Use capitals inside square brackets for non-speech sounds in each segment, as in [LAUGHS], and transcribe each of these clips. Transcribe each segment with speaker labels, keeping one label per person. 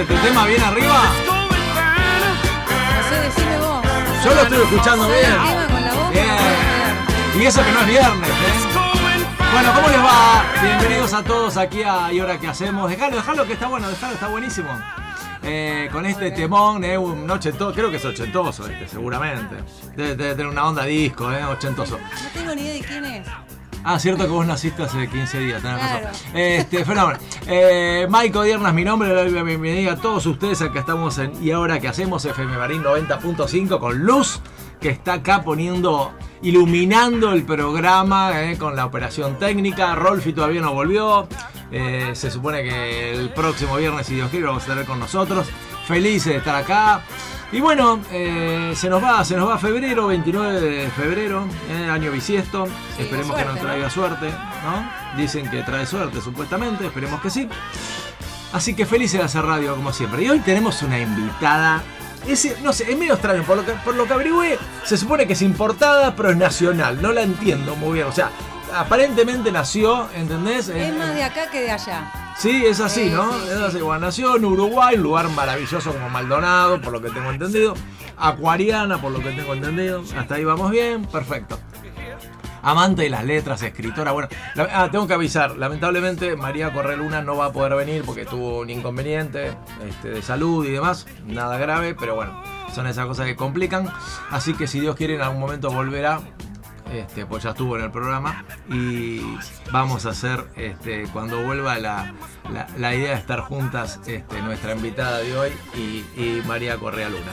Speaker 1: este tema bien arriba?
Speaker 2: No sé, decime vos.
Speaker 1: Yo lo estoy escuchando
Speaker 2: ¿Sabes
Speaker 1: bien. Bien. Y eso que no es viernes, ¿eh? Bueno, ¿cómo les va? Bienvenidos a todos aquí a ¿Y ahora qué hacemos? Dejalo, dejalo que está bueno, dejalo, está buenísimo. Eh, con este temón, eh, un ochentoso, creo que es ochentoso este, seguramente. Debe, debe tener una onda disco, eh, ochentoso.
Speaker 2: No tengo ni idea de quién es.
Speaker 1: Ah, cierto que vos naciste hace 15 días, tenés
Speaker 2: Claro.
Speaker 1: razón. Este, [LAUGHS] fenómeno. Eh, Maico Diernas, mi nombre, le doy la bienvenida a todos ustedes. Acá estamos en Y ahora que hacemos FM Marín 90.5 con Luz, que está acá poniendo, iluminando el programa eh, con la operación técnica. Rolfi todavía no volvió. Eh, se supone que el próximo viernes, si Dios quiere, lo vamos a tener con nosotros. Felices de estar acá. Y bueno, eh, se nos va, se nos va febrero, 29 de febrero, eh, año bisiesto.
Speaker 2: Sí,
Speaker 1: Esperemos que nos
Speaker 2: ¿no?
Speaker 1: traiga suerte, ¿no? Dicen que trae suerte, supuestamente, esperemos que sí. Así que felices de hacer radio como siempre. Y hoy tenemos una invitada. Ese, no sé, es medio extraño, por lo, que, por lo que averigüé, se supone que es importada, pero es nacional. No la entiendo muy bien. O sea, aparentemente nació, ¿entendés? En-
Speaker 2: Es más de acá que de allá.
Speaker 1: Sí, es así,
Speaker 2: Sí,
Speaker 1: ¿no?
Speaker 2: sí,
Speaker 1: es
Speaker 2: sí.
Speaker 1: así. Bueno, nació en Uruguay, lugar maravilloso como Maldonado, por lo que tengo entendido. Acuariana, por lo que tengo entendido. Hasta ahí vamos bien, perfecto. Amante de las letras, escritora. Bueno, la- ah, tengo que avisar. Lamentablemente, María Correluna no va a poder venir porque tuvo un inconveniente este, de salud y demás. Nada grave, pero bueno, son esas cosas que complican. Así que si Dios quiere, en algún momento volverá. Este, pues ya estuvo en el programa y vamos a hacer este, cuando vuelva la, la- idea de estar juntas este, nuestra invitada de hoy y María Correa Luna.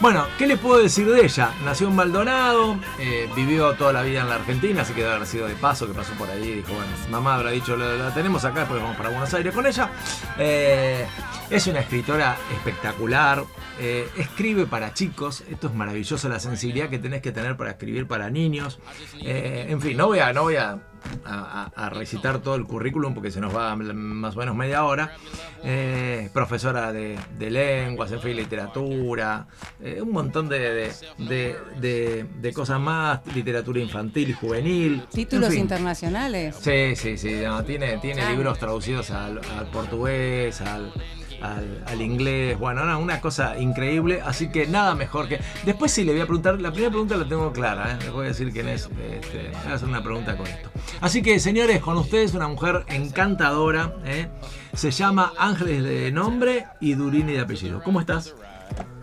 Speaker 1: Bueno, ¿qué le puedo decir de ella? Nació en Maldonado, eh, vivió toda la vida en la Argentina, así que debe haber sido de paso, que pasó por ahí y dijo, bueno, mamá habrá dicho, la, tenemos acá, después vamos para Buenos Aires con ella. Eh, es una escritora espectacular, eh, escribe para chicos, esto es maravilloso, la sensibilidad que tenés que tener para escribir para niños. En fin, no voy. No voy a a, recitar todo el currículum porque se nos va más o menos media hora. Eh, profesora de, de lenguas, en fin, literatura, eh, un montón de, de- de- cosas más, literatura infantil y juvenil.
Speaker 2: Títulos
Speaker 1: en fin.
Speaker 2: internacionales.
Speaker 1: Sí, sí, sí, no, tiene, tiene libros traducidos al, al portugués, al, al- inglés, bueno, no, una cosa increíble, así que nada mejor que... Después sí le voy a preguntar, la primera pregunta la tengo clara, ¿eh? les voy a decir quién es, este, voy a hacer una pregunta con esto. Así que señores, con ustedes una mujer encantadora, ¿eh? se llama Ángeles de nombre y Durini de apellido. ¿Cómo estás?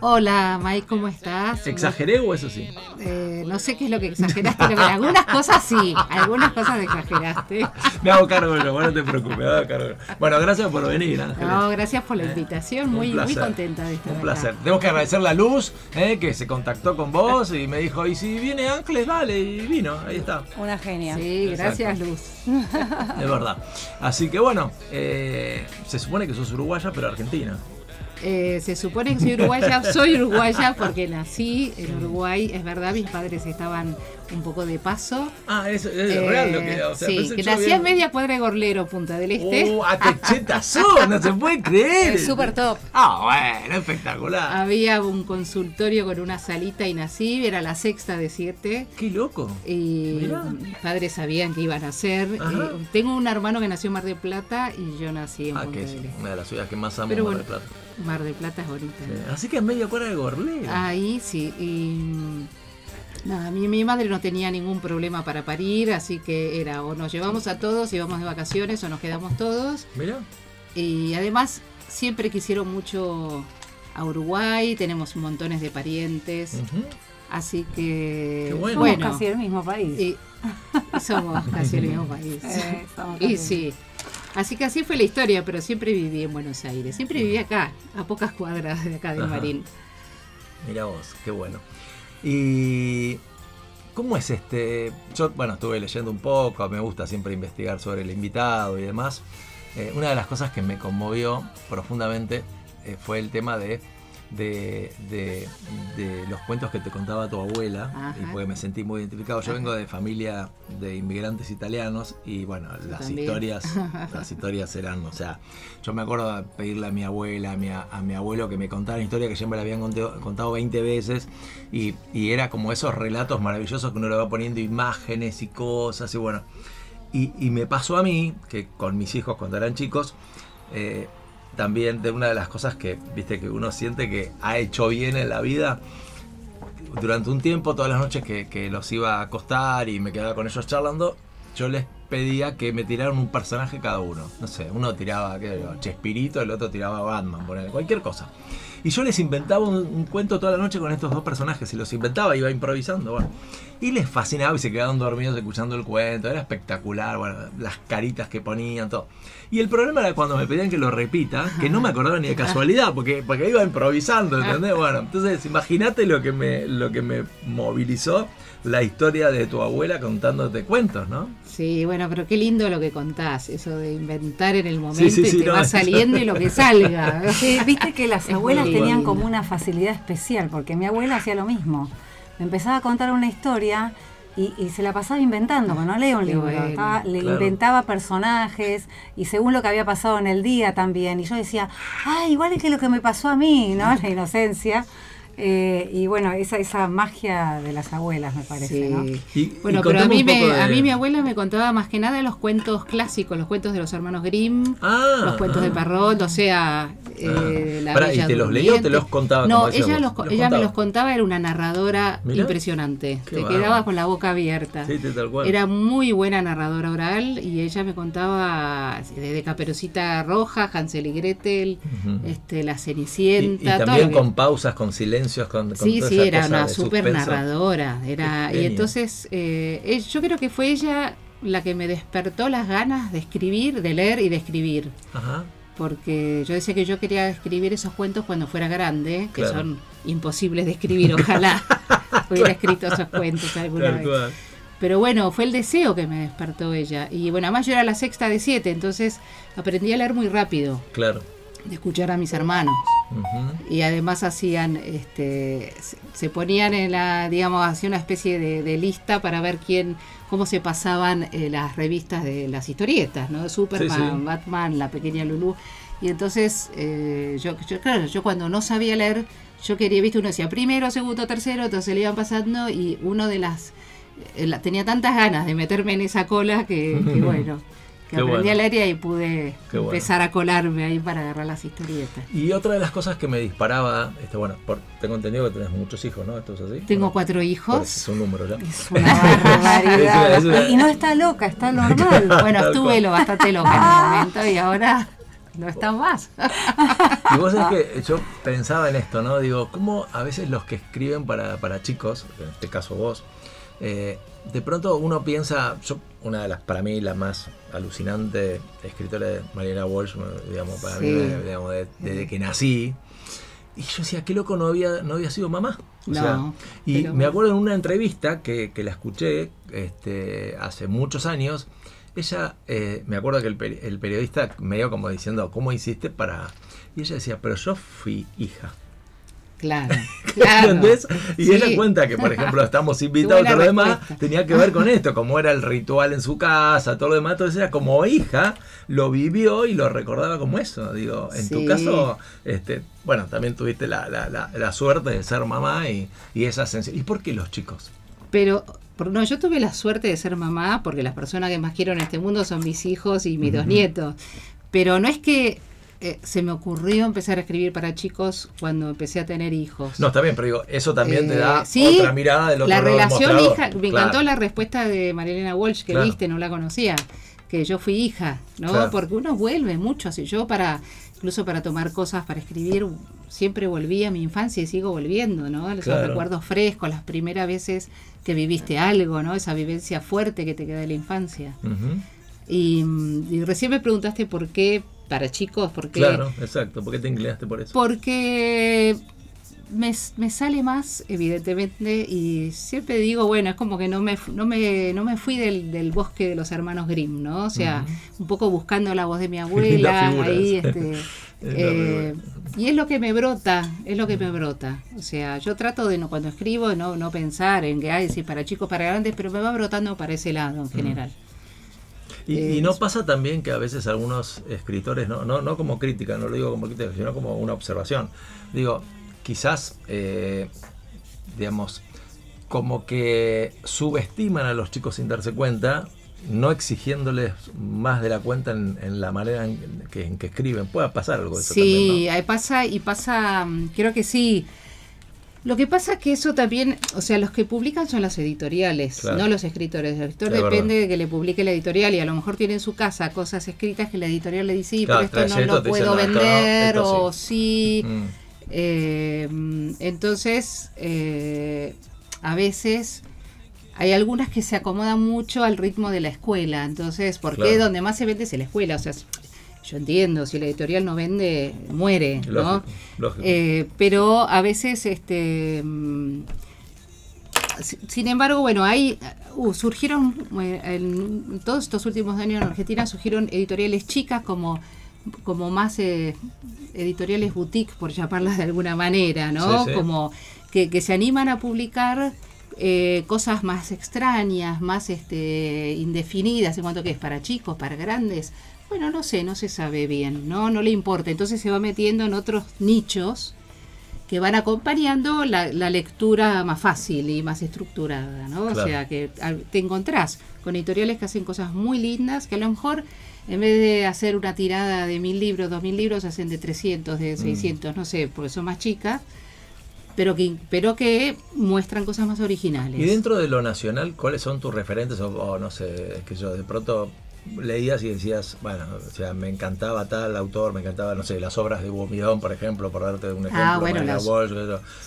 Speaker 3: Hola, Mike, ¿cómo estás?
Speaker 1: ¿Exageré o eso sí?
Speaker 3: Eh, no sé qué es lo que exageraste, pero algunas cosas sí, algunas cosas exageraste. [LAUGHS]
Speaker 1: Me hago cargo de lo, bueno, no te preocupes, me hago cargo. Bueno, gracias por venir, Ángeles.
Speaker 3: No, gracias por la invitación, muy, muy contenta de estar
Speaker 1: Un
Speaker 3: acá.
Speaker 1: placer. Tenemos que agradecer la luz, eh, que se contactó con vos y me dijo, y si viene Ángeles, vale, y vino, ahí está.
Speaker 2: Una genia.
Speaker 3: Sí, gracias. Luz.
Speaker 1: Es verdad. Así que bueno, eh, se supone que sos uruguaya, pero argentina.
Speaker 3: Eh, se supone que soy uruguaya, soy uruguaya porque nací en Uruguay, es verdad, mis padres estaban un poco de paso.
Speaker 1: Ah, es, es
Speaker 3: Eh,
Speaker 1: real lo que. O sea,
Speaker 3: sí, que nací
Speaker 1: bien-
Speaker 3: en media cuadra de Gorlero, Punta del Este.
Speaker 1: ¡Uh, a sos! No se puede creer.
Speaker 2: Es súper top.
Speaker 1: Ah, bueno, espectacular.
Speaker 3: Había un consultorio con una salita y nací, era la sexta de siete.
Speaker 1: Qué loco.
Speaker 3: Y
Speaker 1: Mirá.
Speaker 3: mis padres sabían que iban a. Eh, tengo un hermano que nació en Mar del Plata y yo nací en
Speaker 1: Ah,
Speaker 3: Punta
Speaker 1: que es
Speaker 3: del Este.
Speaker 1: una de las ciudades que más amo
Speaker 3: Pero
Speaker 1: Mar del Plata.
Speaker 3: Mar del Plata es bonita.
Speaker 1: Eh, Así que en media cuadra de Gorlero.
Speaker 3: Ahí sí. Y, nada, mi, mi madre no tenía ningún problema para parir, así que era o nos llevamos a todos y vamos de vacaciones o nos quedamos todos.
Speaker 1: Mirá.
Speaker 3: Y además siempre quisieron mucho a Uruguay, tenemos montones de parientes, así que
Speaker 1: Qué bueno.
Speaker 4: Somos casi el mismo país.
Speaker 3: y [LAUGHS] somos casi el mismo país. [LAUGHS]
Speaker 4: Eh, somos
Speaker 3: Y sí. Así que así fue la historia, pero siempre viví en Buenos Aires. Siempre viví acá, a pocas cuadras de acá de
Speaker 1: Ajá.
Speaker 3: Marín.
Speaker 1: Mira vos, qué bueno. Y ¿cómo es este? Yo, bueno, estuve leyendo un poco, me gusta siempre investigar sobre el invitado y demás. Eh, una de las cosas que me conmovió profundamente eh, fue el tema de, de, de- de los cuentos que te contaba tu abuela,
Speaker 3: Ajá.
Speaker 1: y porque me sentí muy identificado. Yo
Speaker 3: Ajá.
Speaker 1: vengo de familia de inmigrantes italianos y bueno, las
Speaker 3: también.
Speaker 1: historias, [LAUGHS] las historias eran, o sea, yo me acuerdo de pedirle a mi abuela, a mi, a mi abuelo que me contara una historia que me la habían contado, contado 20 veces y, y era como esos relatos maravillosos que uno le va poniendo imágenes y cosas y bueno. Y, y me pasó a mí, que con mis hijos cuando eran chicos, eh, también de una de las cosas que, viste, que uno siente que ha hecho bien en la vida. Durante un tiempo, todas las noches que, que los iba a acostar y me quedaba con ellos charlando, yo les pedía que me tiraran un personaje cada uno. No sé, uno tiraba qué Chespirito, el otro tiraba Batman, ponele, cualquier cosa. Y yo les inventaba un, cuento toda la noche con estos dos personajes, y los inventaba, iba improvisando. Y les fascinaba y se quedaban dormidos escuchando el cuento, era espectacular, las caritas que ponían, todo. Y el problema era cuando me pedían que lo repita, que no me acordaba ni de casualidad, porque, porque iba improvisando, ¿entendés? Bueno, entonces imagínate lo que me, lo que me movilizó la historia de tu abuela contándote cuentos, ¿no?
Speaker 3: Sí, bueno, pero qué lindo lo que contás, eso de inventar en el momento
Speaker 1: Sí, sí,
Speaker 3: y te
Speaker 1: no,
Speaker 3: va
Speaker 1: eso-
Speaker 3: saliendo y lo que salga. [LAUGHS]
Speaker 2: Sí, viste que las [LAUGHS]
Speaker 3: Es
Speaker 2: abuelas tenían
Speaker 3: lindo.
Speaker 2: como una facilidad especial, porque mi abuela hacía lo mismo. Me empezaba a contar una historia y, y se la pasaba inventando, no leo un libro.
Speaker 3: bueno,
Speaker 2: estaba- le
Speaker 1: claro.
Speaker 2: inventaba personajes y según lo que había pasado en el día también. Y yo decía, ah, igual es que lo que me pasó a mí, ¿no? La inocencia. Eh, y bueno, esa, esa magia de las abuelas, me parece,
Speaker 3: Sí.
Speaker 2: ¿no?
Speaker 1: Y-
Speaker 3: Bueno,
Speaker 1: y
Speaker 3: pero a mí, me,
Speaker 1: de-
Speaker 3: a mí mi abuela me contaba más que nada los cuentos clásicos, los cuentos de los hermanos Grimm,
Speaker 1: Ah,
Speaker 3: los cuentos
Speaker 1: ah.
Speaker 3: de Parrot, o sea, eh, la
Speaker 1: Pará, ¿y te los leía o te los contaba
Speaker 3: No, ella, los, co-
Speaker 1: ¿Los
Speaker 3: ella me los contaba, era una narradora
Speaker 1: Mirá.
Speaker 3: impresionante.
Speaker 1: Qué
Speaker 3: Te
Speaker 1: bárbaro.
Speaker 3: quedabas con la boca abierta.
Speaker 1: Sí, tal cual.
Speaker 3: Era muy buena narradora oral y ella me contaba desde Caperucita Roja, Hansel y Gretel, este, La
Speaker 1: Y, y
Speaker 3: Cenicienta, todo
Speaker 1: también
Speaker 3: que-
Speaker 1: con pausas, con silencios, con, con
Speaker 3: Sí, sí, era una súper narradora. Era, y entonces, eh, yo creo que fue ella la que me despertó las ganas de escribir, de leer y de escribir.
Speaker 1: Ajá.
Speaker 3: Porque yo decía que yo quería escribir esos cuentos cuando fuera grande, que
Speaker 1: Claro.
Speaker 3: son imposibles de escribir. Ojalá [LAUGHS] hubiera escrito esos cuentos alguna vez. Pero bueno, fue el deseo que me despertó ella. Y bueno, además yo era la sexta de siete, entonces aprendí a leer muy rápido,
Speaker 1: Claro.
Speaker 3: De escuchar a mis hermanos. Y además hacían este se- ponían en la digamos hacía una especie de, de lista para ver quién cómo se pasaban eh, las revistas de las historietas no Superman
Speaker 1: Sí, sí.
Speaker 3: Batman la pequeña Lulu y entonces eh, yo, yo claro yo cuando no sabía leer yo quería viste uno decía primero segundo tercero entonces le iban pasando y uno de las eh, la- tenía tantas ganas de meterme en esa cola que, que [LAUGHS] bueno que
Speaker 1: Qué
Speaker 3: aprendí
Speaker 1: bueno.
Speaker 3: a leer y ahí pude
Speaker 1: bueno.
Speaker 3: empezar a colarme ahí para agarrar las historietas
Speaker 1: Y otra de las cosas que me disparaba, este, bueno, por- tengo entendido que tenés muchos hijos, ¿no? ¿Esto es así?
Speaker 3: tengo
Speaker 1: Bueno,
Speaker 3: cuatro
Speaker 1: eso Es un número ya.
Speaker 2: Es una barbaridad.
Speaker 1: Es una-
Speaker 2: Y, no está loca, está [LAUGHS] normal.
Speaker 3: Bueno, estuve lo bastante loca en un momento y ahora no está más.
Speaker 1: Y vos sabés que yo pensaba en esto, ¿no? Digo, ¿cómo a veces los que escriben para, para chicos, en este caso vos, eh, de pronto uno piensa, yo, una de las, para mí, la más alucinante escritora de Mariana Walsh, digamos, para
Speaker 3: Sí.
Speaker 1: mí, me- digamos, de- desde que nací. Y yo decía, qué loco no había, no había sido mamá. O
Speaker 3: No,
Speaker 1: sea, y
Speaker 3: pero-
Speaker 1: me acuerdo en una entrevista que, que la escuché este, hace muchos años. Ella, eh, me acuerdo que el, el periodista medio como diciendo, ¿cómo hiciste para...? Y ella decía, pero yo fui hija.
Speaker 3: Claro, [LAUGHS] claro.
Speaker 1: ¿Entendés? Y
Speaker 3: Sí.
Speaker 1: ella cuenta que, por ejemplo, estamos [LAUGHS] invitados, todo lo demás, tenía que ver con [LAUGHS] esto, como era el ritual en su casa, todo lo demás, entonces ella como hija lo vivió y lo recordaba como eso. Digo, en tu caso, este, bueno, también tuviste la, la- la- la suerte de ser mamá y, y esa sensación. ¿Y por qué los chicos?
Speaker 3: Pero no, yo tuve la suerte de ser mamá porque las personas que más quiero en este mundo son mis hijos y mis dos nietos. Pero no es que eh, se me ocurrió empezar a escribir para chicos cuando empecé a tener hijos.
Speaker 1: No, está bien, pero digo, eso también te
Speaker 3: Eh,
Speaker 1: da
Speaker 3: sí,
Speaker 1: otra mirada del otro
Speaker 3: La relación hija, me encantó la respuesta de Marilena Walsh que
Speaker 1: Claro.
Speaker 3: viste, no la conocía, que yo fui hija, ¿no?
Speaker 1: Claro.
Speaker 3: Porque uno vuelve mucho, así yo para incluso para tomar cosas para escribir siempre volví a mi infancia y sigo volviendo, ¿no?
Speaker 1: Claro.
Speaker 3: recuerdos frescos, las primeras veces que viviste algo, ¿no? Esa vivencia fuerte que te queda de la infancia. Y, mm, y recién me preguntaste por qué para chicos, por qué
Speaker 1: Claro, exacto. ¿Por qué te inclinaste por eso?
Speaker 3: porque me, me sale más, evidentemente, y siempre digo, bueno, es como que no me, no me, no me fui del, del bosque de los hermanos Grimm, ¿no? O sea, un poco buscando la voz de mi [LAUGHS] abuela, ahí, este, [LAUGHS]
Speaker 1: Es
Speaker 3: eh, y es lo que me brota, es lo que me brota. O sea, yo trato de, no, cuando escribo, no, no pensar en que hay, si para chicos, para grandes, pero me va brotando para ese lado en general.
Speaker 1: Y,
Speaker 3: Eh,
Speaker 1: y no pasa también que a veces algunos escritores, no, no, no como crítica, no lo digo como crítica, sino como una observación. Digo, quizás, eh, digamos, como que subestiman a los chicos sin darse cuenta no exigiéndoles más de la cuenta en, en la manera en que, en que escriben. Pueda pasar algo de eso
Speaker 3: Sí,
Speaker 1: también,
Speaker 3: pasa y pasa, mm, creo que sí. Lo que pasa es que eso también, o sea, los que publican son las editoriales,
Speaker 1: Claro.
Speaker 3: no los escritores. El escritor depende
Speaker 1: verdad.
Speaker 3: de que le publique la editorial y a lo mejor tiene en su casa cosas escritas que la editorial le dice, sí,
Speaker 1: Claro,
Speaker 3: pero esto no lo
Speaker 1: dicen,
Speaker 3: puedo
Speaker 1: no, esto no,
Speaker 3: vender
Speaker 1: esto
Speaker 3: o sí.
Speaker 1: Mm.
Speaker 3: Eh, entonces, eh, a veces hay algunas que se acomodan mucho al ritmo de la escuela. Entonces, ¿por qué
Speaker 1: Claro.
Speaker 3: donde más se vende es en la escuela? O sea, yo entiendo, si la editorial no vende, muere, ¿no?
Speaker 1: Lógico.
Speaker 3: Eh, pero a veces, este, mm, si- sin embargo, bueno, hay uh, surgieron eh, en todos estos últimos años en Argentina surgieron editoriales chicas como como más eh, editoriales boutique, por llamarlas de alguna manera, ¿no?
Speaker 1: Sí, sí.
Speaker 3: Como que, que se animan a publicar eh, cosas más extrañas, más este, indefinidas en cuanto que es para chicos, para grandes. Bueno, no sé, no se sabe bien, ¿no? No le importa. Entonces se va metiendo en otros nichos que van acompañando la, la lectura más fácil y más estructurada, ¿no? O sea, que te encontrás con editoriales que hacen cosas muy lindas, que a lo mejor en vez de hacer una tirada de mil libros, dos mil libros, hacen de 300, de 600, no sé, porque son más chicas, pero que, pero que muestran cosas más originales.
Speaker 1: Y dentro de lo nacional, ¿cuáles son tus referentes? O, o no sé, es que yo de pronto leías y decías, bueno, o sea, me encantaba tal autor, me encantaba, no sé, las obras de Hugo Midón, por ejemplo, por darte un ejemplo,
Speaker 3: Ah, bueno, las-
Speaker 1: Walsh,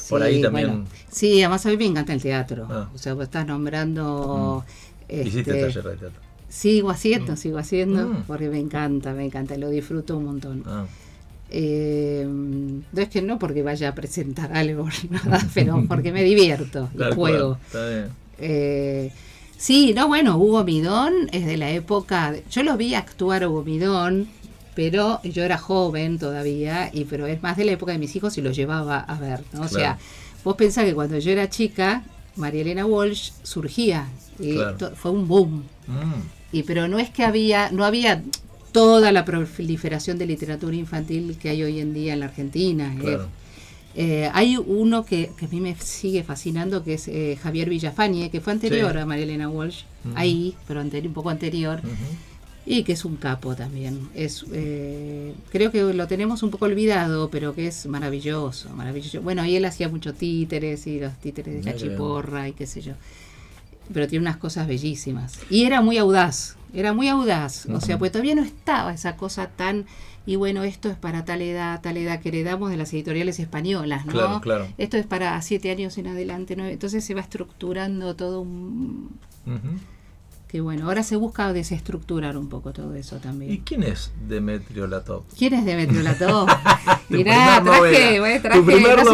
Speaker 1: por ahí también
Speaker 3: bueno. sí, además a mí me encanta el teatro.
Speaker 1: Ah.
Speaker 3: O sea, vos estás nombrando...
Speaker 1: hiciste
Speaker 3: este,
Speaker 1: taller de teatro.
Speaker 3: Sigo haciendo, sigo haciendo,
Speaker 1: Mm.
Speaker 3: porque me encanta, me encanta, lo disfruto un montón.
Speaker 1: Ah,
Speaker 3: Eh, no es que no porque vaya a presentar algo, [LAUGHS] nada, [LAUGHS] pero porque me divierto y juego.
Speaker 1: está bien.
Speaker 3: Eh, sí, no, bueno, Hugo Midón es de la época. de- yo lo vi actuar a Hugo Midón, pero yo era joven todavía, y pero es más de la época de mis hijos y lo llevaba a ver, ¿no? O sea, vos pensás que cuando yo era chica, María Elena Walsh surgía y
Speaker 1: Claro.
Speaker 3: fue un boom.
Speaker 1: Mm,
Speaker 3: Y pero no es que había, no había toda la proliferación de literatura infantil que hay hoy en día en la Argentina.
Speaker 1: claro.
Speaker 3: Eh, hay uno que, que a mí me sigue fascinando, que es eh, Javier Villafañe, que fue anterior
Speaker 1: Sí.
Speaker 3: a María Elena Walsh, ahí, pero anteri- un poco anterior, y que es un capo también. Es, eh, creo que lo tenemos un poco olvidado, pero que es maravilloso, maravilloso. Bueno, y él hacía muchos títeres y los títeres de
Speaker 1: Mira
Speaker 3: la
Speaker 1: qué bien.
Speaker 3: chiporra y qué sé yo. Pero tiene unas cosas bellísimas. Y era muy audaz, era muy audaz. O sea, pues todavía no estaba esa cosa tan... Y bueno, esto es para tal edad, tal edad que heredamos de las editoriales españolas, ¿no?
Speaker 1: Claro, claro.
Speaker 3: Esto es para siete años en adelante, ¿no? Entonces se va estructurando todo un... Que bueno, ahora se busca desestructurar un poco todo eso
Speaker 1: ¿Y
Speaker 3: también.
Speaker 1: quién es Demetrio Latov?
Speaker 3: ¿Quién es Demetrio [LAUGHS] Latov? Mirá, traje, bueno, traje, no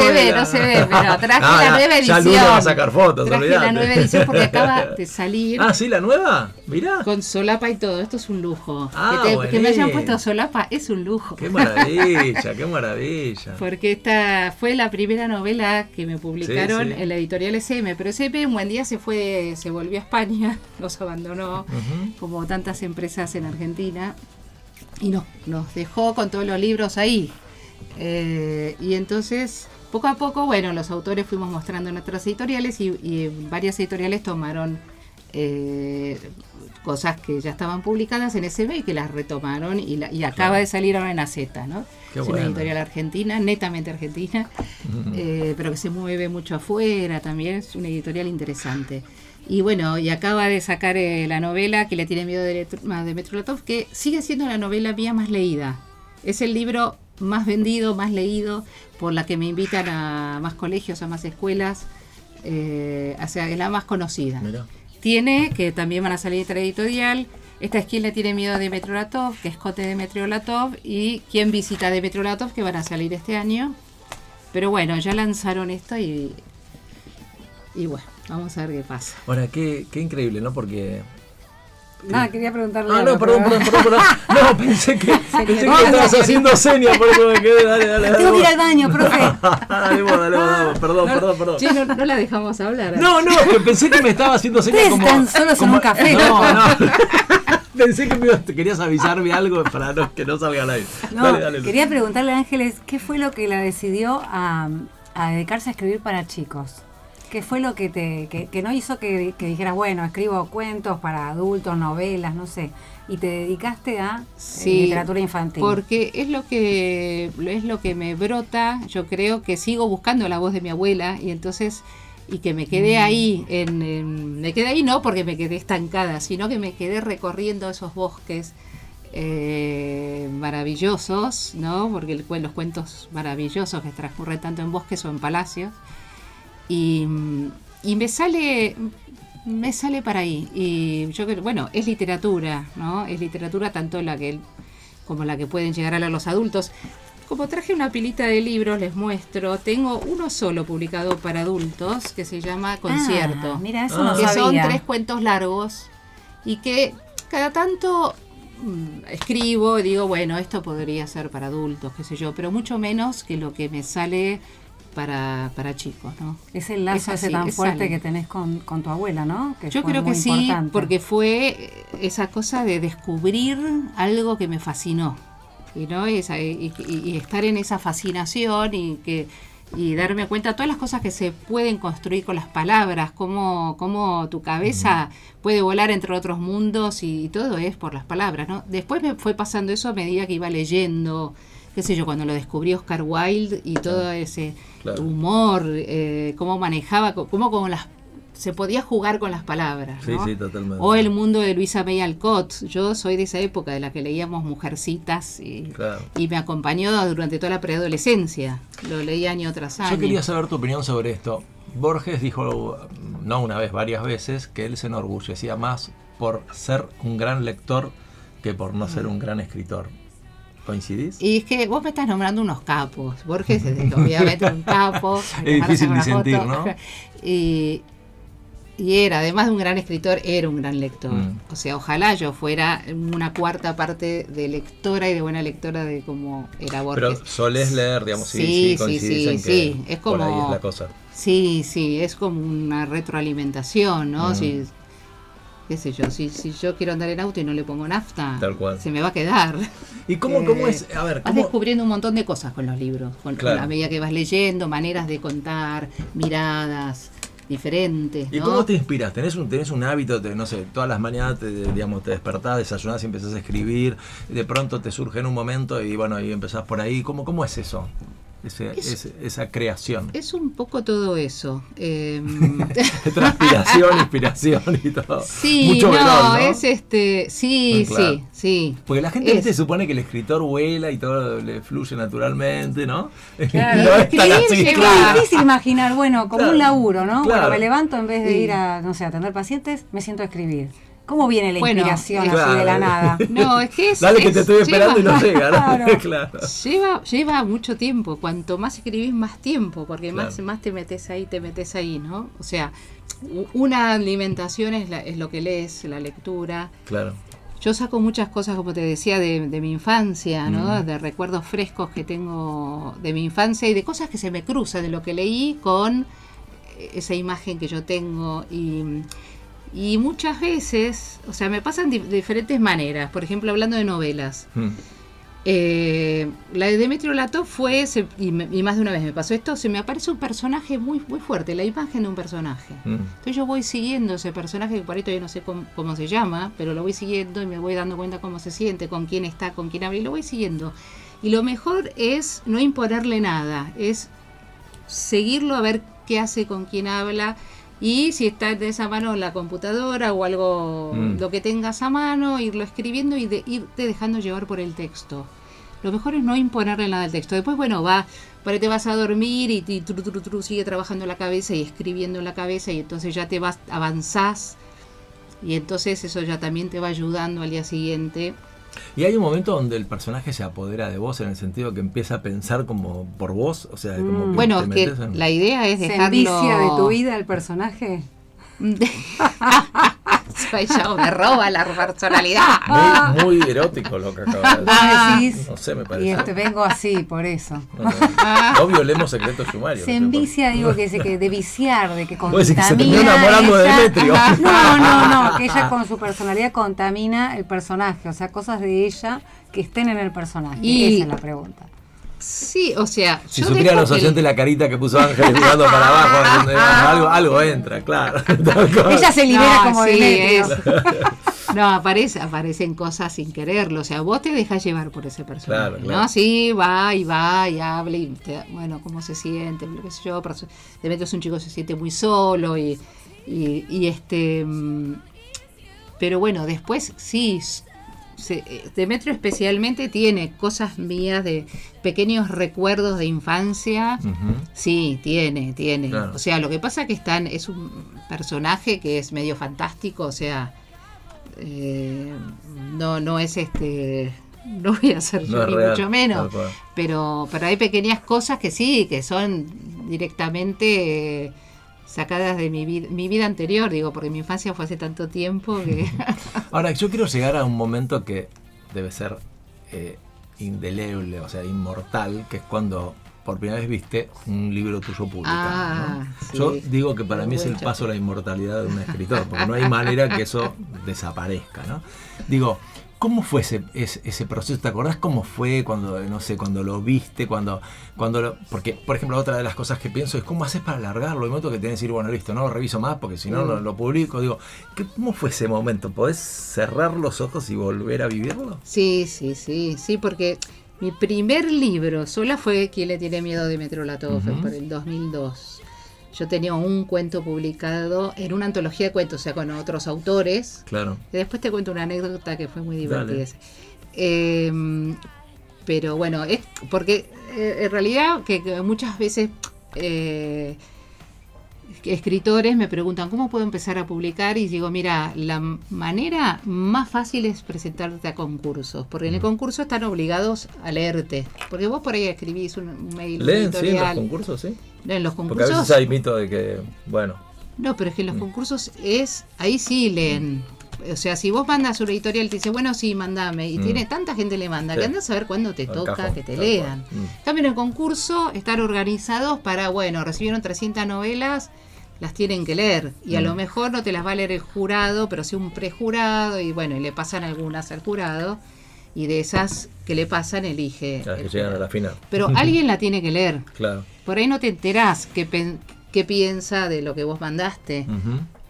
Speaker 3: se ve, no se ve, pero [LAUGHS] traje
Speaker 1: Ah,
Speaker 3: la
Speaker 1: ya-
Speaker 3: nueva
Speaker 1: ya
Speaker 3: edición.
Speaker 1: Luna va a sacar fotos,
Speaker 3: Traje
Speaker 1: olvidate.
Speaker 3: la nueva edición porque acaba [LAUGHS] de salir
Speaker 1: Ah, sí, la nueva. Mirá.
Speaker 3: con solapa y todo. Esto es un lujo.
Speaker 1: Ah,
Speaker 3: que, te- que me hayan puesto solapa es un lujo.
Speaker 1: Qué maravilla, qué maravilla.
Speaker 3: Porque esta fue la primera novela que me publicaron
Speaker 1: Sí, sí.
Speaker 3: en la editorial SM, pero SM un buen día se fue, se volvió a España, nos abandonó,
Speaker 1: Ujú.
Speaker 3: como tantas empresas en Argentina, y nos, nos dejó con todos los libros ahí. Eh, y entonces, poco a poco, bueno, los autores fuimos mostrando en otras editoriales y, y varias editoriales tomaron eh, cosas que ya estaban publicadas en SB y que las retomaron y, la- y acaba de salir ahora en AZ, ¿no?
Speaker 1: Qué
Speaker 3: es una editorial argentina, netamente argentina, eh, pero que se mueve mucho afuera también, es una editorial interesante. Y bueno, y acaba de sacar eh, la novela que le tiene miedo de, de Metro Latov, que sigue siendo la novela mía más leída. Es el libro más vendido, más leído, por la que me invitan a más colegios, a más escuelas. eh, o sea, es la más conocida.
Speaker 1: Mirá.
Speaker 3: Tiene, que también van a salir otra editorial. Esta es quien le tiene miedo a Demetrio Latov, que es Cote Demetrio Latov, y quien visita a Demetrio Latov, que van a salir este año. Pero bueno, ya lanzaron esto y. Y bueno, vamos a ver qué pasa.
Speaker 1: Ahora, qué, qué increíble, ¿no? Porque.
Speaker 2: Nada, quería preguntarle.
Speaker 1: Ah, no, perdón, perdón, perdón, perdón. No, pensé que, [LAUGHS] pensé que estabas haciendo señas, por eso me quedé. Dale, dale, dale.
Speaker 2: Tengo que ir al baño, profe. [LAUGHS]
Speaker 1: dale, vos, dale, vos, dale, vos. Perdón, perdón, perdón.
Speaker 3: Che, no, no la dejamos hablar.
Speaker 1: No, no, que pensé que me estaba haciendo señas como.
Speaker 2: están solos en
Speaker 1: como-
Speaker 2: un café.
Speaker 1: No, no. [LAUGHS] Pensé que me querías avisarme algo para no- que no salga al aire.
Speaker 2: No,
Speaker 1: dale, dale.
Speaker 2: quería preguntarle a Ángeles qué fue lo que la decidió a, a dedicarse a escribir para chicos. ¿Qué fue lo que te que, que no hizo que, que dijeras, bueno, escribo cuentos para adultos, novelas, no sé, y te dedicaste a eh, literatura infantil?
Speaker 3: Porque es lo que es lo que me brota. Yo creo que sigo buscando la voz de mi abuela y entonces y que me quedé
Speaker 2: Mm.
Speaker 3: ahí en, en- me quedé ahí no porque me quedé estancada, sino que me quedé recorriendo esos bosques eh, maravillosos, ¿no? Porque el los cuentos maravillosos que transcurren tanto en bosques o en palacios y, y me sale me sale para ahí. Y yo creo bueno es literatura no es literatura tanto la que como la que pueden llegar a leer los adultos. Como traje una pilita de libros les muestro. Tengo uno solo publicado para adultos que se llama concierto
Speaker 2: Ah, mira, eso
Speaker 1: Ah.
Speaker 2: no
Speaker 3: que son tres cuentos largos y que cada tanto mm, escribo y digo, bueno, esto podría ser para adultos, qué sé yo, pero mucho menos que lo que me sale para, para chicos, ¿no?
Speaker 2: Es el lazo
Speaker 3: Es así,
Speaker 2: ese tan fuerte
Speaker 3: sale.
Speaker 2: que tenés con, con tu abuela, ¿no? Que
Speaker 3: Yo creo que sí,
Speaker 2: importante.
Speaker 3: porque fue eh, esa cosa de descubrir algo que me fascinó. Y, ¿no? y, esa- y- y- y estar en esa fascinación y que y darme cuenta de todas las cosas que se pueden construir con las palabras, cómo, cómo tu cabeza puede volar entre otros mundos y, todo es por las palabras, ¿no? Después me fue pasando eso a medida que iba leyendo, qué sé yo, cuando lo descubrí Oscar Wilde y todo ese
Speaker 1: Claro.
Speaker 3: humor, eh, cómo manejaba, cómo con las se podía jugar con las palabras.
Speaker 1: Sí,
Speaker 3: ¿no?
Speaker 1: sí, totalmente.
Speaker 3: O el mundo de Luisa May Alcott. Yo soy de esa época de la que leíamos Mujercitas y,
Speaker 1: Claro.
Speaker 3: y me acompañó durante toda la preadolescencia. Lo leí año tras año.
Speaker 1: Yo quería saber tu opinión sobre esto. Borges dijo, no una vez, varias veces, que él se enorgullecía más por ser un gran lector que por no ser un gran escritor. ¿Coincidís?
Speaker 3: Y es que vos me estás nombrando unos capos. Borges es obviamente un capo. [LAUGHS]
Speaker 1: Es difícil disentir, ¿no? [LAUGHS]
Speaker 3: Y, y era, además de un gran escritor, era un gran lector.
Speaker 1: Mm.
Speaker 3: O sea, ojalá yo fuera una cuarta parte de lectora y de buena lectora de cómo era Borges.
Speaker 1: Pero solés leer, digamos, sí,
Speaker 3: Sí,
Speaker 1: sí,
Speaker 3: sí,
Speaker 1: que.
Speaker 3: Es
Speaker 1: por ahí
Speaker 3: como-
Speaker 1: es la cosa.
Speaker 3: Sí, sí, es como una retroalimentación, ¿no?
Speaker 1: Mm.
Speaker 3: Si, qué sé yo, si, si yo quiero andar en auto y no le pongo nafta,
Speaker 1: Tal cual.
Speaker 3: se me va a quedar.
Speaker 1: ¿Y cómo,
Speaker 3: Eh,
Speaker 1: cómo es? A ver,
Speaker 3: Vas
Speaker 1: ¿cómo?
Speaker 3: descubriendo un montón de cosas con los libros, con,
Speaker 1: Claro.
Speaker 3: a medida que vas leyendo, maneras de contar, miradas diferentes,
Speaker 1: ¿Y
Speaker 3: ¿no?
Speaker 1: cómo te inspiras? ¿Tenés un, tenés un hábito, te- no sé, todas las mañanas te, digamos, te despertás, desayunás y empezás a escribir, de pronto te surge en un momento y bueno, y empezás por ahí. ¿Cómo, cómo es eso? Ese-
Speaker 3: Es-
Speaker 1: ese- esa creación.
Speaker 3: Es un poco todo eso. eh, [LAUGHS]
Speaker 1: Transpiración, inspiración y todo.
Speaker 3: sí,
Speaker 1: Mucho
Speaker 3: no,
Speaker 1: verón, ¿no?
Speaker 3: es este, sí,
Speaker 1: claro.
Speaker 3: sí, sí.
Speaker 1: Porque la gente ¿viste? supone que el escritor vuela y todo le fluye naturalmente, ¿no? [LAUGHS]
Speaker 2: Claro.
Speaker 1: no es tan así.
Speaker 2: Es
Speaker 3: Claro.
Speaker 2: difícil imaginar, bueno, como
Speaker 1: Claro,
Speaker 2: un laburo, ¿no?
Speaker 1: claro.
Speaker 2: Bueno, me levanto en vez de
Speaker 3: Sí.
Speaker 2: ir a, no sé, a atender pacientes, me siento a escribir. ¿Cómo viene la
Speaker 3: Bueno,
Speaker 2: inspiración
Speaker 3: eh,
Speaker 2: así de la nada? [LAUGHS]
Speaker 3: No, es que es.
Speaker 1: Dale que
Speaker 3: es-
Speaker 1: te estoy esperando y no llega, ¿no?
Speaker 2: Claro. [LAUGHS]
Speaker 1: claro.
Speaker 3: Lleva, lleva mucho tiempo. Cuanto más escribís, más tiempo, porque más,
Speaker 1: Claro.
Speaker 3: más te metes ahí, te metes ahí, ¿no? O sea, una alimentación es, la- es lo que lees, la lectura.
Speaker 1: Claro.
Speaker 3: Yo saco muchas cosas, como te decía, de, de mi infancia, ¿no?
Speaker 1: Mm.
Speaker 3: De recuerdos frescos que tengo de mi infancia y de cosas que se me cruzan de lo que leí con esa imagen que yo tengo. Y, y muchas veces, o sea, me pasan de diferentes maneras. Por ejemplo, hablando de novelas.
Speaker 1: Mm.
Speaker 3: Eh, la de Demetrio Latov fue, se- y, me- y más de una vez me pasó esto, se me aparece un personaje muy, muy fuerte, la imagen de un personaje.
Speaker 1: Mm.
Speaker 3: Entonces yo voy siguiendo ese personaje, que por ahí todavía no sé cómo, cómo se llama, pero lo voy siguiendo y me voy dando cuenta cómo se siente, con quién está, con quién habla, y lo voy siguiendo. Y lo mejor es no imponerle nada, es seguirlo a ver qué hace, con quién habla, y si está de esa mano en la computadora o algo,
Speaker 1: Mm.
Speaker 3: lo que tengas a mano, irlo escribiendo y de, irte dejando llevar por el texto. Lo mejor es no imponerle nada al texto. Después, bueno, va, ahí te vas a dormir y, y tru, tru, tru, sigue trabajando la cabeza y escribiendo en la cabeza y entonces ya te vas, avanzás y entonces eso ya también te va ayudando al día siguiente.
Speaker 1: Y hay un momento donde el personaje se apodera de vos en el sentido que empieza a pensar como por vos, o sea, como
Speaker 2: Mm.
Speaker 1: que
Speaker 3: Bueno,
Speaker 1: te
Speaker 3: que
Speaker 1: metes en-
Speaker 3: la idea es
Speaker 2: ¿Se
Speaker 3: dejarlo...
Speaker 2: de tu vida el personaje? [LAUGHS]
Speaker 3: Ella me roba la personalidad.
Speaker 1: muy, muy erótico lo que acabas de decir. No sé, me
Speaker 2: y
Speaker 1: parece.
Speaker 2: este, vengo así, por eso.
Speaker 1: No, no. No violemos secretos sumarios.
Speaker 2: Se envicia, digo, que, se- que de viciar, de que
Speaker 1: decís que se
Speaker 2: contamina.
Speaker 1: terminó enamorando de
Speaker 2: ella-
Speaker 1: Demetrio.
Speaker 2: No, no, no, [LAUGHS] que ella con su personalidad contamina el personaje, o sea, cosas de ella que estén en el personaje.
Speaker 3: Y-
Speaker 2: Esa es la pregunta.
Speaker 3: Sí, o sea.
Speaker 1: Si supieran los
Speaker 3: que
Speaker 1: oyentes la carita que puso Ángeles mirando para abajo, [LAUGHS] algo, algo entra, claro. [LAUGHS]
Speaker 2: Ella se libera como
Speaker 3: sí, [LAUGHS] No, aparece, aparecen cosas sin quererlo. O sea, vos te dejas llevar por ese personaje.
Speaker 1: Claro, claro.
Speaker 3: ¿no? Sí, va y va y habla y te bueno, cómo se siente, lo que sé yo. perso- Demetrio es un chico que se siente muy solo y, y, y este. mm, Pero bueno, después sí. Se- eh, Demetrio especialmente tiene cosas mías de pequeños recuerdos de infancia. Sí, tiene, tiene.
Speaker 1: Claro.
Speaker 3: O sea, lo que pasa que están, es un personaje que es medio fantástico, o sea, eh, no, no es este, no voy a ser
Speaker 1: No
Speaker 3: yo
Speaker 1: es
Speaker 3: ni
Speaker 1: real,
Speaker 3: mucho menos, pero, pero hay pequeñas cosas que sí, que son directamente sacadas de mi vida, mi vida anterior, digo, porque mi infancia fue hace tanto tiempo que... [LAUGHS]
Speaker 1: Ahora, yo quiero llegar a un momento que debe ser eh, indeleble, o sea, inmortal, que es cuando por primera vez viste un libro tuyo publicado.
Speaker 3: Ah,
Speaker 1: ¿no?
Speaker 3: sí.
Speaker 1: Yo digo que para mí es el paso a la inmortalidad de un escritor, porque no hay manera que eso desaparezca. ¿no? Digo, ¿cómo fue ese, ese, ese proceso? ¿Te acordás cómo fue cuando, no sé, cuando lo viste? cuando cuando lo- Porque, por ejemplo, otra de las cosas que pienso es cómo haces para alargarlo. El momento que tenés que decir, bueno, listo, no lo reviso más porque si no
Speaker 3: Mm.
Speaker 1: lo, lo publico. Digo, ¿qué- ¿cómo fue ese momento? ¿Podés cerrar los ojos y volver a vivirlo?
Speaker 3: Sí, sí, sí, sí, porque mi primer libro sola fue ¿Quién le tiene miedo de Metro? Fue
Speaker 1: Ujú.
Speaker 3: por el 2002. Yo tenía un cuento publicado en una antología de cuentos, o sea, con otros autores.
Speaker 1: Claro.
Speaker 3: Y después te cuento una anécdota que fue muy divertida. Eh, pero bueno, es porque eh, en realidad que, que muchas veces eh, escritores me preguntan cómo puedo empezar a publicar y digo, mira, la manera más fácil es presentarte a concursos, porque en el concurso están obligados a leerte, porque vos por ahí escribís un, mail,
Speaker 1: ¿Leen, sí, en los
Speaker 3: editorial.
Speaker 1: concursos, sí?
Speaker 3: En los
Speaker 1: Porque a
Speaker 3: concursos
Speaker 1: veces hay mito de que, bueno,
Speaker 3: no, pero es que en los
Speaker 1: Mm.
Speaker 3: concursos es, ahí sí leen. O sea, si vos mandas una editorial y te dice, bueno, sí, mandame, y
Speaker 1: Mm.
Speaker 3: tiene tanta gente le manda,
Speaker 1: Sí.
Speaker 3: que andas a ver cuándo te toca
Speaker 1: cajón,
Speaker 3: que te lean.
Speaker 1: Mm.
Speaker 3: En el concurso están organizados para, bueno, recibieron 300 novelas, las tienen que leer. Y a
Speaker 1: Mm.
Speaker 3: lo mejor no te las va a leer el jurado, pero sí un prejurado, y bueno, y le pasan algunas al jurado, y de esas que le pasan, elige.
Speaker 1: las que llegan a la final.
Speaker 3: Pero [LAUGHS] alguien la tiene que leer.
Speaker 1: Claro.
Speaker 3: Por ahí no te enterás qué, qué piensa de lo que vos mandaste.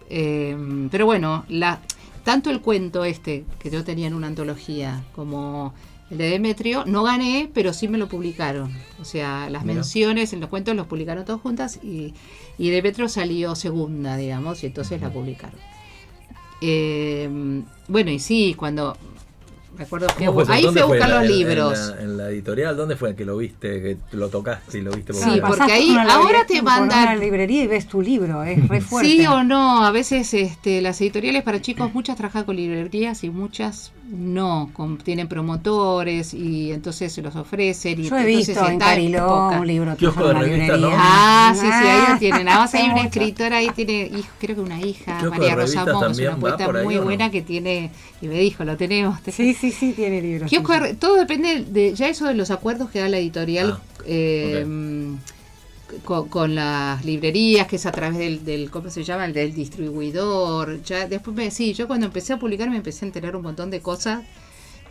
Speaker 3: Eh, pero bueno, la, tanto el cuento este que yo tenía en una antología como el de Demetrio, no gané, pero sí me lo publicaron. O sea, las
Speaker 1: Mira.
Speaker 3: menciones en los cuentos los publicaron todos juntas y, y Demetrio salió segunda, digamos, y entonces la publicaron. Eh, bueno, y sí, cuando... Recuerdo que ahí
Speaker 1: ¿Dónde
Speaker 3: fui a
Speaker 1: fue?
Speaker 3: buscar
Speaker 1: ¿En la-
Speaker 3: los
Speaker 1: en-
Speaker 3: libros.
Speaker 1: En la, en la editorial, ¿dónde fue que lo viste, que lo tocaste y lo viste?
Speaker 3: Sí,
Speaker 1: publicado?
Speaker 3: porque ahí
Speaker 2: por
Speaker 3: ahora te
Speaker 2: por
Speaker 3: mandan-
Speaker 2: una librería y ves tu libro, es re fuerte.
Speaker 3: Sí o no, a veces este, las editoriales para chicos, muchas trabajan con librerías y muchas no, con- tienen promotores y entonces se los ofrecen. Y
Speaker 2: Yo he
Speaker 3: entonces
Speaker 2: visto en
Speaker 3: está
Speaker 2: Cariló un libro
Speaker 1: de
Speaker 2: una
Speaker 1: revista,
Speaker 2: librería.
Speaker 1: ¿no?
Speaker 3: Ah, sí, sí, ahí
Speaker 2: Ah,
Speaker 3: lo tienen. Además hay una [LAUGHS] escritora ahí, tiene, hijo, creo que una hija, María Rosamón, que es una poeta muy buena que tiene, y me dijo, lo tenemos. te- [LAUGHS]
Speaker 2: Sí, sí, sí, tiene libros.
Speaker 3: Kiosco todo depende de ya eso de los acuerdos que da la editorial
Speaker 1: Ah,
Speaker 3: eh, con, con las librerías, que es a través del, del ¿cómo se llama? El del distribuidor. Ya después me sí, yo cuando empecé a publicar me empecé a enterar un montón de cosas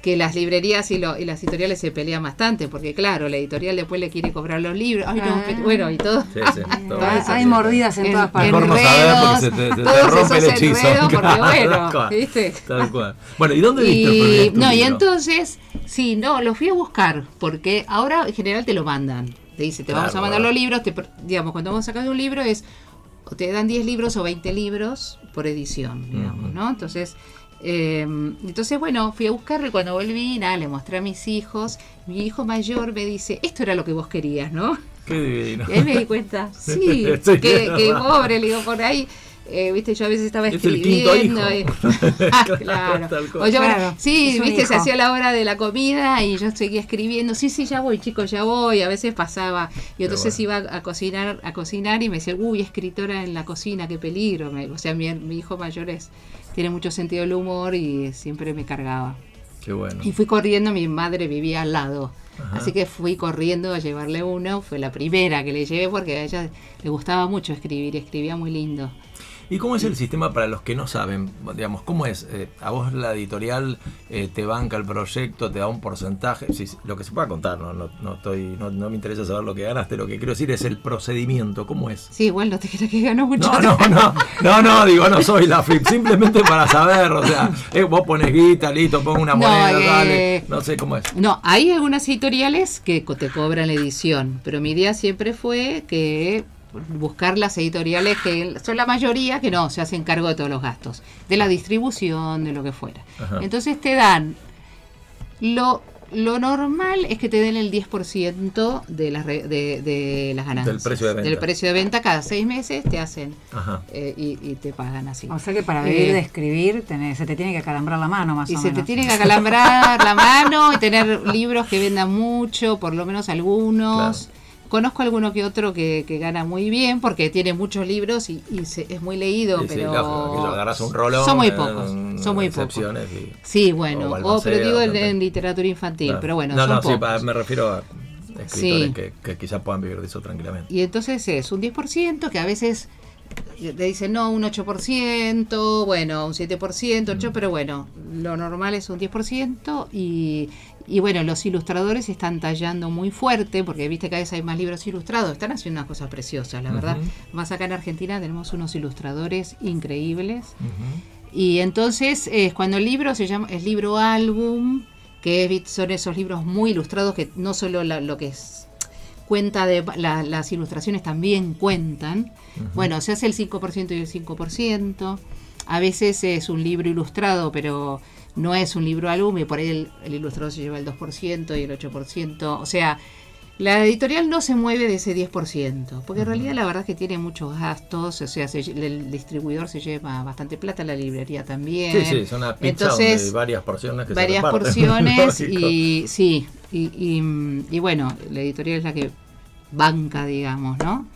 Speaker 3: que las librerías y, lo- y las editoriales se pelean bastante, porque claro, la editorial después le quiere cobrar los libros, ay no,
Speaker 2: Ah.
Speaker 3: bueno, y todo.
Speaker 1: Sí, sí, [LAUGHS] todo
Speaker 2: Ah, hay mordidas en,
Speaker 3: En-
Speaker 2: todas partes.
Speaker 1: Mejor no saber porque se te, se te
Speaker 3: todos
Speaker 1: rompe el
Speaker 3: esos
Speaker 1: hechizo.
Speaker 3: enredos, porque [LAUGHS] bueno,
Speaker 1: tal cual.
Speaker 3: ¿viste?
Speaker 1: Tal cual. Bueno, ¿y dónde viste el
Speaker 3: no, y entonces, sí, no, lo fui a buscar, porque ahora en general te lo mandan. Te dice, te vamos a mandar los libros, te, digamos, cuando vos sacas un libro es, o te dan 10 libros o 20 libros por edición, digamos. ¿no? Entonces, eh, entonces, bueno, fui a buscarlo y cuando volví, nada, le mostré a mis hijos. Mi hijo mayor me dice, esto era lo que vos querías, ¿no?
Speaker 1: Qué divino.
Speaker 3: Y ahí me di cuenta, [LAUGHS] sí, que
Speaker 1: verdad.
Speaker 3: pobre, le digo, por ahí, eh, viste, yo a veces estaba
Speaker 1: Es el quinto
Speaker 3: escribiendo.
Speaker 1: hijo.
Speaker 3: y- [LAUGHS] Ah, claro.
Speaker 1: Tal cual.
Speaker 3: O yo,
Speaker 2: Claro,
Speaker 3: sí, viste, se hacía la hora de la comida y yo seguía escribiendo, sí, sí, ya voy, chicos, ya voy. A veces pasaba, y entonces
Speaker 1: bueno.
Speaker 3: iba a cocinar, a cocinar y me decía, uy, escritora en la cocina, qué peligro. Me- o sea, mi, mi hijo mayor es, tiene mucho sentido del humor y siempre me cargaba.
Speaker 1: Qué bueno.
Speaker 3: Y fui corriendo, mi madre vivía al lado.
Speaker 1: Ajá.
Speaker 3: Así que fui corriendo a llevarle uno. Fue la primera que le llevé porque a ella le gustaba mucho escribir, escribía muy lindo.
Speaker 1: ¿Y cómo es el sistema para los que no saben? Digamos, ¿cómo es? Eh, a vos la editorial eh, te banca el proyecto, te da un porcentaje, lo que se pueda contar, no, no, no estoy, no, no me interesa saber lo que ganaste, lo que quiero decir es el procedimiento, ¿cómo es?
Speaker 3: Sí, igual no te creas que ganó mucho.
Speaker 1: No, no, no, no, no, digo, no soy la FIP, simplemente para saber, o sea, eh, vos pones guita, listo, pongo una moneda, dale, no sé cómo es.
Speaker 3: No, hay algunas editoriales que te cobran la edición, pero mi idea siempre fue que buscar las editoriales que son la mayoría que no, se hacen cargo de todos los gastos, de la distribución, de lo que fuera.
Speaker 1: Ajá.
Speaker 3: Entonces te dan lo lo normal es que te den el 10% de las, re- de, de las ganancias.
Speaker 1: Del precio de venta.
Speaker 3: Del precio de venta cada seis meses te hacen eh, y, y te pagan así.
Speaker 2: O sea que para
Speaker 3: Eh,
Speaker 2: vivir de escribir tenés- se te tiene que acalambrar la mano más
Speaker 3: Y
Speaker 2: o
Speaker 3: se te
Speaker 2: menos.
Speaker 3: tiene que [LAUGHS] acalambrar la mano y tener libros que vendan mucho, por lo menos algunos. Conozco alguno que otro que, que gana muy bien porque tiene muchos libros y, y se- es muy leído,
Speaker 1: Sí, sí,
Speaker 3: pero
Speaker 1: agarras un rolón.
Speaker 3: son muy
Speaker 1: eh,
Speaker 3: pocos,
Speaker 1: un-
Speaker 3: son muy pocos.
Speaker 1: y-
Speaker 3: Sí, bueno,
Speaker 1: O
Speaker 3: pero digo en, literatura infantil,
Speaker 1: Claro.
Speaker 3: pero bueno,
Speaker 1: no,
Speaker 3: son
Speaker 1: no, sí,
Speaker 3: pocos.
Speaker 1: pa- me refiero a escritores
Speaker 3: Sí.
Speaker 1: que, que quizás puedan vivir de eso tranquilamente.
Speaker 3: Y entonces es un 10% que a veces te dicen no, un 8%, bueno, un 7%, 8%, pero bueno, lo normal es un 10% y, y bueno, los ilustradores están tallando muy fuerte porque viste cada vez hay más libros ilustrados, están haciendo unas cosas preciosas, la verdad. Más acá en Argentina tenemos unos ilustradores increíbles. Y entonces es cuando el libro se llama, es libro álbum, que es- son esos libros muy ilustrados que no solo la- lo que es cuenta de la- las ilustraciones también cuentan. Bueno, se hace el 5% y el 5%. A veces es un libro ilustrado, pero no es un libro y por ahí el, el ilustrador se lleva el 2% y el 8%. O sea, la editorial no se mueve de ese 10%, porque en realidad la verdad es que tiene muchos gastos, o sea, se- el distribuidor se lleva bastante plata, la librería también.
Speaker 1: Sí, sí, es una pizza
Speaker 3: Entonces,
Speaker 1: donde varias porciones que se
Speaker 3: varias
Speaker 1: reparten. [LAUGHS]
Speaker 3: porciones y sí, y, y- y bueno, la editorial es la que banca, digamos, ¿no?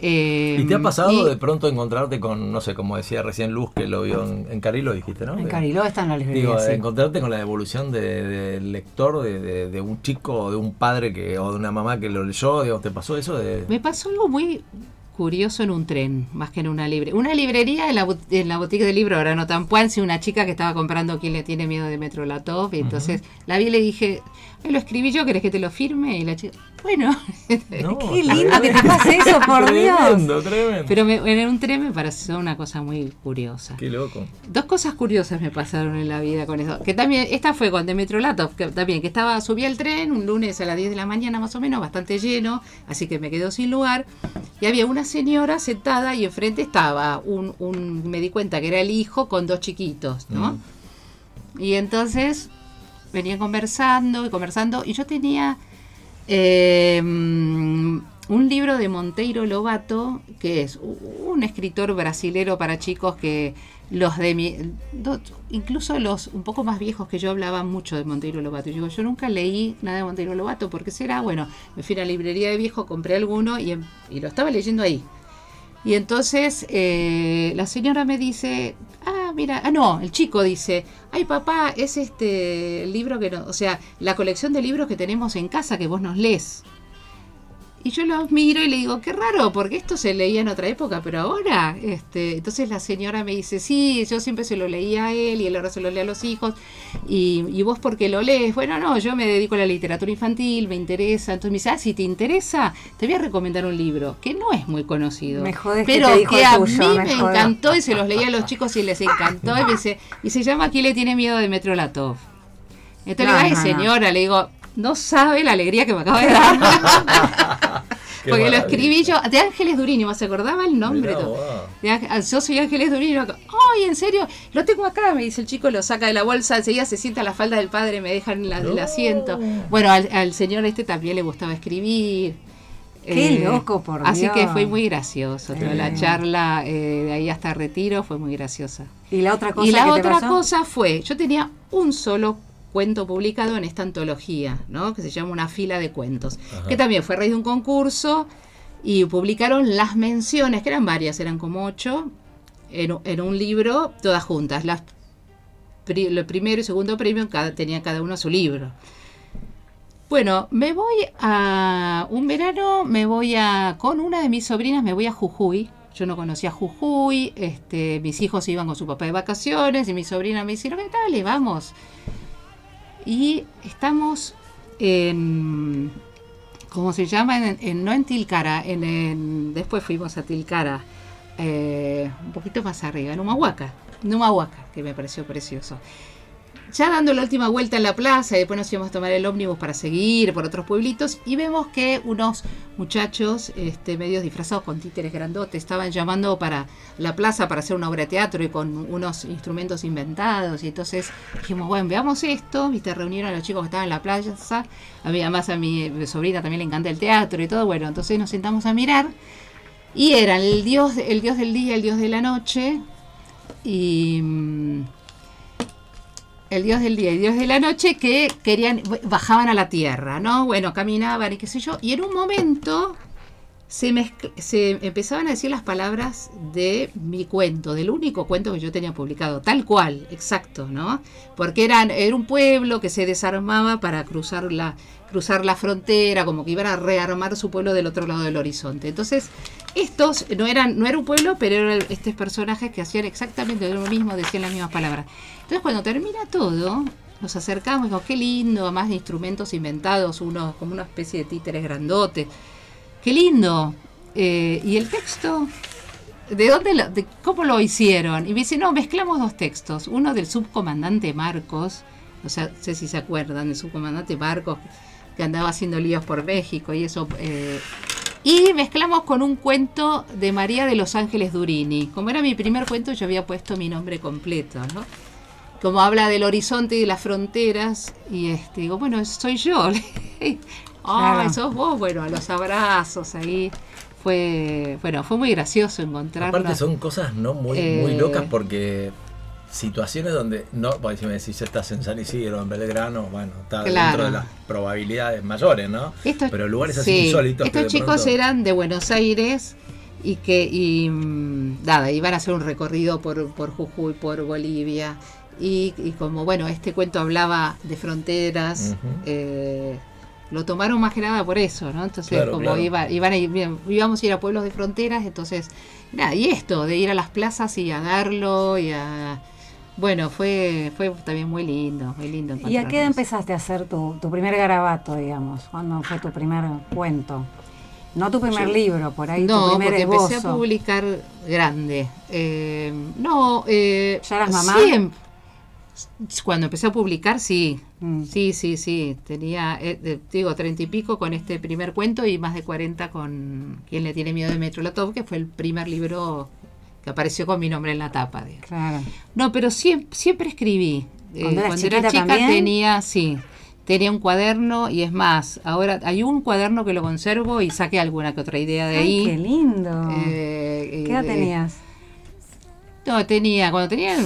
Speaker 3: Eh,
Speaker 1: ¿Y te ha pasado
Speaker 3: y-
Speaker 1: de pronto encontrarte con, no sé, como decía recién Luz, que lo vio en, en Cariló, dijiste, ¿no?
Speaker 2: En
Speaker 1: De-
Speaker 2: Cariló está en la librería.
Speaker 1: Digo,
Speaker 2: sí.
Speaker 1: encontrarte con la devolución de- del lector, de, de- de un chico o de un padre que o de una mamá que lo leyó, digo, ¿te pasó eso? De...
Speaker 3: Me pasó algo muy curioso en un tren, más que en una librería. Una librería en la, en la boutique de libro, ahora no tan si una chica que estaba comprando Quién le tiene miedo de Metro Latov, y entonces la vi y le dije, "Ay, lo escribí yo, ¿querés que te lo firme? Y la chica, bueno, [LAUGHS]
Speaker 1: No,
Speaker 2: Qué lindo que te pase eso, por Dios.
Speaker 1: Tremendo, tremendo.
Speaker 3: pero me- en un tren me pareció una cosa muy curiosa.
Speaker 1: Qué loco.
Speaker 3: Dos cosas curiosas me pasaron en la vida con eso. Que también, esta fue con Demetrio Latov, que también, que estaba, subí al tren un lunes a las 10 de la mañana más o menos, bastante lleno, así que me quedo sin lugar. Y había una señora sentada y enfrente estaba un, un me di cuenta que era el hijo con dos chiquitos, ¿no?
Speaker 1: Mm.
Speaker 3: Y entonces venían conversando y conversando, y yo tenía eh, un libro de Monteiro Lobato, que es un escritor brasilero para chicos que los de mi, incluso los un poco más viejos que yo hablaban mucho de Monteiro Lobato. Y digo, yo nunca leí nada de Monteiro Lobato, porque será? Bueno, me fui a la librería de viejo, compré alguno y, em- y lo estaba leyendo ahí. Y entonces eh, la señora me dice, ah, mira, ah, no, el chico dice, ay papá, es este libro que no, o sea, la colección de libros que tenemos en casa que vos nos lees. Y yo los miro y le digo, qué raro, porque esto se leía en otra época, pero ahora, este, entonces la señora me dice, sí, yo siempre se lo leía a él y él ahora se lo lee a los hijos, y, y vos por qué lo lees, bueno, no, yo me dedico a la literatura infantil, me interesa, entonces me dice, ah, si te interesa, te voy a recomendar un libro, que no es muy conocido,
Speaker 2: Me jodés que
Speaker 3: pero que a
Speaker 2: tuyo,
Speaker 3: mí
Speaker 2: me
Speaker 3: encantó y se los leía a los chicos y les encantó, y me dice, y se llama ¿Quién le tiene miedo de Metro Latov? Entonces
Speaker 2: No,
Speaker 3: le digo, ay
Speaker 2: no, no.
Speaker 3: señora, le digo, no sabe la alegría que me acaba de dar. [LAUGHS] Porque lo escribí yo, de Ángeles Durini, ¿se acordaba el nombre?
Speaker 1: Mirá.
Speaker 3: De Ángel- yo soy Ángeles Durini. Ay, ¿en serio? Lo tengo acá, me dice el chico, lo saca de la bolsa, enseguida se sienta a la falda del padre, me dejan en la- el asiento. Bueno, al, al señor este también le gustaba escribir.
Speaker 2: Qué loco, por
Speaker 3: Así
Speaker 2: Dios.
Speaker 3: que fue muy gracioso. toda la
Speaker 2: Eh.
Speaker 3: charla eh, de ahí hasta retiro fue muy graciosa.
Speaker 2: Y la otra cosa
Speaker 3: Y la
Speaker 2: que te
Speaker 3: otra
Speaker 2: pasó?
Speaker 3: cosa fue, yo tenía un solo cuento publicado en esta antología, ¿no? Que se llama Una fila de cuentos,
Speaker 1: Ajá.
Speaker 3: que también fue a raíz de un concurso y publicaron las menciones, que eran varias, eran como ocho, en, un libro, todas juntas. Las, pri- el primero y segundo premio cada, tenía cada uno su libro. Bueno, me voy a un verano, me voy a con una de mis sobrinas, me voy a Jujuy. yo no conocía Jujuy, este, mis hijos iban con su papá de vacaciones y mi sobrina me dice, ¿qué tal? Vamos. Y estamos en, ¿cómo se llama? En, no en Tilcara, en, después fuimos a Tilcara, eh, un poquito más arriba, en Humahuaca, en que me pareció precioso. Ya dando la última vuelta en la plaza, y después nos íbamos a tomar el ómnibus para seguir por otros pueblitos, y vemos que unos muchachos este, medios disfrazados con títeres grandotes estaban llamando para la plaza para hacer una obra de teatro y con unos instrumentos inventados. Y entonces dijimos, bueno, veamos esto, viste, reunieron a los chicos que estaban en la plaza, a mí, además a mi sobrina también le encanta el teatro y todo, bueno, entonces nos sentamos a mirar, y eran el dios, el dios del día, el dios de la noche, y... el dios del día y dios de la noche que querían bajaban a la tierra, ¿no? Bueno, caminaban y qué sé yo, y en un momento se, mezcl- se empezaban a decir las palabras de mi cuento, del único cuento que yo tenía publicado, tal cual, exacto, ¿no? Porque eran, era un pueblo que se desarmaba para cruzar la, cruzar la frontera, como que iban a rearmar su pueblo del otro lado del horizonte. Entonces, estos no eran, no era un pueblo, pero eran estos personajes que hacían exactamente lo mismo, decían las mismas palabras. Entonces, cuando termina todo, nos acercamos y digo, qué lindo, más de instrumentos inventados, uno como una especie de títeres grandotes. Qué lindo. Eh, y el texto, ¿de dónde lo, cómo lo hicieron? Y me dice, no, mezclamos dos textos. Uno del subcomandante Marcos, o sea, no sé si se acuerdan del subcomandante Marcos, que andaba haciendo líos por México y eso. eh, y mezclamos con un cuento de María de los Ángeles Durini. Como era mi primer cuento, yo había puesto mi nombre completo, ¿no? Como habla del horizonte y de las fronteras, y este, digo, bueno, soy yo. [LAUGHS] Ah,
Speaker 2: Claro.
Speaker 3: sos vos, bueno, a los abrazos ahí. Fue, bueno, fue muy gracioso encontrarnos.
Speaker 1: Aparte son cosas no muy,
Speaker 3: Eh,
Speaker 1: muy locas porque situaciones donde no, si me decís estás en San Isidro, en Belgrano, bueno, está
Speaker 3: Claro.
Speaker 1: dentro de las probabilidades mayores, ¿no?
Speaker 3: Estos-
Speaker 1: Pero lugares así
Speaker 3: sí,
Speaker 1: insólitos.
Speaker 3: Estos chicos
Speaker 1: pronto-
Speaker 3: eran de Buenos Aires y que y, mm, nada, iban a hacer un recorrido por, por Jujuy, por Bolivia. Y, y como bueno, este cuento hablaba de fronteras, eh, lo tomaron más que nada por eso, ¿no? Entonces,
Speaker 1: Claro,
Speaker 3: como
Speaker 1: claro.
Speaker 3: iba, iban a ir, bien, íbamos a ir a pueblos de fronteras, entonces, nada, y esto, de ir a las plazas y a darlo y a. Bueno, fue, fue también muy lindo, muy lindo.
Speaker 2: ¿Y a qué empezaste a hacer tu, tu primer garabato, digamos? ¿Cuándo fue tu primer cuento? No tu primer
Speaker 3: Yo-
Speaker 2: libro, por ahí
Speaker 3: no,
Speaker 2: tu primer
Speaker 3: porque
Speaker 2: esbozo.
Speaker 3: empecé a publicar grande. Eh, no, eh,
Speaker 2: ¿Ya eras mamá?
Speaker 3: Cuando empecé a publicar, sí.
Speaker 2: Mm.
Speaker 3: Sí, sí, sí. Tenía, eh, de- digo, treinta y pico con este primer cuento y más de 40 con Quien le tiene miedo de Metro Latov, que fue el primer libro que apareció con mi nombre en la tapa. digamos.
Speaker 2: Claro.
Speaker 3: No, pero siempre, siempre escribí. Eh,
Speaker 2: ¿Cuando
Speaker 3: era chica
Speaker 2: también?
Speaker 3: tenía, sí, tenía un cuaderno y es más, ahora hay un cuaderno que lo conservo y saqué alguna que otra idea de
Speaker 2: Ay,
Speaker 3: ahí.
Speaker 2: qué lindo.
Speaker 3: Eh,
Speaker 2: ¿Qué edad
Speaker 3: eh,
Speaker 2: tenías?
Speaker 3: No, tenía, cuando tenía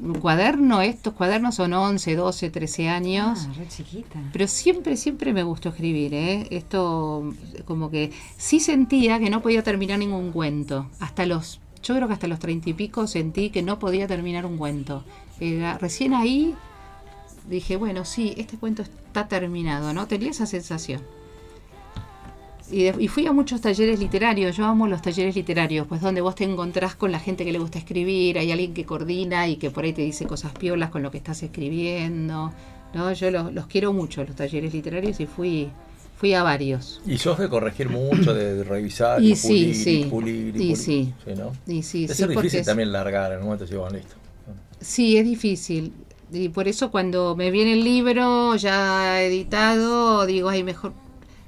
Speaker 3: un cuaderno, estos cuadernos son 11, 12, 13 años.
Speaker 2: Ah, re chiquita.
Speaker 3: Pero siempre, siempre me gustó escribir, ¿eh? Esto, como que sí sentía que no podía terminar ningún cuento. Hasta los, yo creo que hasta los treinta y pico sentí que no podía terminar un cuento. Era- recién ahí dije, bueno, sí, este cuento está terminado, ¿no? Tenía esa sensación. Y, fui a muchos talleres literarios, yo amo los talleres literarios, pues donde vos te encontrás con la gente que le gusta escribir, hay alguien que coordina y que por ahí te dice cosas piolas con lo que estás escribiendo. ¿no? Yo los quiero mucho, los talleres literarios, y fui, fui a varios.
Speaker 1: Y sos de corregir mucho, de, de revisar,
Speaker 3: Y
Speaker 1: y
Speaker 3: sí,
Speaker 1: pulir,
Speaker 3: sí.
Speaker 1: y pulir, y
Speaker 3: Y
Speaker 1: pulir.
Speaker 3: sí.
Speaker 1: ¿no?
Speaker 3: Y sí,
Speaker 1: es
Speaker 3: sí, porque
Speaker 1: difícil también largar en un momento, si bueno, listo.
Speaker 3: Sí, es difícil. Y por eso cuando me viene el libro ya editado, digo, ay, mejor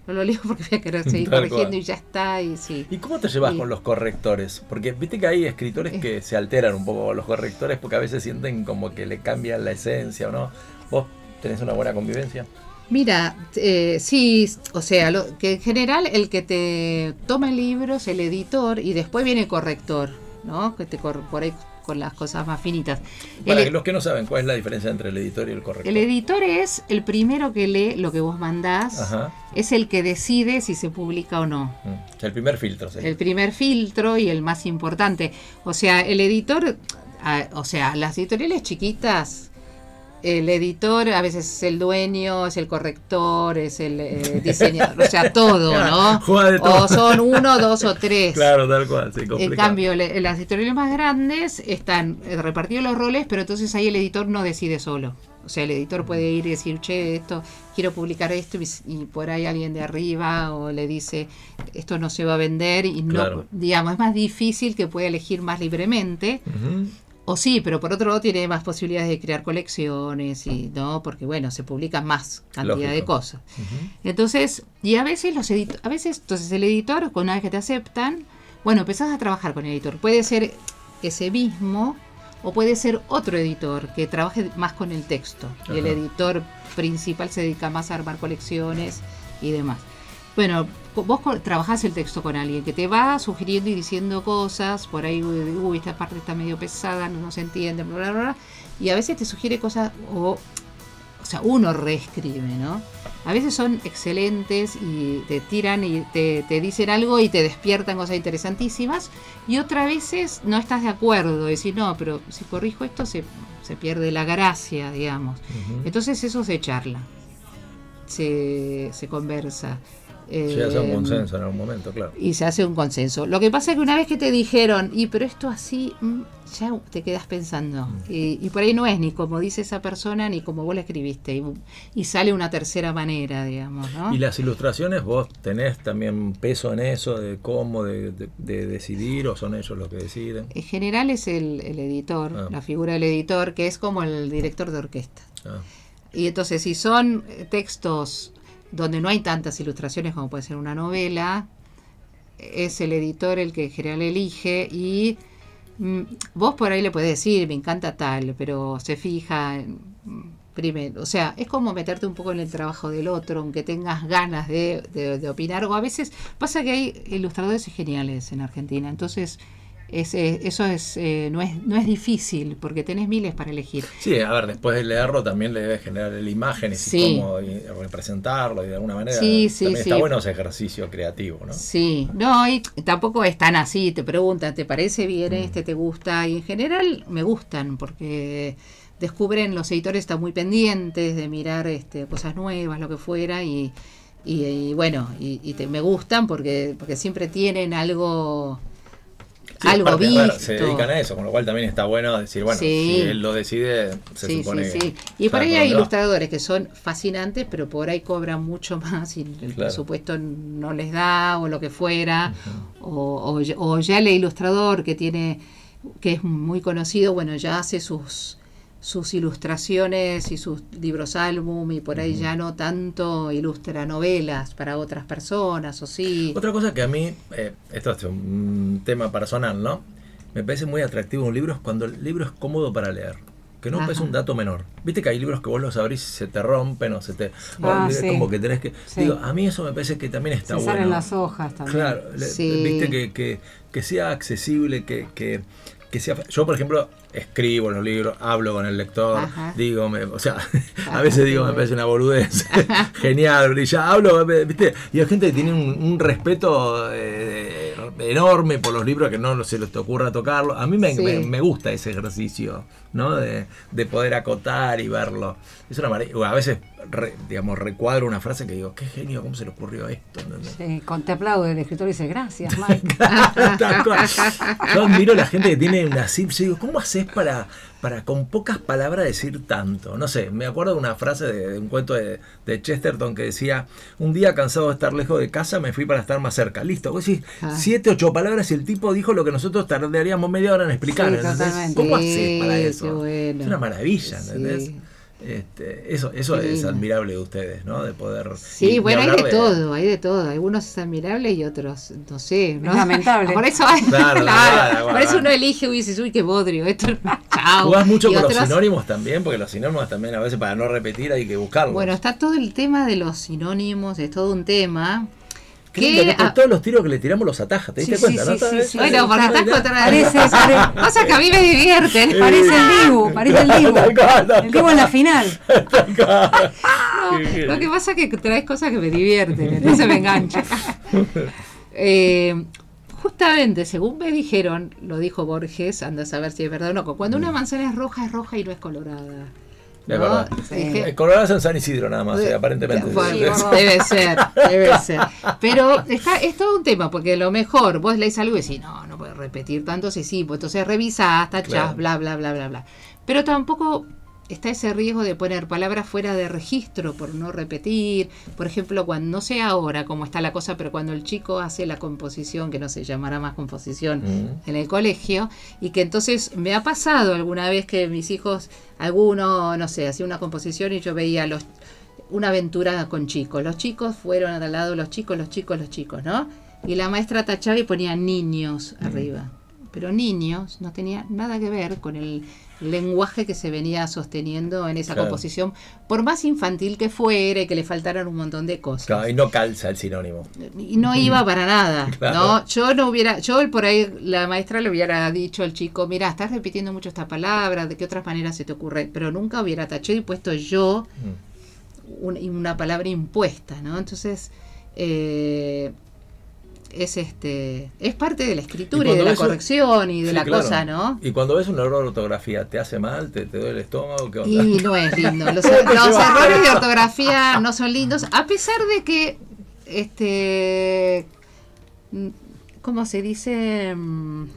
Speaker 3: no lo leo [LAUGHS] porque voy a querer seguir
Speaker 1: Tal
Speaker 3: corrigiendo
Speaker 1: cual.
Speaker 3: y ya está. Y sí.
Speaker 1: ¿Y cómo te llevas
Speaker 3: Sí.
Speaker 1: con los correctores? Porque viste que hay escritores que se alteran un poco los correctores porque a veces sienten como que le cambian la esencia o no. ¿Vos tenés una buena convivencia?
Speaker 3: Mira, eh, sí, o sea, lo, que en general el que te toma el libro es el editor y después viene el corrector, ¿no? Que te cor- por ahí con las cosas más finitas.
Speaker 1: Para
Speaker 3: El-
Speaker 1: que los que no saben, ¿cuál es la diferencia entre el editor y el corrector?
Speaker 3: El editor es el primero que lee lo que vos mandás,
Speaker 1: Ajá.
Speaker 3: es el que decide si se publica o no.
Speaker 1: Mm. El primer filtro. sería.
Speaker 3: El primer filtro y el más importante. O sea, el editor, o sea, las editoriales chiquitas el editor a veces es el dueño, es el corrector, es el eh, diseñador, o sea, todo, [LAUGHS] ¿no?
Speaker 1: Juega de todo.
Speaker 3: O son uno, dos o tres.
Speaker 1: Claro, tal cual, sí,
Speaker 3: En
Speaker 1: complicado.
Speaker 3: cambio, le- en las editoriales más grandes están eh, repartidos los roles, pero entonces ahí el editor no decide solo. O sea, el editor puede ir y decir, che, esto, quiero publicar esto, y, por ahí alguien de arriba o le dice, esto no se va a vender, y no,
Speaker 1: Claro.
Speaker 3: digamos, es más difícil que pueda elegir más libremente.
Speaker 1: Ujú.
Speaker 3: O sí, pero por otro lado tiene más posibilidades de crear colecciones y no, porque bueno, se publican más cantidad de cosas. Entonces, y a veces los a veces entonces el editor, con una vez que te aceptan, bueno, empezás a trabajar con el editor. Puede ser ese mismo o puede ser otro editor que trabaje más con el texto. Y el editor principal se dedica más a armar colecciones y demás. Bueno, vos trabajás el texto con alguien que te va sugiriendo y diciendo cosas, por ahí, uy, esta parte está medio pesada, no, no se entiende, bla, bla, bla, y a veces te sugiere cosas, o, o sea, uno reescribe, ¿no? A veces son excelentes y te tiran y te, te dicen algo y te despiertan cosas interesantísimas, y otras veces no estás de acuerdo, decir, no, pero si corrijo esto se, se pierde la gracia, digamos. Entonces eso se charla, se, se conversa.
Speaker 1: Sí, hace un
Speaker 3: Eh,
Speaker 1: consenso en algún momento, claro.
Speaker 3: y se hace un consenso. Lo que pasa es que una vez que te dijeron, y pero esto así, mm, ya te quedas pensando.
Speaker 1: Mm.
Speaker 3: Y, y por ahí no es ni como dice esa persona, ni como vos la escribiste. Y, y sale una tercera manera, digamos, ¿no?
Speaker 1: ¿Y las ilustraciones vos tenés también peso en eso de cómo de, de- de decidir o son ellos los que deciden?
Speaker 3: En general es el, el editor,
Speaker 1: Ah.
Speaker 3: la figura del editor, que es como el director de orquesta.
Speaker 1: Ah,
Speaker 3: Y entonces, si son eh, textos donde no hay tantas ilustraciones como puede ser una novela, es el editor el que en general elige y mm, vos por ahí le podés decir, me encanta tal, pero se fija en, mm, primero, o sea, es como meterte un poco en el trabajo del otro, aunque tengas ganas de, de- de opinar, o a veces pasa que hay ilustradores geniales en Argentina, entonces es, eh, eso es, eh, no es no es difícil porque tenés miles para elegir.
Speaker 1: Sí, a ver, después de leerlo también le debe generar imágenes
Speaker 3: Sí.
Speaker 1: y cómo y representarlo y de alguna manera
Speaker 3: Sí, sí,
Speaker 1: también
Speaker 3: sí.
Speaker 1: está bueno ese ejercicio creativo, ¿no?
Speaker 3: Sí, no, y tampoco es tan así, te preguntan, ¿te parece bien este? ¿Te gusta? Y en general me gustan porque descubren, los editores están muy pendientes de mirar este, cosas nuevas, lo que fuera, y, y, y bueno, y, y te- me gustan porque, porque siempre tienen algo,
Speaker 1: Sí,
Speaker 3: algo visto.
Speaker 1: ver, se dedican a eso, con lo cual también está bueno decir, bueno,
Speaker 3: Sí.
Speaker 1: si él lo decide, se
Speaker 3: Sí,
Speaker 1: supone
Speaker 3: sí,
Speaker 1: que
Speaker 3: sí. Y por ahí hay ilustradores que son fascinantes, pero por ahí cobran mucho más y el
Speaker 1: Claro.
Speaker 3: presupuesto no les da o lo que fuera. o, o o ya el ilustrador que tiene, que es muy conocido, bueno, ya hace sus sus ilustraciones y sus libros álbum y por ahí ya no tanto ilustra novelas para otras personas o sí.
Speaker 1: Otra cosa que a mí, eh, esto es un tema personal, ¿no? Me parece muy atractivo un libro es cuando el libro es cómodo para leer. Que no es un dato menor. Viste que hay libros que vos los abrís y se te rompen o se te.
Speaker 2: Ah,
Speaker 1: o es
Speaker 2: sí.
Speaker 1: como que tenés que.
Speaker 2: Sí.
Speaker 1: Digo, a mí eso me parece que también está
Speaker 2: Se
Speaker 1: bueno.
Speaker 2: salen las hojas también.
Speaker 1: Claro, le- viste que, que, que sea accesible, que, que, que sea. Yo, por ejemplo, escribo los libros, hablo con el lector,
Speaker 3: Ajá.
Speaker 1: digo, me- o sea, [LAUGHS] a veces digo, me parece una boludez, [LAUGHS] genial, brilla, hablo, viste, y hay gente que tiene un, un respeto eh, enorme por los libros que no se les ocurra tocarlo. A mí me,
Speaker 3: Sí.
Speaker 1: me- me gusta ese ejercicio, ¿no? De, de poder acotar y verlo. Es una maravilla. A veces, re- digamos, recuadro una frase que digo, qué genio, ¿cómo se le ocurrió esto?
Speaker 2: Sí, con te aplaude el escritor y dice, gracias, [LAUGHS] Mike.
Speaker 1: Yo admiro a la gente que tiene una. Yo digo, ¿cómo haces para, para con pocas palabras decir tanto? No sé, me acuerdo de una frase de, de un cuento de, de Chesterton que decía: Un día cansado de estar lejos de casa, me fui para estar más cerca. Listo, vos decís
Speaker 3: Ah.
Speaker 1: siete, ocho palabras y el tipo dijo lo que nosotros tardaríamos media hora en explicar.
Speaker 2: Sí,
Speaker 1: ¿entendés? ¿Cómo haces para eso?
Speaker 3: bueno.
Speaker 1: Es una maravilla,
Speaker 3: Sí.
Speaker 1: Este, eso eso es admirable de ustedes, ¿no? De poder.
Speaker 3: Sí,
Speaker 1: y- y
Speaker 3: bueno, hay de, todo, hay de todo. Algunos es admirable y otros, no sé. ¿no?
Speaker 2: Es lamentable. [LAUGHS]
Speaker 3: Por eso,
Speaker 1: Claro, [LAUGHS] claro,
Speaker 3: por eso uno elige y dices, uy, qué bodrio, esto [LAUGHS] chao.
Speaker 1: Jugás mucho
Speaker 3: Y
Speaker 1: con los sinónimos también, porque los sinónimos también a veces para no repetir hay que buscarlos.
Speaker 3: Bueno, está todo el tema de los sinónimos, es todo un tema.
Speaker 1: Qué lindo, que por
Speaker 3: ah,
Speaker 1: todos los tiros que le tiramos los ataja, ¿te diste
Speaker 2: sí,
Speaker 1: cuenta?
Speaker 2: sí,
Speaker 1: no?
Speaker 2: sí, sí.
Speaker 3: Bueno, estás contra
Speaker 2: Parece, pare-
Speaker 3: Pasa que a mí me divierten.
Speaker 2: parece el Dibu, [LAUGHS] parece el Dibu. El Dibu en la final. [LAUGHS] [LAUGHS]
Speaker 3: No, lo que pasa es que traes cosas que me divierten, entonces me engancha. Eh, justamente, según me dijeron, lo dijo Borges, anda a saber si es verdad o no, cuando
Speaker 1: Mm.
Speaker 3: una manzana es roja, es roja y no es colorada.
Speaker 1: Es
Speaker 3: ¿no?
Speaker 1: verdad. El Colorado es en San Isidro nada más, eh, aparentemente.
Speaker 3: Bueno,
Speaker 2: Sí,
Speaker 3: debe ser, debe [LAUGHS] ser. Pero está, es todo un tema, porque a lo mejor vos lees algo y decís, no, no puedes repetir tanto, sí, sí, pues entonces revisás, tachás,
Speaker 1: Claro.
Speaker 3: bla, bla, bla, bla, bla. Pero tampoco está ese riesgo de poner palabras fuera de registro por no repetir. Por ejemplo, cuando, no sé ahora cómo está la cosa, pero cuando el chico hace la composición, que no se llamará más composición
Speaker 1: Mm.
Speaker 3: en el colegio, y que entonces me ha pasado alguna vez que mis hijos, alguno, no sé, hacía una composición y yo veía los una aventura con chicos. Los chicos fueron a tal lado, los chicos, los chicos, los chicos, ¿no? Y la maestra tachaba y ponía niños arriba. Pero niños no tenía nada que ver con el lenguaje que se venía sosteniendo en esa
Speaker 1: Claro.
Speaker 3: composición, por más infantil que fuera y que le faltaran un montón de cosas.
Speaker 1: Claro, y no calza el sinónimo.
Speaker 3: Y no iba para nada,
Speaker 1: Claro.
Speaker 3: ¿no? Yo no hubiera, yo por ahí la maestra le hubiera dicho al chico, mira, estás repitiendo mucho esta palabra, ¿de qué otras maneras se te ocurre? Pero nunca hubiera tachado y puesto yo
Speaker 1: Mm.
Speaker 3: un- una palabra impuesta, ¿no? Entonces, eh, es este, es parte de la escritura y, de la corrección y de
Speaker 1: Sí,
Speaker 3: la
Speaker 1: claro.
Speaker 3: cosa, ¿no?
Speaker 1: Y cuando ves un error de ortografía, ¿te hace mal? ¿Te, te duele el estómago? ¿Qué onda?
Speaker 3: Y no es lindo. [LAUGHS] Los, errores de ortografía no son lindos, a pesar de que, este, mm, ¿cómo se dice? Mm,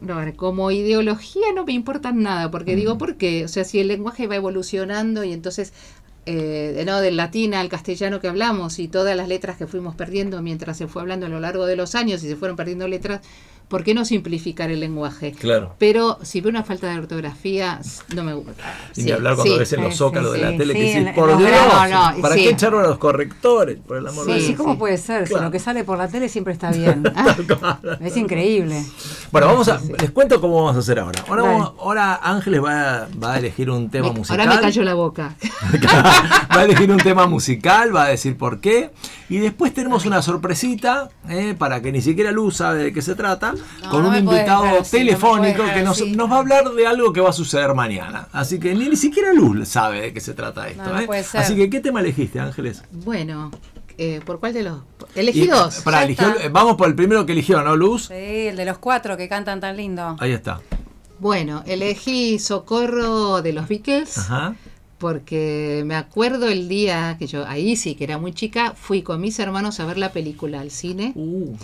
Speaker 3: No, como ideología no me importan nada, porque digo, ¿por qué? O sea, si el lenguaje va evolucionando y entonces, eh, no, del latín al castellano que hablamos y todas las letras que fuimos perdiendo mientras se fue hablando a lo largo de los años y se fueron perdiendo letras, ¿por qué no simplificar el lenguaje?
Speaker 1: Claro.
Speaker 3: Pero si veo una falta de ortografía, no me gusta.
Speaker 1: Y ni hablar cuando
Speaker 3: sí.
Speaker 1: ves en los zócalos
Speaker 2: sí,
Speaker 1: de la tele que
Speaker 2: en-
Speaker 1: por Dios,
Speaker 3: no,
Speaker 1: ¿para qué echaron a los correctores? Por el amor de
Speaker 3: Sí,
Speaker 2: ¿cómo puede ser?
Speaker 1: Claro.
Speaker 2: Si lo que sale por la tele siempre está bien. [LAUGHS] es increíble.
Speaker 1: Bueno, vamos a, les cuento cómo vamos a hacer ahora. Ahora,
Speaker 2: Dale.
Speaker 1: vamos- ahora Ángeles va, va a elegir un tema
Speaker 3: Me-
Speaker 1: musical.
Speaker 3: ahora me cayó la boca. [LAUGHS]
Speaker 1: va a elegir un tema musical, va a decir por qué. Y después tenemos una sorpresita, eh, para que ni siquiera Luz sabe de qué se trata,
Speaker 2: No,
Speaker 1: con
Speaker 2: no
Speaker 1: un invitado
Speaker 2: dejar no
Speaker 1: telefónico que nos, va a hablar de algo que va a suceder mañana. Así que ni, ni siquiera Luz sabe de qué se trata esto.
Speaker 2: No, no
Speaker 1: eh.
Speaker 2: puede ser.
Speaker 1: Así que, ¿qué tema elegiste, Ángeles?
Speaker 3: Bueno, eh, ¿por cuál de los? Elegí
Speaker 1: Y-
Speaker 3: dos.
Speaker 1: eligió- eh, vamos por el primero que eligió, ¿no, Luz?
Speaker 2: Sí, el de los cuatro que cantan tan lindo.
Speaker 1: Ahí está.
Speaker 3: Bueno, elegí Socorro de los Beatles.
Speaker 1: Ajá.
Speaker 3: Porque me acuerdo el día que yo, ahí sí que era muy chica, fui con mis hermanos a ver la película al cine
Speaker 1: Uh,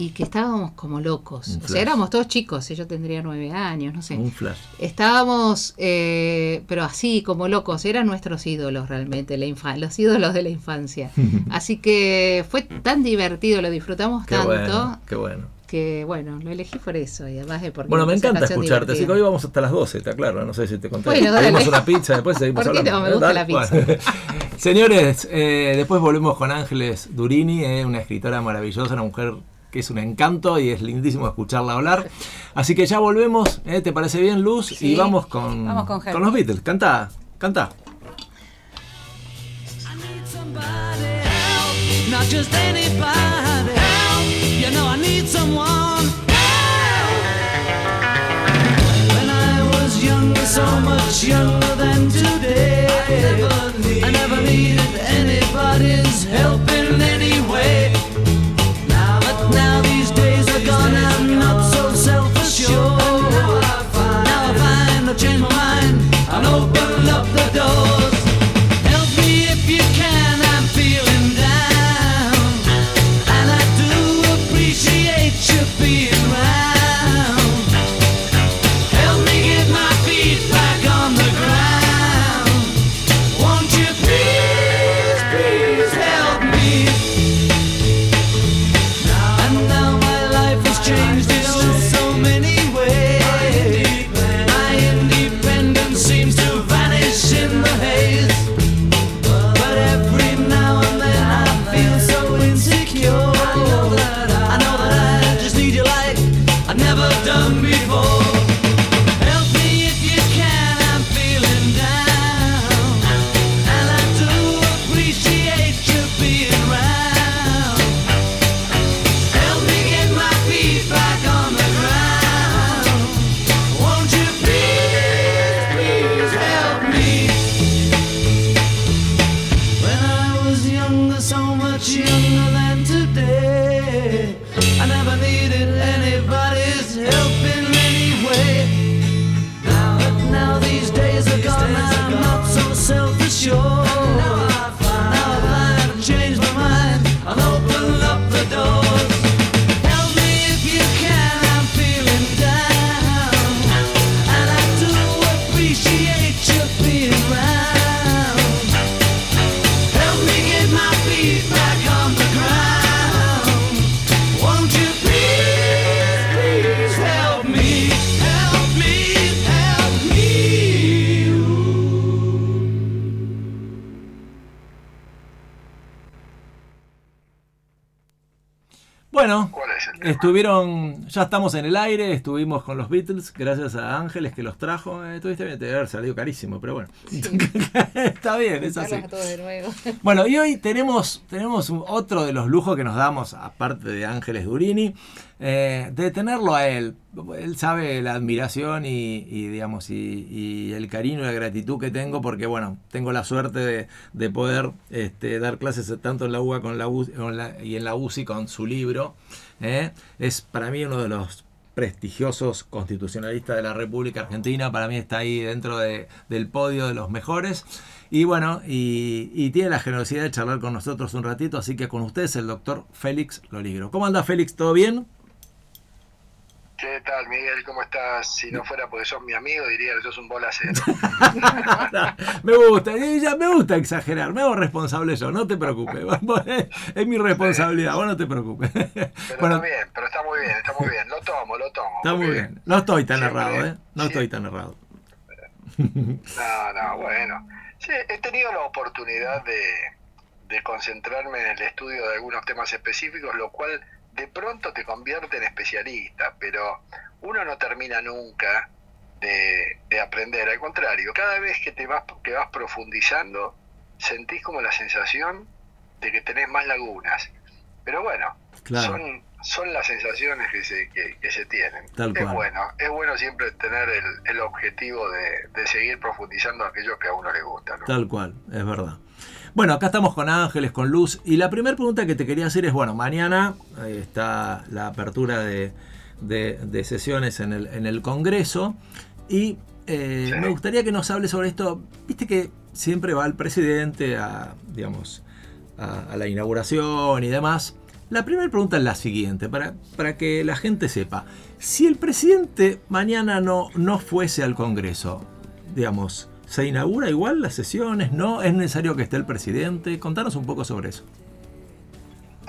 Speaker 3: y que estábamos como locos. O sea, éramos todos chicos, yo tendría nueve años, no sé.
Speaker 1: un flash.
Speaker 3: Estábamos, eh, pero así, como locos, eran nuestros ídolos realmente, la infa- los ídolos de la infancia. [LAUGHS] Así que fue tan divertido, lo disfrutamos
Speaker 1: Qué
Speaker 3: tanto,
Speaker 1: bueno, qué bueno.
Speaker 3: que bueno, lo elegí por eso y además de porque
Speaker 1: Bueno, me encanta escucharte, así que hoy vamos hasta las 12, está claro, no sé si te conté.
Speaker 3: Bueno, dale.
Speaker 1: Una pizza, después [LAUGHS] seguimos
Speaker 3: ¿Por qué
Speaker 1: hablando.
Speaker 3: no? Me gusta la pizza.
Speaker 1: bueno. [LAUGHS] Señores, eh, después volvemos con Ángeles Durini, eh, una escritora maravillosa, una mujer que es un encanto y es lindísimo escucharla hablar. Así que ya volvemos, eh, ¿te parece bien, Luz?
Speaker 2: Sí.
Speaker 1: Y vamos con,
Speaker 2: Vamos con Help.
Speaker 1: los Beatles. Canta, canta.
Speaker 4: I need somebody help, not just anybody help. You know I need someone help. When I was younger, so much younger than today, I never needed anybody's help in
Speaker 1: estuvieron, ya estamos en el aire, estuvimos con los Beatles, gracias a Ángeles que los trajo. Eh, Estuviste bien, te debe haber salido carísimo, pero bueno. [LAUGHS] Está bien, es así.
Speaker 3: Juntarlos a todos de nuevo. [LAUGHS]
Speaker 1: Bueno, y hoy tenemos, tenemos otro de los lujos que nos damos, aparte de Ángeles Durini, eh, de tenerlo a él. Él sabe la admiración y, y, digamos, y, y el cariño y la gratitud que tengo, porque bueno, tengo la suerte de, de poder este, dar clases tanto en la UBA con la, U- con la- y en la UCI con su libro. ¿Eh? Es para mí uno de los prestigiosos constitucionalistas de la República Argentina, para mí está ahí dentro de- del podio de los mejores. Y bueno, y, y tiene la generosidad de charlar con nosotros un ratito, así que con ustedes el doctor Félix Loligro. ¿Cómo anda Félix? ¿Todo bien?
Speaker 5: ¿Qué tal, Miguel? ¿Cómo estás? Si no fuera porque sos mi amigo, diría que sos un bola cero. [LAUGHS]
Speaker 1: me gusta, ya me gusta exagerar, me hago responsable yo, no te preocupes. [LAUGHS] Es mi responsabilidad, vos no te preocupes.
Speaker 5: Pero
Speaker 1: Bueno,
Speaker 5: está bien, pero está muy bien, está muy bien. Lo tomo, lo tomo.
Speaker 1: está muy bien. No estoy tan
Speaker 5: Siempre,
Speaker 1: errado, ¿eh? No estoy tan errado.
Speaker 5: No, no, bueno. Sí, he tenido la oportunidad de, de concentrarme en el estudio de algunos temas específicos, lo cual de pronto te convierte en especialista, pero uno no termina nunca de, de aprender. Al contrario, cada vez que te vas, que vas profundizando, sentís como la sensación de que tenés más lagunas. Pero bueno,
Speaker 1: Claro.
Speaker 5: son, son las sensaciones que se, que, que se tienen.
Speaker 1: Tal
Speaker 5: es
Speaker 1: cual.
Speaker 5: bueno, es bueno siempre tener el, el objetivo de, de seguir profundizando aquello que a uno le gusta. ¿no?
Speaker 1: Tal cual, es verdad. Bueno, acá estamos con Ángeles, con Luz. Y la primera pregunta que te quería hacer es, bueno, mañana está la apertura de, de- de sesiones en el, en el Congreso. Y eh,
Speaker 5: Sí.
Speaker 1: me gustaría que nos hable sobre esto. Viste que siempre va el presidente a, digamos, a, a la inauguración y demás. La primera pregunta es la siguiente, para, para que la gente sepa. Si el presidente mañana no, no fuese al Congreso, digamos, ¿se inaugura igual las sesiones? ¿No? ¿Es necesario que esté el presidente? Contanos un poco sobre eso.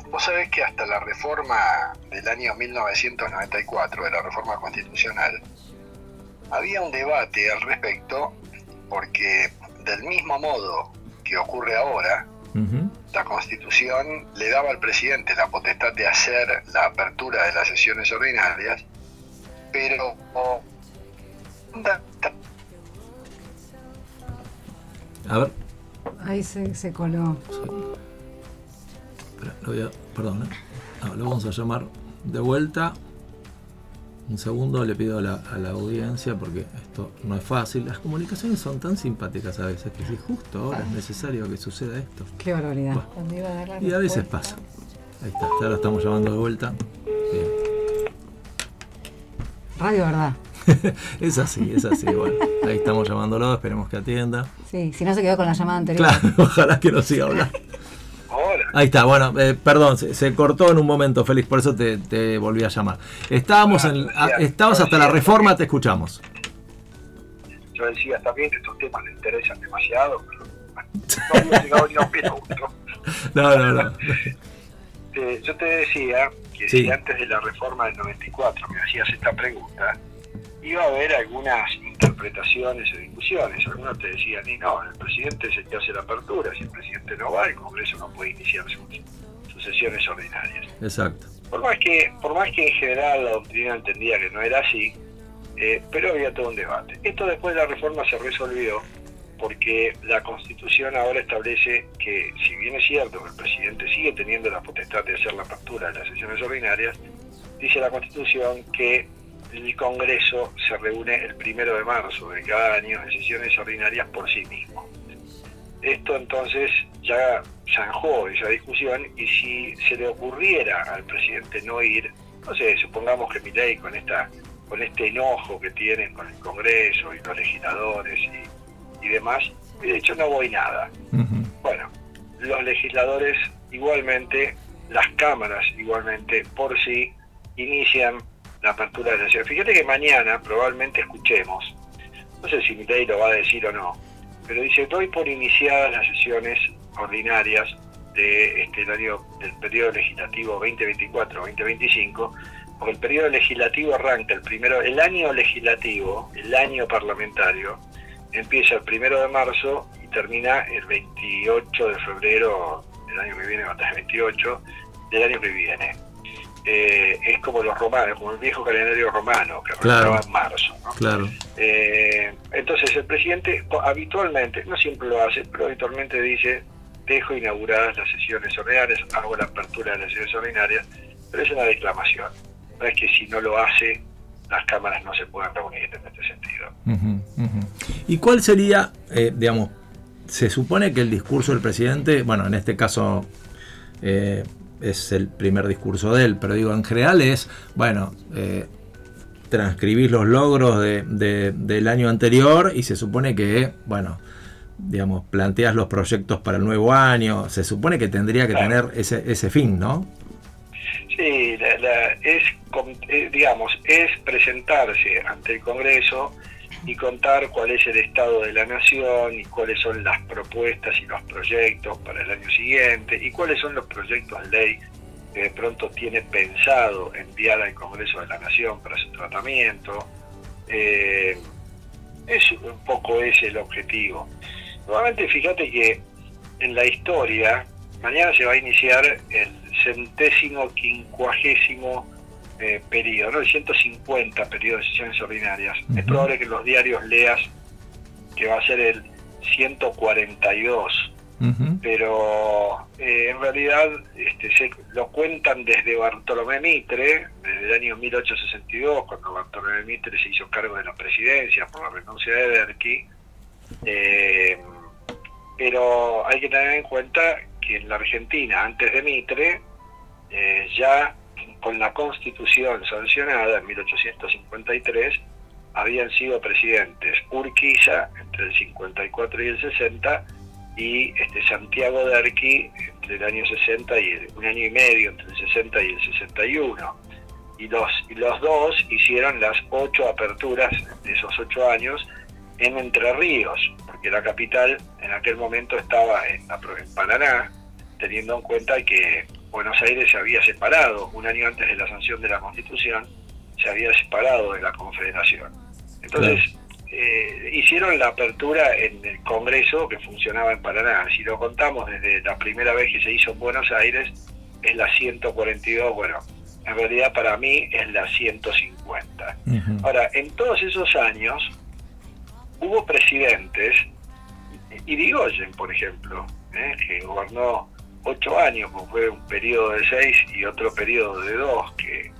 Speaker 5: Vos sabés que hasta la reforma del año 1994, de la reforma constitucional, había un debate al respecto, porque del mismo modo que ocurre ahora, la Constitución le daba al presidente la potestad de hacer la apertura de las sesiones ordinarias, pero oh,
Speaker 1: A ver,
Speaker 2: Ahí se, se coló.
Speaker 1: espera, lo voy a- perdón, ¿eh? Ah, lo vamos a llamar de vuelta. Un segundo le pido a la, a la audiencia porque esto no es fácil. Las comunicaciones son tan simpáticas a veces que si justo ahora es necesario que suceda esto.
Speaker 2: Qué barbaridad.
Speaker 1: Bueno.
Speaker 3: Cuando iba a dar la
Speaker 1: Y a veces pasa. Ahí está, ya lo estamos llamando de vuelta. Bien.
Speaker 2: Radio, ¿verdad? [LAUGHS]
Speaker 1: Es así, es así. Bueno, ahí estamos llamándolo, esperemos que atienda.
Speaker 2: Sí, si no se quedó con la llamada anterior.
Speaker 1: Claro, [LAUGHS] ojalá que no siga hablando.
Speaker 5: ahora.
Speaker 1: Ahí está, bueno, eh, perdón, se, se cortó en un momento, Félix, por eso te, te volví a llamar. Estábamos en,
Speaker 5: Ah,
Speaker 1: a-
Speaker 5: bien.
Speaker 1: estabas hasta la reforma, te escuchamos.
Speaker 5: Yo decía también que estos temas le interesan demasiado, pero no había llegado ni a un minuto. [LAUGHS]
Speaker 1: No, no, no.
Speaker 5: Eh, yo te decía que
Speaker 1: Sí.
Speaker 5: si antes de la reforma del 94 me hacías esta pregunta, iba a haber algunas interpretaciones o discusiones. Algunos te decían, y no, el presidente es el que hace la apertura, si el presidente no va, el Congreso no puede iniciar sus, sus sesiones ordinarias.
Speaker 1: Exacto.
Speaker 5: Por más que, por más que en general la doctrina entendía que no era así, eh, pero había todo un debate. Esto después de la reforma se resolvió porque la Constitución ahora establece que, si bien es cierto que el presidente sigue teniendo la potestad de hacer la apertura de las sesiones ordinarias, dice la Constitución que el Congreso se reúne el primero de marzo de cada año en sesiones ordinarias por sí mismo. Esto entonces ya zanjó esa discusión y si se le ocurriera al presidente no ir, no sé, supongamos que Milei con esta con este enojo que tienen con el Congreso y los legisladores y, y demás, de hecho no voy nada. Bueno, los legisladores igualmente, las cámaras igualmente, por sí, inician la apertura de la sesión. Fíjate que mañana probablemente escuchemos, no sé si Milei lo va a decir o no, pero dice, doy por iniciadas las sesiones ordinarias de este el año del periodo legislativo 2024-2025, porque el periodo legislativo arranca el primero, el año legislativo, el año parlamentario, empieza el primero de marzo y termina el 28 de febrero del año que viene, hasta el 28 del año que viene. Eh, es como los romanos, como el viejo calendario romano, que
Speaker 1: Claro.
Speaker 5: en marzo. ¿no?
Speaker 1: Claro.
Speaker 5: Eh, entonces el presidente habitualmente, no siempre lo hace, pero habitualmente dice, dejo inauguradas las sesiones ordinarias, hago la apertura de las sesiones ordinarias, pero es una declamación. No es que si no lo hace, las cámaras no se puedan reunir en este sentido.
Speaker 1: ¿Y cuál sería, eh, digamos, se supone que el discurso del presidente, bueno, en este caso eh, es el primer discurso de él, pero digo, en general es, bueno, eh, transcribís los logros de- de- del año anterior y se supone que, bueno, digamos, planteas los proyectos para el nuevo año, se supone que tendría que
Speaker 5: Claro.
Speaker 1: tener ese, ese fin, ¿no?
Speaker 5: Sí, la- la- es, eh, digamos, es presentarse ante el Congreso y contar cuál es el estado de la nación y cuáles son las propuestas y los proyectos para el año siguiente y cuáles son los proyectos de ley que de pronto tiene pensado enviar al Congreso de la Nación para su tratamiento. Eh, es un poco ese el objetivo. Nuevamente, fíjate que en la historia, mañana se va a iniciar el centésimo quincuagésimo eh, periodo, ¿no? el 150 periodo de sesiones ordinarias. Es probable que en los diarios leas que va a ser el 142,
Speaker 1: Ujú.
Speaker 5: pero eh, en realidad este, se lo cuentan desde Bartolomé Mitre, desde el año 1862, cuando Bartolomé Mitre se hizo cargo de la presidencia por la renuncia de Derqui. Eh, pero hay que tener en cuenta que en la Argentina, antes de Mitre, eh, ya con la constitución sancionada en 1853, habían sido presidentes Urquiza entre el 54 y el 60 y este Santiago Derqui entre el año 60 y el- un año y medio entre el 60 y el 61 y los y los dos hicieron las ocho aperturas de esos ocho años en Entre Ríos porque la capital en aquel momento estaba en, en Paraná teniendo en cuenta que Buenos Aires se había separado un año antes de la sanción de la Constitución se había separado de la Confederación entonces eh, hicieron la apertura en el Congreso que funcionaba en Paraná. Si lo contamos desde la primera vez que se hizo en Buenos Aires, es la 142, bueno, en realidad para mí es la 150.
Speaker 1: Ujú.
Speaker 5: Ahora, en todos esos años hubo presidentes, Irigoyen, por ejemplo, ¿eh? que gobernó ocho años, porque fue un periodo de seis y otro periodo de dos, que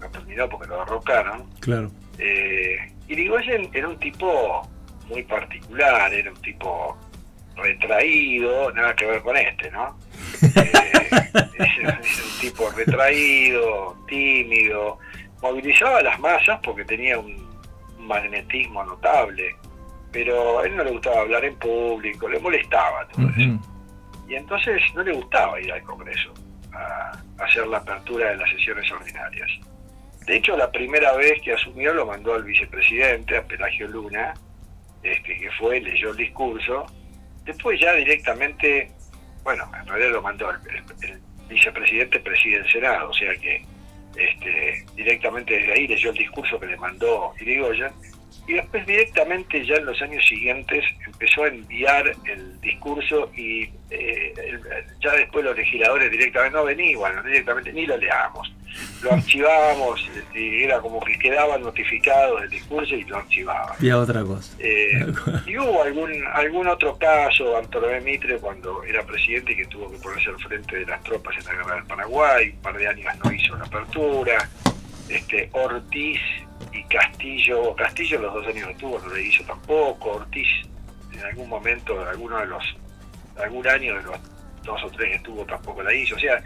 Speaker 5: no terminó porque lo derrocaron.
Speaker 1: Claro.
Speaker 5: Eh, Irigoyen era un tipo muy particular, era un tipo retraído, nada que ver con este, ¿no? [LAUGHS] Eh, [LAUGHS] era un tipo retraído, tímido, movilizaba a las masas porque tenía un magnetismo notable, pero a él no le gustaba hablar en público, le molestaba todo eso. Y entonces no le gustaba ir al Congreso a, hacer la apertura de las sesiones ordinarias. De hecho, la primera vez que asumió lo mandó al vicepresidente, a Pelagio Luna, este, que fue, leyó el discurso. Después ya directamente, bueno, en realidad lo mandó, el vicepresidente preside el Senado, o sea que este, directamente desde ahí leyó el discurso que le mandó Irigoyen. Y después directamente ya en los años siguientes empezó a enviar el discurso y eh, el- ya después los legisladores directamente no vení, bueno, directamente ni lo leamos. Lo archivábamos y era como que quedaban notificados del discurso y lo archivaban.
Speaker 1: Y a otra cosa.
Speaker 5: Eh, y hubo algún algún otro caso, Bartolomé Mitre, cuando era presidente y que tuvo que ponerse al frente de las tropas en la guerra del Paraguay, un par de años no hizo la apertura. Este, Ortiz y Castillo, Castillo los dos años que tuvo no le hizo tampoco, Ortiz en algún momento, en alguno de los, algún año de los dos o tres que tuvo tampoco la hizo. O sea,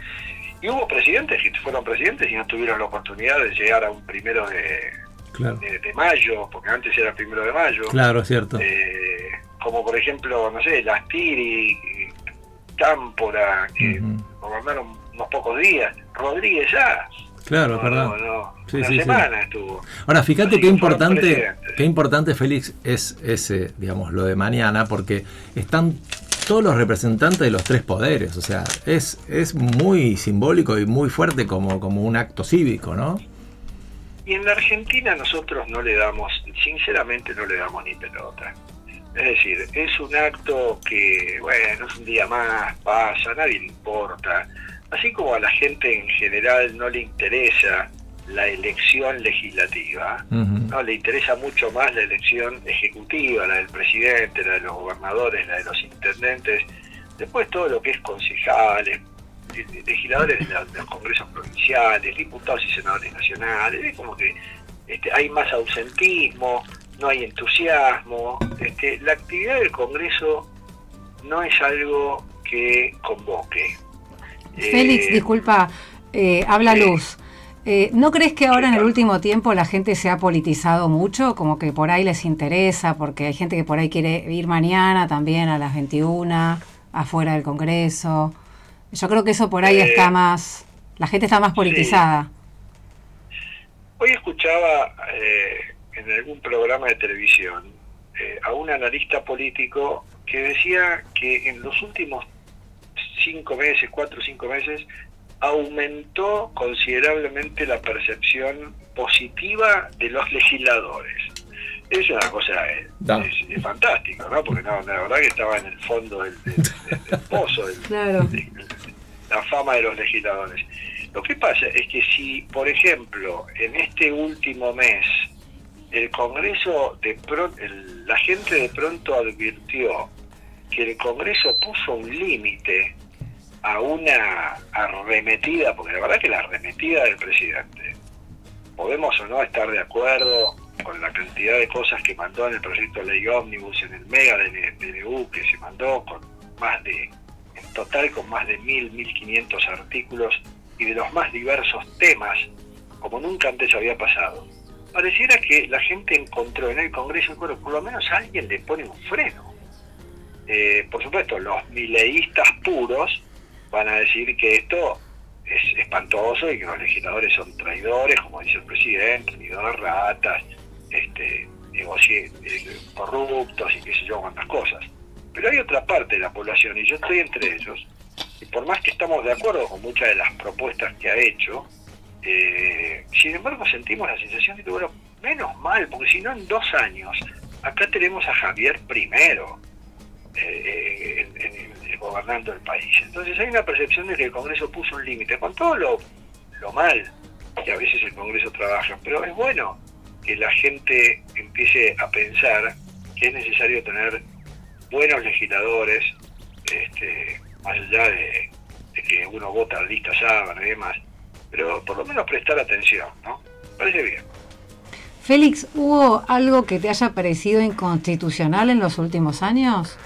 Speaker 5: y hubo presidentes que fueron presidentes y no tuvieron la oportunidad de llegar a un primero de,
Speaker 1: Claro.
Speaker 5: de, de mayo, porque antes era primero de mayo.
Speaker 1: Claro, es cierto.
Speaker 5: Eh, como por ejemplo, no sé, Lastiri, Cámpora, que
Speaker 1: Ujú.
Speaker 5: gobernaron unos pocos días. Rodríguez ya.
Speaker 1: Claro, es
Speaker 5: no,
Speaker 1: verdad.
Speaker 5: no, no,
Speaker 1: Sí,
Speaker 5: una
Speaker 1: sí, sí.
Speaker 5: semana estuvo.
Speaker 1: Ahora, fíjate qué importante, qué importante, Félix, es ese, digamos, lo de mañana, porque están todos los representantes de los tres poderes. O sea, es, es muy simbólico y muy fuerte como, como un acto cívico, ¿no?
Speaker 5: Y en la Argentina nosotros no le damos, sinceramente no le damos ni pelota. Es decir, es un acto que, bueno, es un día más, pasa, a nadie le importa. Así como a la gente en general no le interesa la elección legislativa, no le interesa mucho más la elección ejecutiva, la del presidente, la de los gobernadores, la de los intendentes, después todo lo que es concejales, legisladores de, la- de los congresos provinciales, diputados y senadores nacionales, es como que este, hay más ausentismo, no hay entusiasmo, este, la actividad del Congreso no es algo que convoque.
Speaker 2: Félix,
Speaker 5: Eh,
Speaker 2: disculpa, eh, habla. Luz. Eh, ¿No crees que ahora en el último tiempo la gente se ha politizado mucho? Como que por ahí les interesa, porque hay gente que por ahí quiere ir mañana también a las 21, afuera del Congreso. Yo creo que eso por ahí
Speaker 5: Eh,
Speaker 2: está más, la gente está más politizada.
Speaker 5: Hoy escuchaba eh, en algún programa de televisión a un analista político que decía que en los últimos cinco meses, cuatro o cinco meses, aumentó considerablemente la percepción positiva de los legisladores. Es una cosa, eh, es, es fantástico, ¿no? Porque no, la verdad que estaba en el fondo del, del- del- del [LAUGHS] pozo, del-
Speaker 2: Claro.
Speaker 5: de- la fama de los legisladores. Lo que pasa es que si, por ejemplo, en este último mes el Congreso, de pro- el- la gente de pronto advirtió que el Congreso puso un límite a una arremetida, porque la verdad que la arremetida del presidente, podemos o no estar de acuerdo con la cantidad de cosas que mandó en el proyecto de ley ómnibus, en el mega DNU que se mandó con más de, en total con más de mil, mil quinientos artículos y de los más diversos temas, como nunca antes había pasado. Pareciera que la gente encontró en el Congreso, por lo menos alguien le pone un freno. Eh, por supuesto, los mileístas puros van a decir que esto es espantoso y que los legisladores son traidores, como dice el presidente, de ratas, este, eh, corruptos y qué sé yo, cuántas cosas. Pero hay otra parte de la población, y yo estoy entre ellos, y por más que estamos de acuerdo con muchas de las propuestas que ha hecho, eh, sin embargo sentimos la sensación de que, bueno, menos mal, porque si no en dos años, acá tenemos a Javier primero eh, en- gobernando el país. Entonces hay una percepción de que el Congreso puso un límite, con todo lo, lo mal que a veces el Congreso trabaja, pero es bueno que la gente empiece a pensar que es necesario tener buenos legisladores, este, más allá de, que uno vota lista sábana y demás, pero por lo menos prestar atención, ¿no? Parece bien.
Speaker 2: Félix, ¿hubo algo que te haya parecido inconstitucional en los últimos años?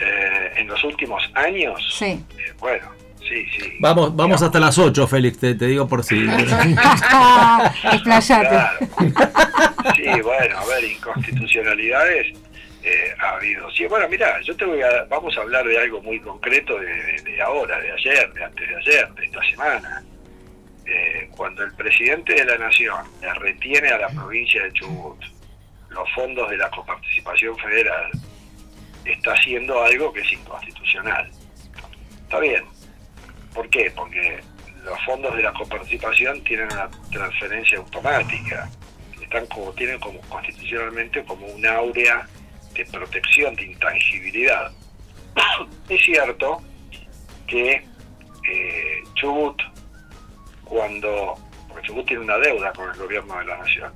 Speaker 5: Eh, en los últimos años,
Speaker 2: Sí.
Speaker 5: eh, bueno, sí, sí.
Speaker 1: Vamos, vamos hasta las 8, Félix, te, te digo por si. [LAUGHS] [LAUGHS]
Speaker 2: Explayate.
Speaker 5: Sí, bueno, a ver, inconstitucionalidades eh, ha habido. Sí, bueno, mira, yo te voy a, vamos a hablar de algo muy concreto de, de- de ahora, de ayer, de antes de ayer, de esta semana. Eh, cuando el presidente de la nación le retiene a la provincia de Chubut los fondos de la coparticipación federal, está haciendo algo que es inconstitucional. Está bien. ¿Por qué? Porque los fondos de la coparticipación tienen una transferencia automática. Están como, tienen como constitucionalmente como un áurea de protección, de intangibilidad. [COUGHS] es cierto que eh, Chubut, cuando, porque Chubut tiene una deuda con el gobierno de la nación,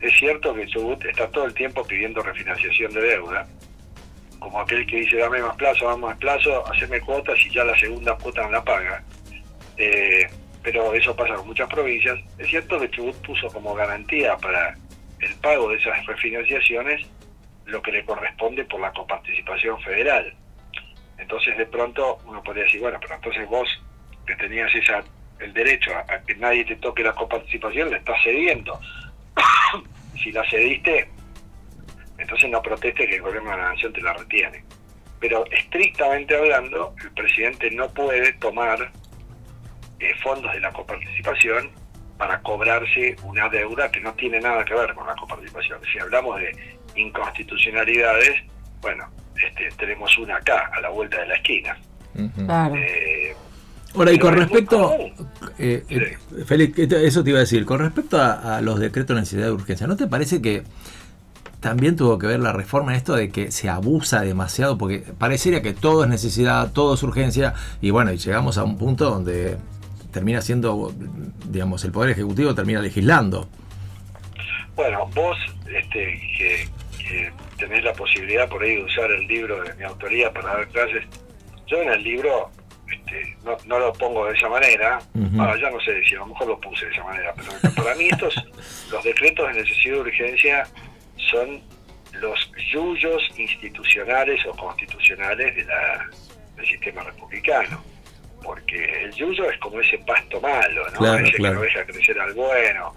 Speaker 5: es cierto que Chubut está todo el tiempo pidiendo refinanciación de deuda, como aquel que dice dame más plazo, dame más plazo, haceme cuotas y ya la segunda cuota no la paga. Eh, pero eso pasa con muchas provincias. Es cierto que Chubut puso como garantía para el pago de esas refinanciaciones lo que le corresponde por la coparticipación federal. Entonces de pronto uno podría decir, bueno, pero entonces vos que tenías esa el derecho a, que nadie te toque la coparticipación, la estás cediendo. [COUGHS] si la cediste, entonces no proteste que el gobierno de la nación te la retiene. Pero estrictamente hablando, el presidente no puede tomar eh, fondos de la coparticipación para cobrarse una deuda que no tiene nada que ver con la coparticipación. Si hablamos de inconstitucionalidades, bueno, este, tenemos una acá, a la vuelta de la esquina.
Speaker 2: Claro.
Speaker 5: Eh,
Speaker 1: Ahora, y con respecto, eh, eh, Félix, eso te iba a decir, con respecto a, a los decretos de necesidad de urgencia, ¿no te parece que también tuvo que ver la reforma en esto de que se abusa demasiado, porque parecería que todo es necesidad, todo es urgencia, y bueno, y llegamos a un punto donde termina siendo, digamos, el Poder Ejecutivo termina legislando.
Speaker 5: Bueno, vos este, que, que tenés la posibilidad por ahí de usar el libro de mi autoría para dar clases, yo en el libro este, no, no lo pongo de esa manera, ahora ya no sé si a lo mejor lo puse de esa manera, pero para mí estos, [LAUGHS] los decretos de necesidad de urgencia son los yuyos institucionales o constitucionales de la, del sistema republicano. Porque el yuyo es como ese pasto malo, ¿no?
Speaker 1: Claro,
Speaker 5: ese
Speaker 1: claro.
Speaker 5: que no deja crecer al bueno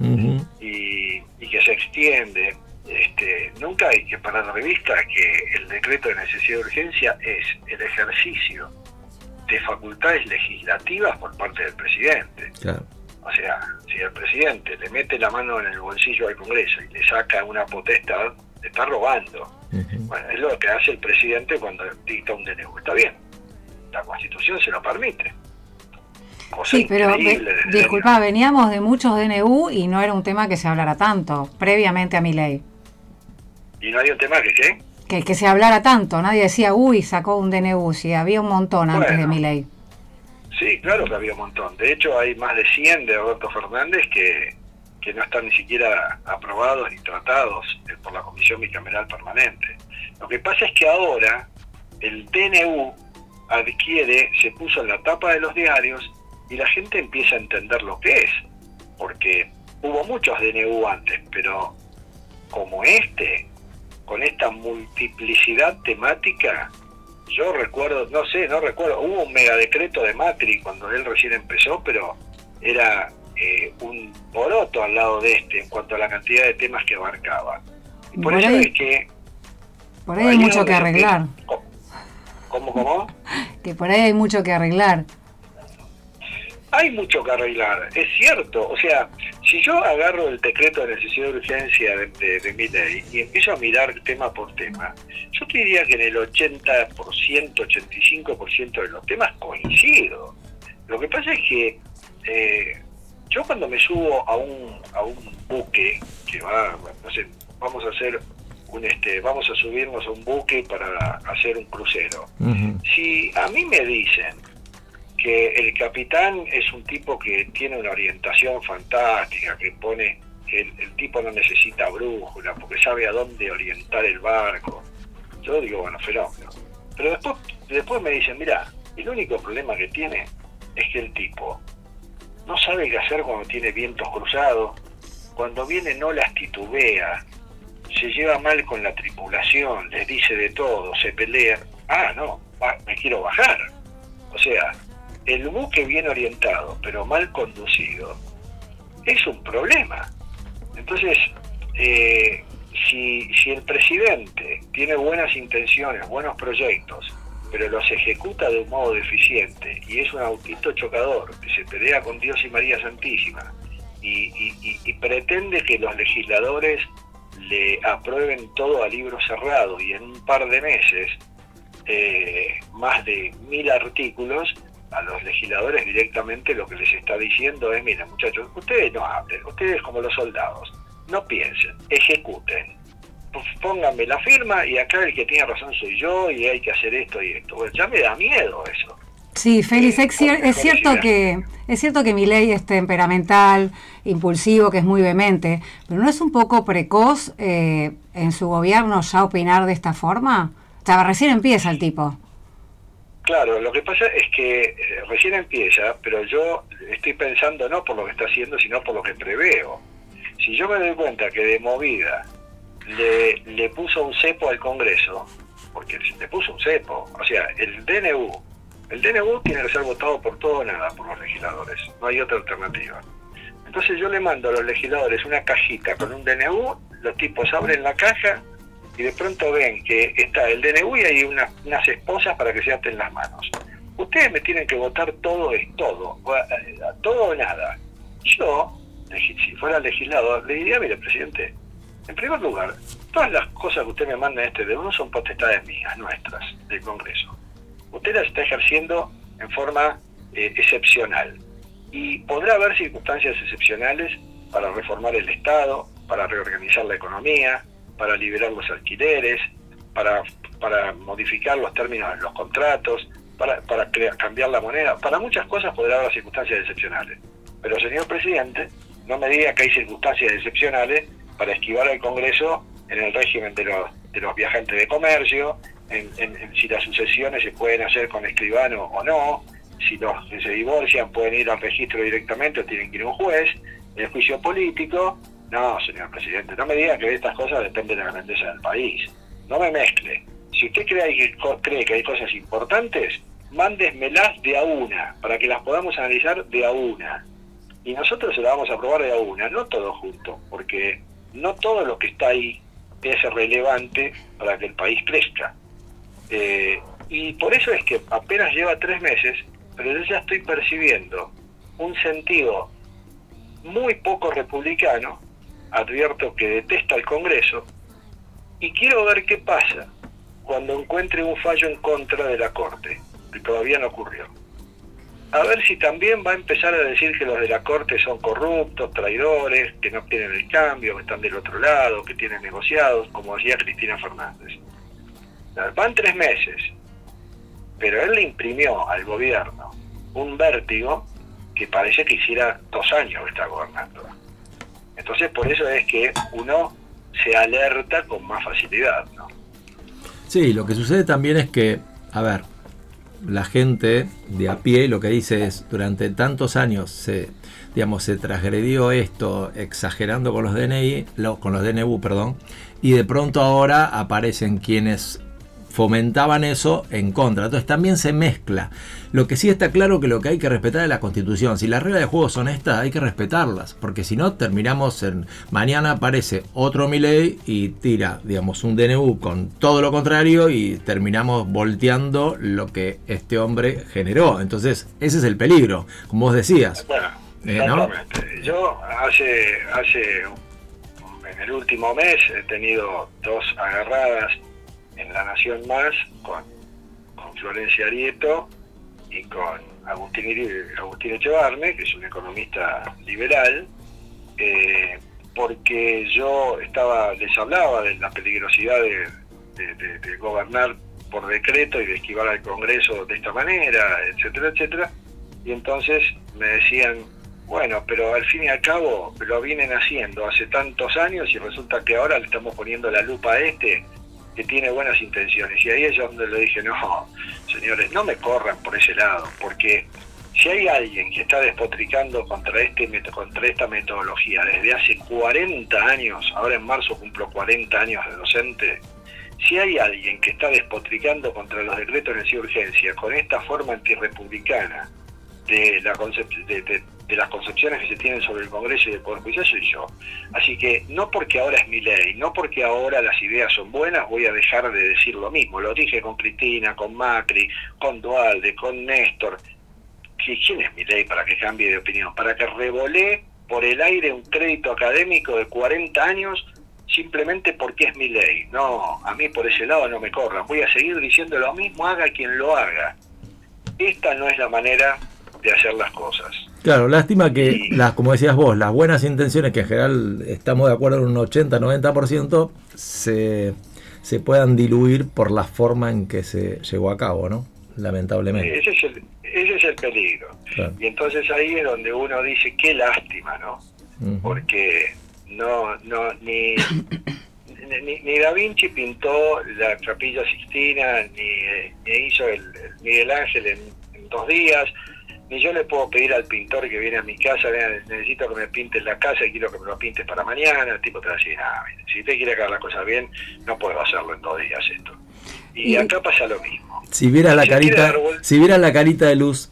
Speaker 5: y, y que se extiende. Este, nunca hay que parar de vista que el decreto de necesidad de urgencia es el ejercicio de facultades legislativas por parte del presidente.
Speaker 1: Claro.
Speaker 5: O sea, si el presidente le mete la mano en el bolsillo al Congreso y le saca una potestad, le está robando. Bueno, es lo que hace el presidente cuando dicta un DNU. Está bien, la Constitución se lo permite. Cosa
Speaker 2: Sí, pero disculpa, veníamos de muchos DNU y no era un tema que se hablara tanto previamente a mi ley.
Speaker 5: Y no hay un tema que, ¿qué?
Speaker 2: Que, que se hablara tanto, nadie decía, uy, sacó un DNU, si había un montón antes de mi ley.
Speaker 5: Sí, claro que había un montón. De hecho, hay más de 100 de Alberto Fernández que, que no están ni siquiera aprobados ni tratados eh, por la Comisión Bicameral Permanente. Lo que pasa es que ahora el DNU adquiere, se puso en la tapa de los diarios y la gente empieza a entender lo que es. Porque hubo muchos DNU antes, pero como este, con esta multiplicidad temática, yo recuerdo, no sé, no recuerdo, hubo un megadecreto de Macri cuando él recién empezó, pero era eh, un poroto al lado de este en cuanto a la cantidad de temas que abarcaba. Y por,
Speaker 2: Por
Speaker 5: eso es que...
Speaker 2: Por ahí hay mucho que arreglar,
Speaker 5: ¿Cómo, cómo? [LAUGHS]
Speaker 2: que por ahí hay mucho que arreglar.
Speaker 5: Hay mucho que arreglar, es cierto. O sea, si yo agarro el decreto de necesidad de urgencia de, de, de mi ley y empiezo a mirar tema por tema, yo te diría que en el 80%, 85% de los temas coincido. Lo que pasa es que eh, yo cuando me subo a un, a un buque que va, no sé, vamos a hacer un este, vamos a subirnos a un buque para hacer un crucero. Si a mí me dicen que el capitán es un tipo que tiene una orientación fantástica, que pone, el, el tipo no necesita brújula porque sabe a dónde orientar el barco. Yo digo, bueno, fenómeno. Pero después, después me dicen, mira, el único problema que tiene es que el tipo no sabe qué hacer cuando tiene vientos cruzados, cuando viene no las titubea, se lleva mal con la tripulación, les dice de todo, se pelea. Ah, no, me quiero bajar. O sea, el buque bien orientado, pero mal conducido, es un problema. Entonces, eh, si, si el presidente tiene buenas intenciones, buenos proyectos, pero los ejecuta de un modo deficiente y es un autito chocador que se pelea con Dios y María Santísima y, y- y- y pretende que los legisladores le aprueben todo a libro cerrado y en un par de meses eh, más de mil artículos, a los legisladores directamente lo que les está diciendo es, miren muchachos, ustedes no hablen, ustedes como los soldados, no piensen, ejecuten, pónganme la firma y acá el que tiene razón soy yo y hay que hacer esto y esto. Bueno, ya me da miedo eso.
Speaker 2: Sí, Félix,
Speaker 5: Eh,
Speaker 2: es, es cierto que es cierto que mi ley es temperamental, impulsivo, que es muy vehemente, pero ¿no es un poco precoz eh, en su gobierno ya opinar de esta forma? O sea, recién empieza el tipo.
Speaker 5: Claro, lo que pasa es que eh, recién empieza, pero yo estoy pensando no por lo que está haciendo, sino por lo que preveo. Si yo me doy cuenta que de movida le, le puso un cepo al Congreso, porque le puso un cepo, o sea, el DNU, el DNU tiene que ser votado por todo o nada por los legisladores, no hay otra alternativa. Entonces yo le mando a los legisladores una cajita con un DNU, los tipos abren la caja y de pronto ven que está el DNU y hay una- unas esposas para que se aten las manos. Ustedes me tienen que votar todo es todo, eh, todo o nada. Yo, si fuera legislador, le diría, mire, presidente, en primer lugar, todas las cosas que usted me manda en este DNU son potestades mías, nuestras, del Congreso. Usted las está ejerciendo en forma eh, excepcional y podrá haber circunstancias excepcionales para reformar el Estado, para reorganizar la economía, para liberar los alquileres, para, para modificar los términos de los contratos, para, para crea- cambiar la moneda. Para muchas cosas podrá haber circunstancias excepcionales. Pero, señor presidente, no me diga que hay circunstancias excepcionales para esquivar al Congreso en el régimen de los, de los viajantes de comercio, en, en- en si las sucesiones se pueden hacer con escribano o no, si los que se divorcian pueden ir al registro directamente o tienen que ir a un juez, el juicio político. No, señor presidente, no me diga que estas cosas depende de la grandeza del país. No me mezcle. Si usted cree cree que hay cosas importantes, mándesmelas de a una, para que las podamos analizar de a una. Y nosotros se las vamos a aprobar de a una, no todo junto, porque no todo lo que está ahí es relevante para que el país crezca. Eh, y por eso es que apenas lleva tres meses, pero yo ya estoy percibiendo un sentido muy poco republicano, advierto que detesta el Congreso, y quiero ver qué pasa cuando encuentre un fallo en contra de la Corte, que todavía no ocurrió. A ver si también va a empezar a decir que los de la Corte son corruptos, traidores, que no quieren el cambio, que están del otro lado, que tienen negociados, como decía Cristina Fernández. Van tres meses, pero él le imprimió al gobierno un vértigo que parece que hiciera dos años que está gobernando. Entonces por eso es que uno se alerta con más facilidad, ¿no?
Speaker 1: Sí, lo que sucede también es que, a ver, la gente de a pie lo que dice es, durante tantos años se, digamos, se transgredió esto exagerando con los DNI, lo- con los DNU, perdón, y de pronto ahora aparecen quienes fomentaban eso en contra. Entonces también se mezcla. Lo que sí está claro que lo que hay que respetar es la constitución. Si las reglas de juego son estas, hay que respetarlas. Porque si no, terminamos en. Mañana aparece otro Milei y tira, digamos, un DNU con todo lo contrario y terminamos volteando lo que este hombre generó. Entonces, ese es el peligro, como vos decías.
Speaker 5: Bueno,
Speaker 1: Eh.
Speaker 5: Yo hace, hace, en el último mes he tenido dos agarradas en La Nación Más con, con Florencia Arieto y con Agustín, Agustín Echevarne, que es un economista liberal, eh, porque yo estaba les hablaba de la peligrosidad de- de gobernar por decreto y de esquivar al Congreso de esta manera, etcétera, etcétera. Y entonces me decían, bueno, pero al fin y al cabo lo vienen haciendo hace tantos años y resulta que ahora le estamos poniendo la lupa a este que tiene buenas intenciones. Y ahí es donde le dije, no, señores, no me corran por ese lado, porque si hay alguien que está despotricando contra, este, contra esta metodología desde hace 40 años, ahora en marzo cumplo 40 años de docente, si hay alguien que está despotricando contra los decretos de urgencia con esta forma antirrepublicana de, la de, de- de las concepciones que se tienen sobre el Congreso y el Poder Judicial soy yo. Así que no porque ahora es mi ley, no porque ahora las ideas son buenas, voy a dejar de decir lo mismo. Lo dije con Cristina, con Macri, con Dualde, con Néstor. ¿Qui- ¿Quién es mi ley para que cambie de opinión? Para que revolé por el aire un crédito académico de 40 años simplemente porque es mi ley. No, a mí por ese lado no me corran. Voy a seguir diciendo lo mismo, haga quien lo haga. Esta no es la manera de hacer las cosas.
Speaker 1: Claro, lástima que, las, como decías vos, las buenas intenciones, que en general estamos de acuerdo en un 80-90%, se, se puedan diluir por la forma en que se llevó a cabo, ¿no? Lamentablemente.
Speaker 5: Ese es el, ese es el peligro.
Speaker 1: Claro.
Speaker 5: Y entonces ahí es donde uno dice, qué lástima, ¿no? Porque no, no, ni, [COUGHS] ni, ni Da Vinci pintó la capilla Sixtina, ni, ni hizo el, el Miguel Ángel en, en dos días, ni yo le puedo pedir al pintor que viene a mi casa, "Vea, necesito que me pintes la casa y quiero que me lo pintes para mañana, el tipo te va a decir, "Ah, si usted quiere hacer las cosas bien, no puedo hacerlo en dos días esto. Y
Speaker 2: Y-
Speaker 5: acá pasa lo mismo.
Speaker 1: Si vieras la
Speaker 5: Si
Speaker 1: carita, si vieras la carita de luz.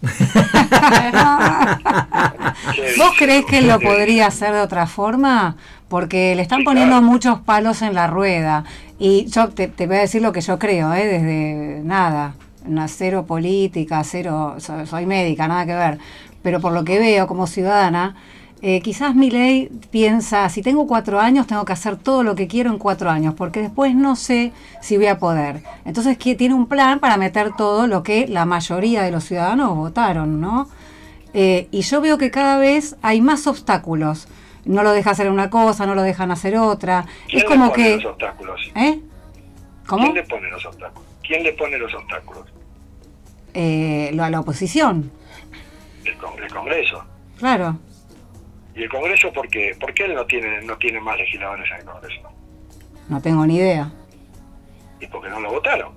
Speaker 5: ¿Qué [LAUGHS]
Speaker 2: ¿Vos creés que lo
Speaker 5: ¿Qué
Speaker 2: podría hacer de otra forma? Porque le están
Speaker 5: Sí,
Speaker 2: poniendo
Speaker 5: claro.
Speaker 2: muchos palos en la rueda. Y yo te, te voy a decir lo que yo creo, ¿eh? desde nada. Una cero política, cero. so- Soy médica, nada que ver. Pero por lo que veo como ciudadana, eh, quizás mi ley piensa: si tengo cuatro años, tengo que hacer todo lo que quiero en cuatro años, porque después no sé si voy a poder. Entonces, que tiene un plan para meter todo lo que la mayoría de los ciudadanos votaron, ¿no? Eh, y yo veo que cada vez hay más obstáculos. no lo deja hacer una cosa, no lo dejan hacer otra.
Speaker 5: ¿Quién
Speaker 2: Es como
Speaker 5: le pone
Speaker 2: que...
Speaker 5: los obstáculos?
Speaker 2: ¿Eh? ¿Cómo?
Speaker 5: ¿Quién le pone los obstáculos? ¿Quién le pone los obstáculos?
Speaker 2: Eh, lo- a la oposición,
Speaker 5: El, con- el Congreso.
Speaker 2: claro.
Speaker 5: ¿Y el Congreso por qué? ¿Por qué él no tiene, no tiene más legisladores en el Congreso?
Speaker 2: No tengo ni idea.
Speaker 5: Y porque no lo votaron.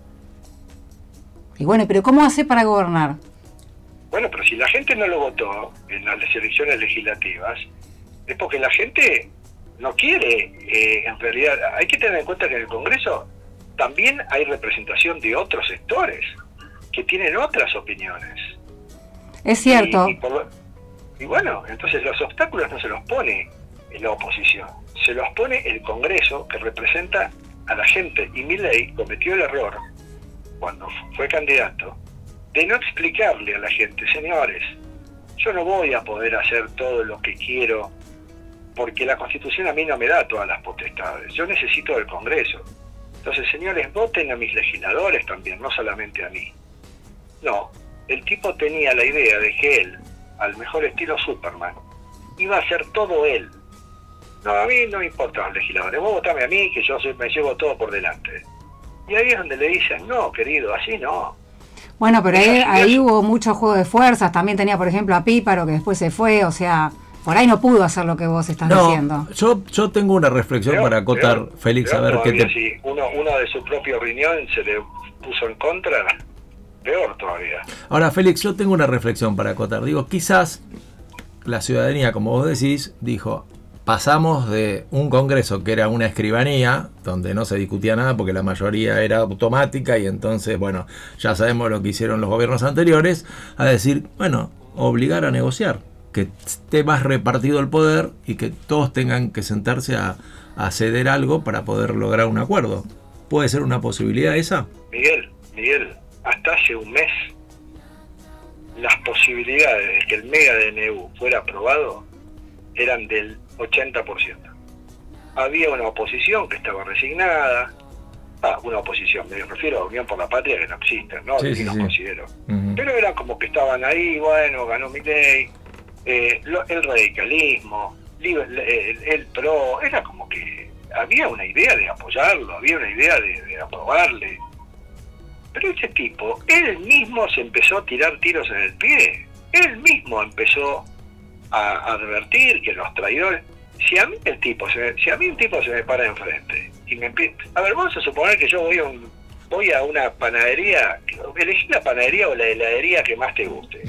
Speaker 2: Y bueno, pero ¿cómo hace para gobernar?
Speaker 5: Bueno, pero si la gente no lo votó en las elecciones legislativas, es porque la gente no quiere, eh, en realidad, hay que tener en cuenta que en el Congreso también hay representación de otros sectores que tienen otras opiniones.
Speaker 2: Es cierto.
Speaker 5: Y, y por lo- y bueno, entonces los obstáculos no se los pone la oposición, se los pone el Congreso que representa a la gente. Y Milley cometió el error, cuando fu- fue candidato, de no explicarle a la gente, señores, yo no voy a poder hacer todo lo que quiero porque la Constitución a mí no me da todas las potestades, yo necesito del Congreso. Entonces, señores, voten a mis legisladores también, no solamente a mí. No, el tipo tenía la idea de que él, al mejor estilo Superman, iba a hacer todo él. No, a mí no me importan los legisladores, vos votame a mí que yo me llevo todo por delante. Y ahí es donde le dicen, no, querido, así no.
Speaker 2: Bueno, pero ahí, ahí hubo mucho juego de fuerzas. También tenía, por ejemplo, a Píparo, que después se fue. O sea, por ahí no pudo hacer lo que vos estás diciendo.
Speaker 1: No, yo, yo tengo una reflexión para acotar, Félix, a
Speaker 5: peor
Speaker 1: ver qué te...
Speaker 5: Si uno, uno de su propio riñón se le puso en contra, peor todavía.
Speaker 1: Ahora, Félix, yo tengo una reflexión para acotar. Digo, quizás la ciudadanía, como vos decís, dijo, pasamos de un congreso que era una escribanía, donde no se discutía nada porque la mayoría era automática y entonces, bueno, ya sabemos lo que hicieron los gobiernos anteriores, a decir, bueno, obligar a negociar, que esté más repartido el poder y que todos tengan que sentarse a, a ceder algo para poder lograr un acuerdo. ¿Puede ser una posibilidad esa?
Speaker 5: Miguel, Miguel, hasta hace un mes las posibilidades de que el mega DNU fuera aprobado eran del 80%. Había una oposición que estaba resignada, ah, una oposición, me refiero a Unión por la Patria que no existe, no,
Speaker 1: Sí, sí, sí.
Speaker 5: considero. Pero era como que estaban ahí, bueno, ganó mi ley, el radicalismo, el, el PRO, era como que había una idea de apoyarlo, había una idea de, de aprobarle. Pero ese tipo, él mismo se empezó a tirar tiros en el pie, él mismo empezó a advertir que los traidores, si a mí el tipo, se me- si a mí un tipo se me para enfrente y me empieza, a ver, vamos a suponer que yo voy a un, voy a una panadería, elegí la panadería o la heladería que más te guste, [LAUGHS]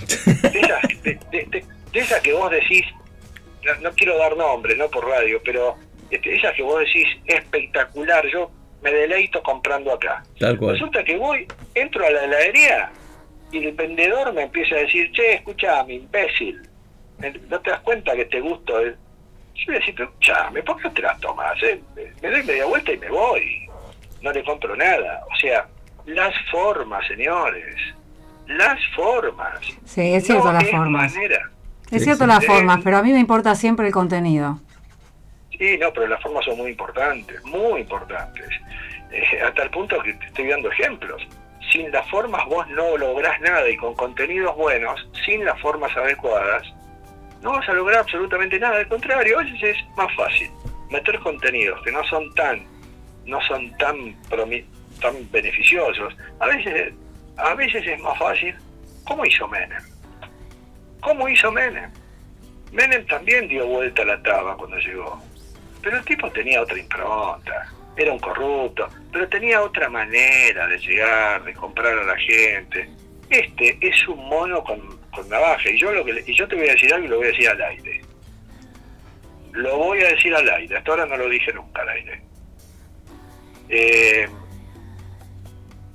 Speaker 5: de esas, de, de- de- esas que vos decís, no, no quiero dar nombre, no por radio, pero este, esas que vos decís espectacular, yo me deleito comprando acá.
Speaker 1: Tal cual.
Speaker 5: Resulta que voy, entro a la heladería y el vendedor me empieza a decir, che, escuchame, imbécil, ¿no te das cuenta que te gusto? el-?" Yo le decía, pero escuchame, ¿por qué no te las tomas? eh? Me doy media vuelta y me voy. No le compro nada. O sea, las formas, señores. Las formas.
Speaker 2: Sí, es cierto
Speaker 5: No
Speaker 2: las
Speaker 5: es
Speaker 2: formas.
Speaker 5: manera.
Speaker 2: Es cierto las
Speaker 5: Sí.
Speaker 2: formas, pero a mí me importa siempre el contenido.
Speaker 5: Sí, no, pero las formas son muy importantes, muy importantes. Eh, hasta el punto que te estoy dando ejemplos. Sin las formas vos no lográs nada y con contenidos buenos, sin las formas adecuadas, no vas a lograr absolutamente nada. Al contrario, a veces es más fácil meter contenidos que no son tan, no son tan, tan beneficiosos. A veces, a veces es más fácil. ¿Cómo hizo Menem? ¿Cómo hizo Menem? Menem también dio vuelta a la taba cuando llegó. Pero el tipo tenía otra impronta. Era un corrupto, pero tenía otra manera de llegar, de comprar a la gente. Este es un mono con, con navaja. Y yo, lo que y yo te voy a decir algo y lo voy a decir al aire. Lo voy a decir al aire. Hasta ahora no lo dije nunca al aire. Eh,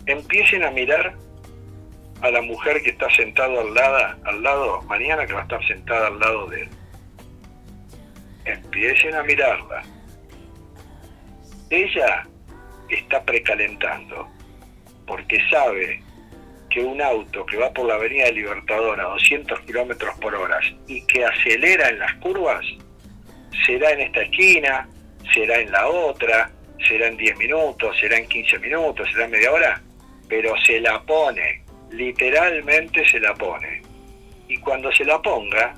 Speaker 5: empiecen a mirar a la mujer que está sentada al lado, al lado, mañana que va a estar sentada al lado de él. Empiecen a mirarla. Ella está precalentando porque sabe que un auto que va por la avenida Libertador a 200 kilómetros por hora y que acelera en las curvas será en esta esquina, será en la otra, será en 10 minutos, será en 15 minutos, será en media hora, pero se la pone, literalmente se la pone. Y cuando se la ponga,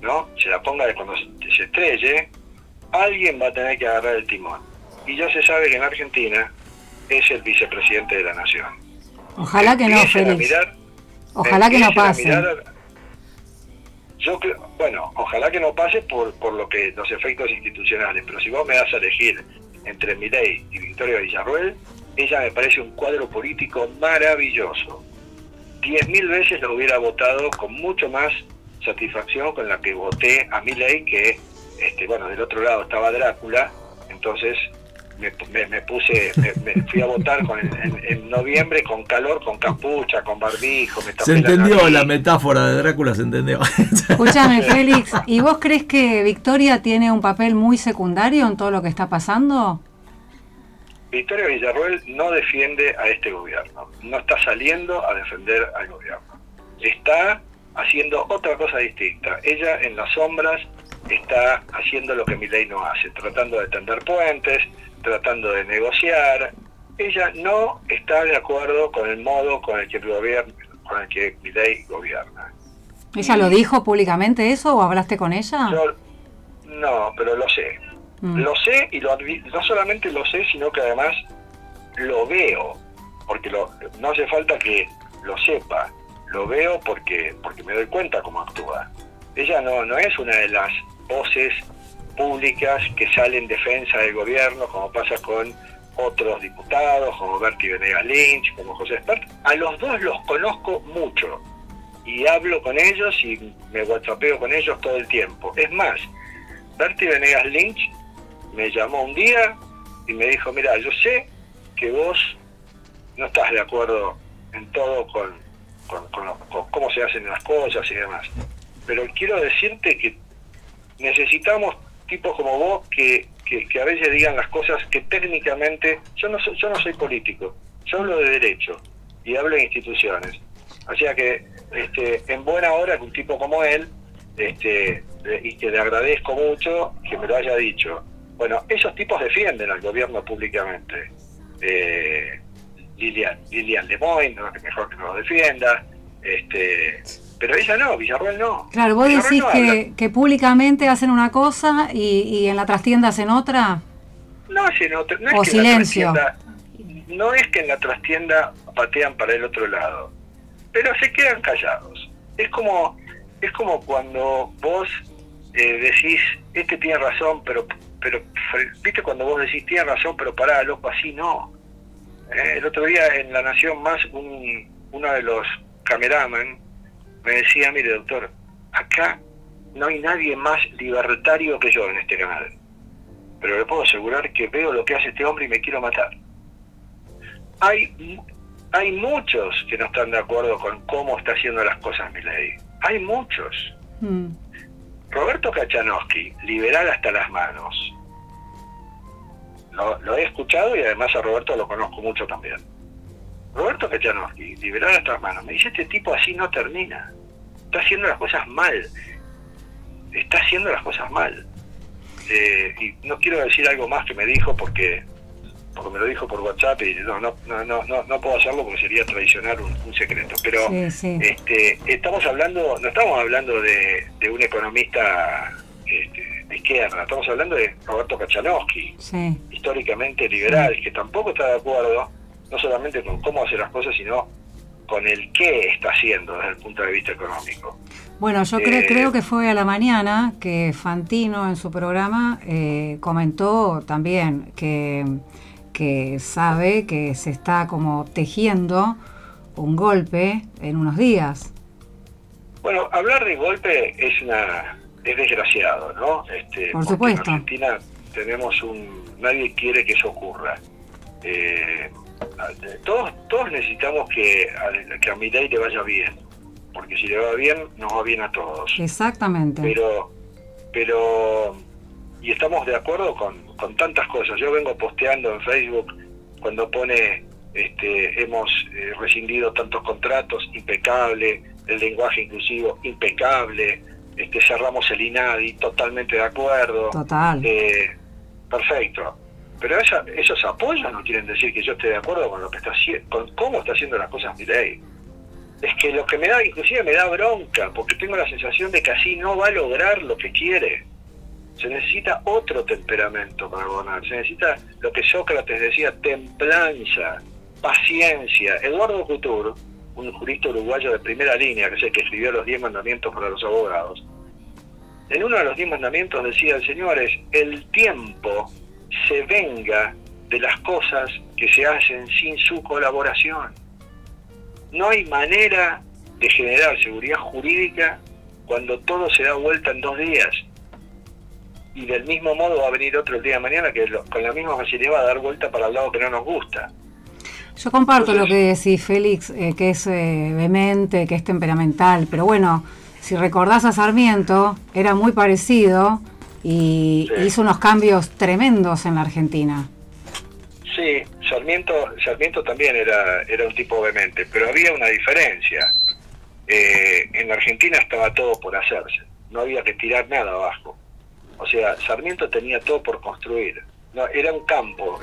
Speaker 5: ¿no? Se la ponga de cuando se estrelle, alguien va a tener que agarrar el timón. Y ya se sabe que en Argentina es el vicepresidente de la nación.
Speaker 2: Ojalá que no, Félix.
Speaker 5: mirar-
Speaker 2: Ojalá que no pase.
Speaker 5: mirar- yo creo, bueno, ojalá que no pase por, por lo que los efectos institucionales, pero si vos me das a elegir entre Milei y Victoria Villarruel, ella me parece un cuadro político maravilloso. Diez mil veces lo hubiera votado con mucho más satisfacción con la que voté a Milei, que, este, bueno, del otro lado estaba Drácula, entonces me, me- me puse, me, me fui a votar con, en, en noviembre con calor, con capucha, con barbijo, me tapé
Speaker 1: Se entendió
Speaker 5: nariz.
Speaker 1: la metáfora de Drácula, se entendió.
Speaker 2: Escúchame, [LAUGHS] Félix, ¿y vos crees que Victoria tiene un papel muy secundario en todo lo que está pasando?
Speaker 5: Victoria Villarruel no defiende a este gobierno, no está saliendo a defender al gobierno. Está haciendo otra cosa distinta. Ella en las sombras está haciendo lo que Milei no hace, tratando de tender puentes, tratando de negociar. Ella no está de acuerdo con el modo con el que el gobierno, con el que Milei gobierna.
Speaker 2: ¿Ella lo dijo públicamente eso o hablaste con ella?
Speaker 5: Yo no, pero lo sé.
Speaker 2: Mm.
Speaker 5: Lo sé y lo no solamente lo sé, sino que además lo veo, porque lo- no hace falta que lo sepa, lo veo porque porque me doy cuenta cómo actúa. Ella no no es una de las voces públicas que sale en defensa del gobierno, como pasa con otros diputados, como Bertie Venegas Lynch, como José Espert. A los dos los conozco mucho y hablo con ellos y me whatsappeo con ellos todo el tiempo. Es más, Bertie Venegas Lynch me llamó un día y me dijo, mira, yo sé que vos no estás de acuerdo en todo con, con, lo- con cómo se hacen las cosas y demás, pero quiero decirte que necesitamos tipos como vos que, que, a veces digan las cosas que técnicamente, yo no soy, yo no soy político, yo hablo de derecho y hablo de instituciones. O sea que este, en buena hora que un tipo como él, este, y que le agradezco mucho que me lo haya dicho. Bueno, esos tipos defienden al gobierno públicamente. Eh, Lilian, Lilian Lemoyne, no, mejor que no lo defienda. Este, pero ella no, Villarruel no.
Speaker 2: Claro, vos
Speaker 5: Villarruel
Speaker 2: decís
Speaker 5: no
Speaker 2: que, que públicamente hacen una cosa y, y en la trastienda hacen otra.
Speaker 5: No, es, en otra- no es que en la
Speaker 2: silencio.
Speaker 5: trastienda- no es que en la trastienda patean para el otro lado, pero se quedan callados. Es como, es como cuando vos eh, decís, este tiene razón, pero, pero, viste cuando vos decís, tiene razón, pero pará, loco, así no. Eh, el otro día en La Nación Más, un, uno de los cameraman me decía, mire doctor, acá no hay nadie más libertario que yo en este canal pero le puedo asegurar que veo lo que hace este hombre y me quiero matar. Hay, hay muchos que no están de acuerdo con cómo está haciendo las cosas Milei. Hay muchos.
Speaker 2: Mm.
Speaker 5: Roberto Kachanowski, liberal hasta las manos. Lo, he escuchado y además a Roberto lo conozco mucho también. Roberto Kachanowski, liberal hasta las manos, me dice, este tipo así no termina. Está haciendo las cosas mal. Está haciendo las cosas mal. Eh, y no quiero decir algo más que me dijo porque porque me lo dijo por WhatsApp y no no no no no, puedo hacerlo porque sería traicionar un, un secreto pero
Speaker 2: Sí, sí.
Speaker 5: este estamos hablando no estamos hablando de, de un economista este, de izquierda estamos hablando de Roberto Kachanowski
Speaker 2: Sí.
Speaker 5: históricamente liberal que tampoco está de acuerdo no solamente con cómo hace las cosas sino con el qué está haciendo desde el punto de vista económico
Speaker 2: Bueno, yo cre-
Speaker 5: Eh,
Speaker 2: creo que fue a la mañana que Fantino en su programa eh, comentó también que, que sabe que se está como tejiendo un golpe en unos días.
Speaker 5: Bueno, hablar de golpe es una es desgraciado, ¿no? Este,
Speaker 2: Por supuesto.
Speaker 5: En Argentina tenemos un nadie quiere que eso ocurra. Eh, todos todos necesitamos que a, que a Milei le vaya bien, porque si le va bien nos va bien a todos.
Speaker 2: Exactamente.
Speaker 5: Pero pero y estamos de acuerdo con, con tantas cosas. Yo vengo posteando en Facebook cuando pone este, hemos eh, rescindido tantos contratos, impecable, el lenguaje inclusivo, impecable, este, cerramos el INADI, totalmente de acuerdo.
Speaker 2: Total.
Speaker 5: Eh, perfecto. Pero esa- esos apoyos no quieren decir que yo esté de acuerdo con lo que está haciendo, con cómo está haciendo las cosas mi ley. es que lo que me da, inclusive me da bronca, porque tengo la sensación de que así no va a lograr lo que quiere. Se necesita otro temperamento para gobernar, se necesita lo que Sócrates decía, templanza, paciencia. Eduardo Couture, un jurista uruguayo de primera línea, que es el que escribió los diez mandamientos para los abogados, en uno de los diez mandamientos decía, señores, el tiempo se venga de las cosas que se hacen sin su colaboración. No hay manera de generar seguridad jurídica cuando todo se da vuelta en dos días. Y del mismo modo va a venir otro el día de mañana que lo- con la misma facilidad va a dar vuelta para el lado que no nos gusta.
Speaker 2: Yo comparto lo que decís, Félix, eh, que es eh, vehemente, que es temperamental, pero bueno, si recordás a Sarmiento, era muy parecido y
Speaker 5: Sí.
Speaker 2: hizo unos cambios tremendos en la Argentina.
Speaker 5: Sí, Sarmiento, Sarmiento también era, era un tipo vehemente, pero había una diferencia. Eh, en la Argentina estaba todo por hacerse, no había que tirar nada abajo. O sea, Sarmiento tenía todo por construir. Era un campo,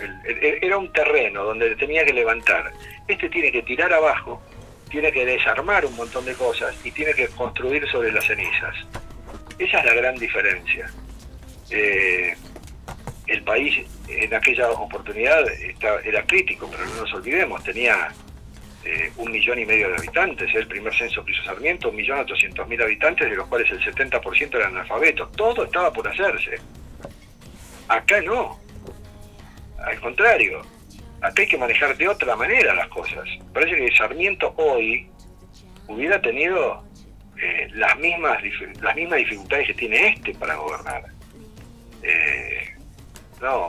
Speaker 5: era un terreno donde tenía que levantar. Este tiene que tirar abajo, tiene que desarmar un montón de cosas y tiene que construir sobre las cenizas. Esa es la gran diferencia. Eh, el país en aquella oportunidad era crítico, pero no nos olvidemos, tenía eh, un millón y medio de habitantes, el primer censo que hizo Sarmiento, un millón ochocientos mil habitantes, de los cuales el 70% eran analfabetos. Todo estaba por hacerse. Acá no. Al contrario, acá hay que manejar de otra manera las cosas. Parece que Sarmiento hoy hubiera tenido eh, las mismas las mismas dificultades que tiene este para gobernar. Eh, no.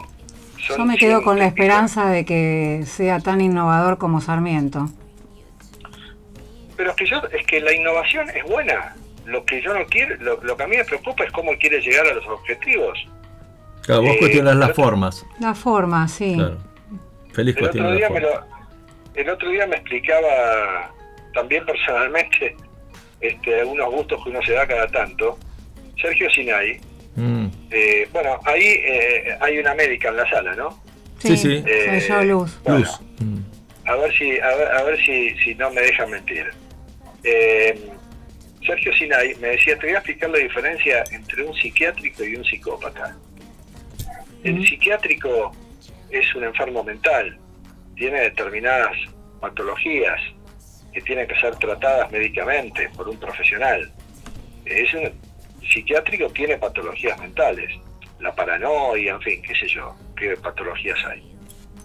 Speaker 2: Yo me quedo con la esperanza de que sea tan innovador como Sarmiento.
Speaker 5: Pero es que yo, es que la innovación es buena. Lo que yo no quiero, lo, lo que a mí me preocupa es cómo quiere llegar a los objetivos.
Speaker 1: Claro, vos
Speaker 5: Eh,
Speaker 1: cuestionás las formas.
Speaker 2: La forma, sí.
Speaker 1: Claro. Félix
Speaker 5: El otro día
Speaker 1: las
Speaker 5: me
Speaker 1: formas.
Speaker 5: lo, el otro día me explicaba también personalmente este, algunos gustos que uno se da cada tanto. Sergio Sinai,
Speaker 1: Mm.
Speaker 5: eh, bueno, ahí eh, hay una médica en la sala, ¿no?
Speaker 1: Sí, sí.
Speaker 5: Eh,
Speaker 2: yo, Luz.
Speaker 5: Bueno,
Speaker 1: Luz.
Speaker 5: A ver si a ver, a ver si, si no me dejan mentir. Eh, Sergio Sinai me decía, te voy a explicar la diferencia entre un psiquiátrico y un psicópata. El psiquiátrico es un enfermo mental, tiene determinadas patologías que tienen que ser tratadas médicamente por un profesional. Es un el psiquiátrico tiene patologías mentales, la paranoia, en fin, qué sé yo, qué patologías hay.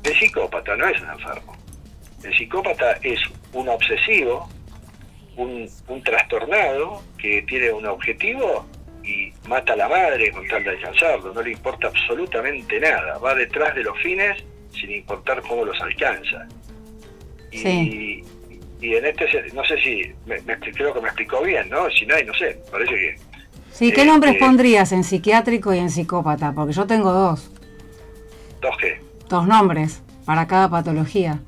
Speaker 5: El psicópata no es un enfermo. El psicópata es un obsesivo, un, un trastornado que tiene un objetivo y mata a la madre con tal de alcanzarlo. No le importa absolutamente nada. Va detrás de los fines sin importar cómo los alcanza. Y,
Speaker 2: Sí.
Speaker 5: y en este, no sé si, me, me- creo que me explicó bien, ¿no? Si no, hay, no sé, parece que...
Speaker 2: Sí, ¿qué
Speaker 5: Eh,
Speaker 2: nombres
Speaker 5: eh.
Speaker 2: pondrías en psiquiátrico y en psicópata? Porque yo tengo dos,
Speaker 5: ¿Dos qué?
Speaker 2: dos nombres para cada patología.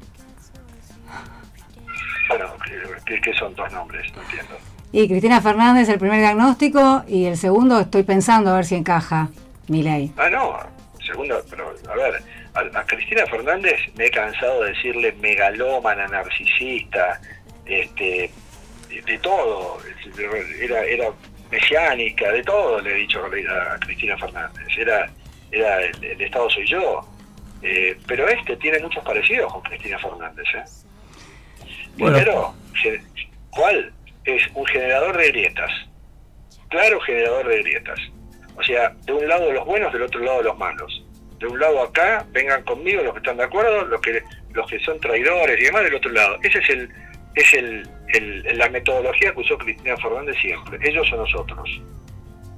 Speaker 5: Bueno, ¿qué, qué- qué son dos nombres? No entiendo.
Speaker 2: Y Cristina Fernández, el primer diagnóstico, y el segundo estoy pensando a ver si encaja mi ley.
Speaker 5: Ah, no, segundo, pero a ver, a, a Cristina Fernández me he cansado de decirle megalómana, narcisista, este, de, de todo, era, era mesiánica, de todo le he dicho a Cristina Fernández, era, era el, el Estado soy yo, Eh, pero este tiene muchos parecidos con Cristina Fernández. ¿eh?
Speaker 1: Bueno.
Speaker 5: ¿cuál? Es un generador de grietas, claro generador de grietas. O sea, de un lado los buenos, del otro lado los malos. De un lado acá, vengan conmigo los que están de acuerdo, los que los que son traidores y demás del otro lado. Ese es el es el, el- la metodología que usó Cristina Fernández siempre. Ellos son nosotros.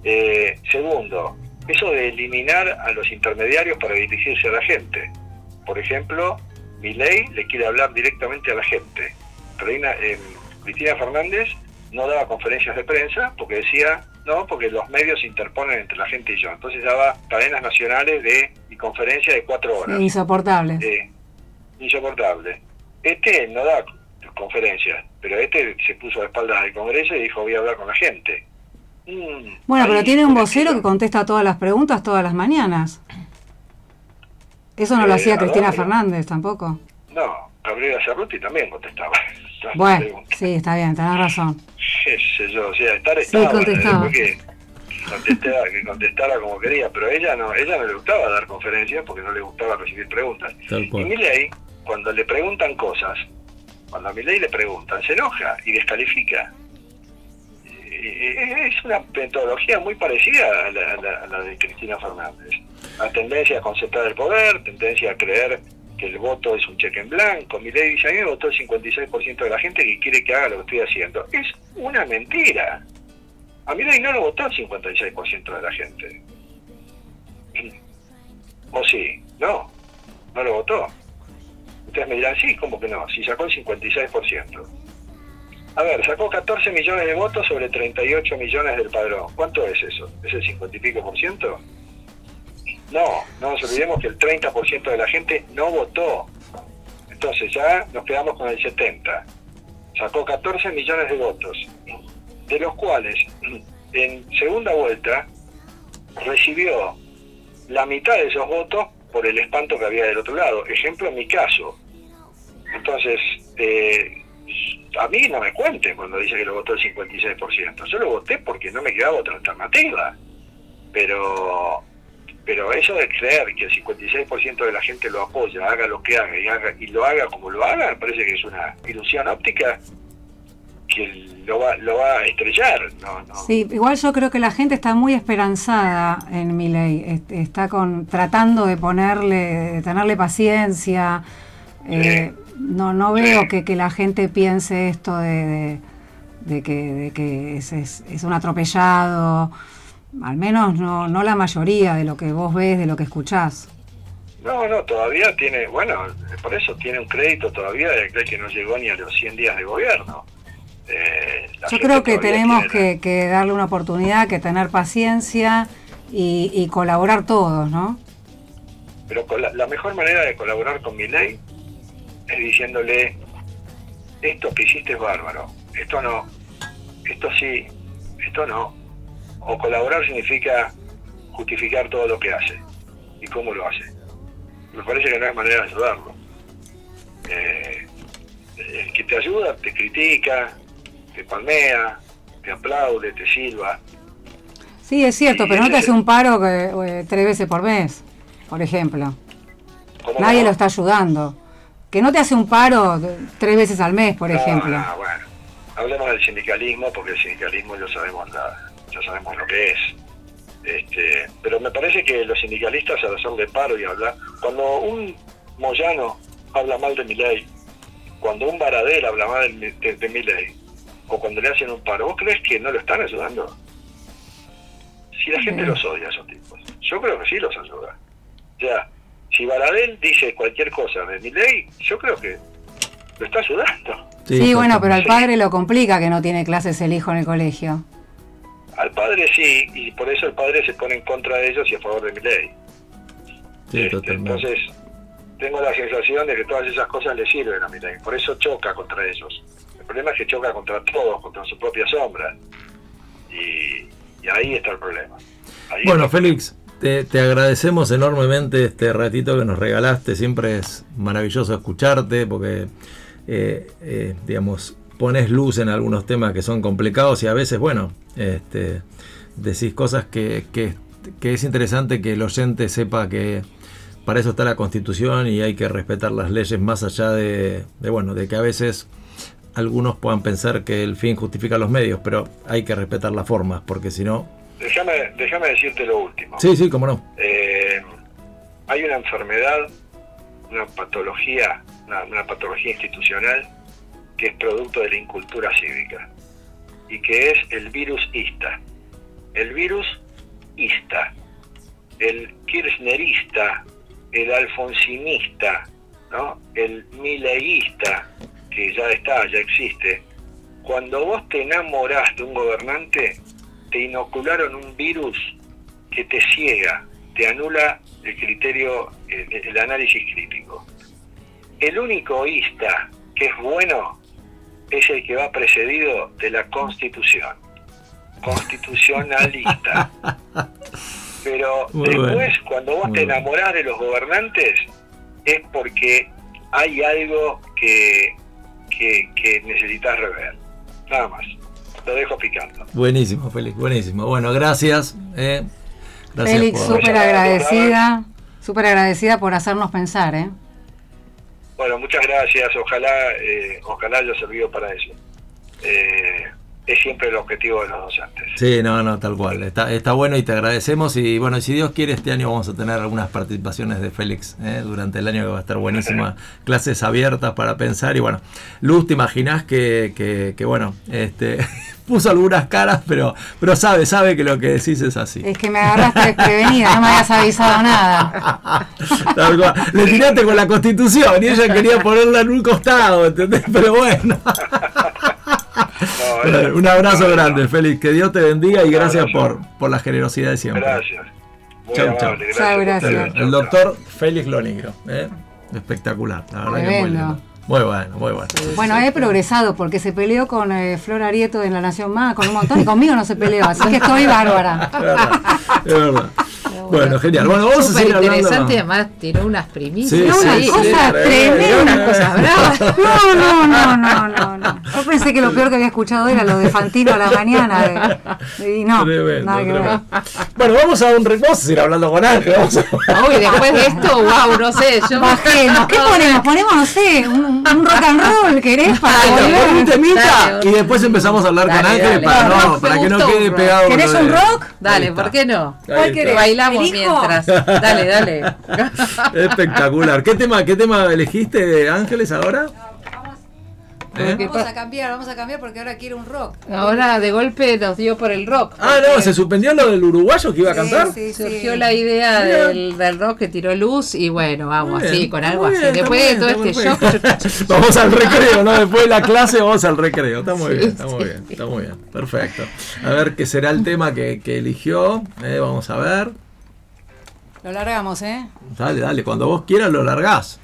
Speaker 5: Eh, segundo, eso de eliminar a los intermediarios para dirigirse a la gente. Por ejemplo, mi ley le quiere hablar directamente a la gente. Reina, eh, Cristina Fernández no daba conferencias de prensa porque decía, no, porque los medios se interponen entre la gente y yo. Entonces daba cadenas nacionales de y conferencias de cuatro horas.
Speaker 2: Insoportable.
Speaker 5: Eh, insoportable. Este no da conferencias, pero este se puso a espaldas del Congreso y dijo voy a hablar con la gente. Mm,
Speaker 2: Bueno, pero tiene un vocero que contesta todas las preguntas todas las mañanas. Eso no lo
Speaker 5: Eh,
Speaker 2: hacía
Speaker 5: ¿a
Speaker 2: Cristina? Fernández tampoco.
Speaker 5: No, Gabriela Cerruti también contestaba. [LAUGHS]
Speaker 2: Bueno,
Speaker 5: preguntas.
Speaker 2: sí, está bien, tenés razón.
Speaker 5: qué sé yo, o sea, estar
Speaker 2: Sí,
Speaker 5: estaba,
Speaker 2: contestaba.
Speaker 5: después que contestara, que contestara como quería, pero a ella no, ella no le gustaba dar conferencias porque no le gustaba recibir preguntas. Y. Milei, cuando le preguntan cosas, cuando a Milei le preguntan, se enoja y descalifica. Es una metodología muy parecida a la, a la- a la de Cristina Fernández. La tendencia a concentrar el poder, tendencia a creer que el voto es un cheque en blanco. Milei dice, a mí me votó el 56% de la gente que quiere que haga lo que estoy haciendo. Es una mentira. A Milei no lo votó el 56% de la gente. [CLEARS THROAT] ¿O sí? No, no lo votó. Ustedes me dirán, sí, ¿cómo que no? Si sacó el 56%. A ver, sacó 14 millones de votos sobre 38 millones del padrón. ¿Cuánto es eso? ¿Es el 50 y pico por ciento? No, no nos olvidemos que el 30% de la gente no votó. Entonces ya nos quedamos con el 70. Sacó 14 millones de votos, de los cuales [CLEARS THROAT] en segunda vuelta recibió la mitad de esos votos por el espanto que había del otro lado. Ejemplo, en mi caso. Entonces, eh, a mí no me cuenten cuando dice que lo votó el 56%. Yo lo voté porque no me quedaba otra alternativa. Pero pero eso de creer que el 56% de la gente lo apoya, haga lo que haga y, haga y lo haga como lo haga, parece que es una ilusión óptica que lo va, lo va a estrellar. No, no.
Speaker 2: Sí, igual yo creo que la gente está muy esperanzada en mi ley. Está con, tratando de ponerle, de tenerle paciencia. Eh, no, no veo
Speaker 5: Sí.
Speaker 2: que, que la gente piense esto de, de, de que, de que es, es, es un atropellado. Al menos no, no la mayoría de lo que vos ves, de lo que escuchás.
Speaker 5: No, no, todavía tiene, bueno, por eso tiene un crédito todavía de que no llegó ni a los 100 días de gobierno. Eh,
Speaker 2: Yo creo que tenemos
Speaker 5: tiene-
Speaker 2: que, que darle una oportunidad, que tener paciencia y, y colaborar todos, ¿no?
Speaker 5: Pero con la, la mejor manera de colaborar con mi ley es diciéndole, esto que hiciste es bárbaro, esto no, esto sí, esto no. O colaborar significa justificar todo lo que hace y cómo lo hace. Me parece que no es manera de ayudarlo. Eh, el que te ayuda te critica, te palmea, te aplaude, te silba.
Speaker 2: Sí, es cierto, pero no te hace un paro que, eh, tres veces por mes, por ejemplo.
Speaker 5: ¿Cómo
Speaker 2: Nadie
Speaker 5: no?
Speaker 2: lo está ayudando. Que no te hace un paro tres veces al mes, por
Speaker 5: No,
Speaker 2: ejemplo.
Speaker 5: no, bueno, hablemos del sindicalismo porque el sindicalismo ya sabemos la, ya sabemos lo que es. Este, pero me parece que los sindicalistas al hacerle paro y hablar, cuando un Moyano habla mal de mi ley, cuando un Baradel habla mal de, mi- de, de mi ley, o cuando le hacen un paro, ¿vos crees que no lo están ayudando? Si la gente
Speaker 2: Sí.
Speaker 5: los odia a esos tipos, yo creo que sí los ayuda. O sea, si Baradel dice cualquier cosa de mi ley, yo creo que lo está ayudando.
Speaker 2: Sí, bueno, pero al
Speaker 5: Sí.
Speaker 2: padre lo complica que no tiene clases el hijo en el colegio.
Speaker 5: Al padre sí, y por eso el padre se pone en contra de ellos y a favor de mi ley.
Speaker 1: Sí, totalmente.
Speaker 5: Entonces, tengo la sensación de que todas esas cosas le sirven a mi ley. Por eso choca contra ellos. El problema es que choca contra todos, contra su propia sombra. Y, y ahí está el problema. Ahí
Speaker 1: Bueno,
Speaker 5: está.
Speaker 1: Félix, te, te agradecemos enormemente este ratito que nos regalaste. Siempre es maravilloso escucharte porque, eh, eh, digamos, pones luz en algunos temas que son complicados y a veces, bueno, este, decís cosas que, que- que es interesante que el oyente sepa que para eso está la Constitución y hay que respetar las leyes más allá de, de, bueno, de que a veces algunos puedan pensar que el fin justifica los medios, pero hay que respetar las formas porque si no...
Speaker 5: Déjame, déjame decirte lo último.
Speaker 1: Sí, sí, cómo no.
Speaker 5: Eh, hay una enfermedad, una patología, una, una patología institucional que es producto de la incultura cívica y que es el virus ISTA. El virus ISTA, el kirchnerista, el alfonsinista, ¿no? el mileísta, que ya está, ya existe. Cuando vos te enamorás de un gobernante, te inocularon un virus que te ciega, te anula el criterio, el, el análisis crítico. El único ISTA que es bueno es el que va precedido de la Constitución. Constitucionalista. [LAUGHS] Pero
Speaker 1: Muy
Speaker 5: después,
Speaker 1: bueno.
Speaker 5: cuando vos
Speaker 1: Muy
Speaker 5: te
Speaker 1: bueno.
Speaker 5: enamorás de los gobernantes, es porque hay algo que, que, que necesitas rever. Nada más. Lo dejo picando.
Speaker 1: Buenísimo, Félix, buenísimo. Bueno, gracias. eh. Gracias
Speaker 2: Félix, súper agradecida, súper agradecida por hacernos pensar, ¿eh?
Speaker 5: Bueno, muchas gracias. Ojalá, eh, ojalá haya servido para eso. Eh, es siempre el objetivo de los docentes.
Speaker 1: Sí, no, no, tal cual. Está, está bueno y te agradecemos. Y bueno, si Dios quiere, este año vamos a tener algunas participaciones de Félix ¿eh? durante el año que va a estar buenísima. [LAUGHS] Clases abiertas para pensar. Y bueno, Luz, te imaginás que, que, que, bueno, este, [LAUGHS] puso algunas caras, pero, pero sabe, sabe que lo que decís es así.
Speaker 2: Es que me agarraste desprevenida, no me habías avisado nada. [LAUGHS]
Speaker 1: Tal cual. Le tiraste con la constitución y ella quería ponerla en un costado, ¿entendés? Pero bueno. Bueno, un abrazo grande. Félix. Que Dios te bendiga y
Speaker 5: Un
Speaker 1: gracias
Speaker 5: abrazo.
Speaker 1: por, por la generosidad de siempre.
Speaker 5: Gracias. Muy
Speaker 1: Chau, chau.
Speaker 2: gracias.
Speaker 1: El, doctor Félix Lonigro. ¿eh? Espectacular. La verdad que muy lindo. Muy bueno, muy bueno.
Speaker 2: Bueno, he progresado porque se peleó con eh, Flor Arieto en La Nación Más, con un montón, y conmigo no se peleó, así que estoy bárbara. [LAUGHS]
Speaker 1: Es verdad. Es verdad. Bueno, genial. Bueno, vamos a seguir hablando.
Speaker 3: interesante, además tiró unas primicias.
Speaker 1: Sí,
Speaker 2: Era una
Speaker 1: sí,
Speaker 2: cosa
Speaker 1: sí,
Speaker 2: tremenda.
Speaker 3: Unas cosas bravas.
Speaker 2: No, no, no, no, no, no. Yo pensé que lo peor que había escuchado era lo de Fantino a la mañana. de- y no,
Speaker 1: Tremendo,
Speaker 2: nada que ver.
Speaker 1: tremendo. Bueno, vamos a un re- vamos a seguir hablando con Ángel.
Speaker 3: Uy, después de esto, wow, no sé. Yo
Speaker 2: Bajemos. ¿Qué [LAUGHS] ponemos? Ponemos, no sé, un, un rock and roll, ¿querés? Para
Speaker 1: un
Speaker 2: volver.
Speaker 1: temita
Speaker 3: Dale,
Speaker 1: y después empezamos a hablar con Ángel
Speaker 3: dale.
Speaker 1: para, no, para que no
Speaker 3: un
Speaker 1: quede
Speaker 3: rock.
Speaker 1: pegado.
Speaker 2: ¿Querés un rock?
Speaker 3: Dale. ¿por qué no?
Speaker 2: ¿Cuál querés?
Speaker 3: Bailamos mientras. Dale, dale. [LAUGHS]
Speaker 1: Espectacular. ¿Qué tema, qué tema elegiste, Ángeles, ahora? ¿Eh?
Speaker 3: ¿Qué
Speaker 2: Vamos a cambiar, vamos a cambiar porque ahora quiero un rock.
Speaker 3: Ahora de golpe nos dio por el rock.
Speaker 1: Ah, no, se suspendió lo del uruguayo que iba a cantar.
Speaker 2: Sí, sí,
Speaker 3: Surgió
Speaker 2: sí.
Speaker 3: la idea del, del rock que tiró luz y bueno, vamos así, con algo así.
Speaker 1: bien,
Speaker 3: Después de todo este
Speaker 1: bien,
Speaker 3: shock. [LAUGHS] [LAUGHS]
Speaker 1: Vamos al recreo, ¿no? Después de la clase vamos al recreo. Está muy bien, está muy bien, está muy bien. Perfecto. A ver qué será el tema que, que eligió. Eh, vamos a ver.
Speaker 2: Lo largamos, ¿eh?
Speaker 1: Dale, dale, cuando vos quieras lo largás.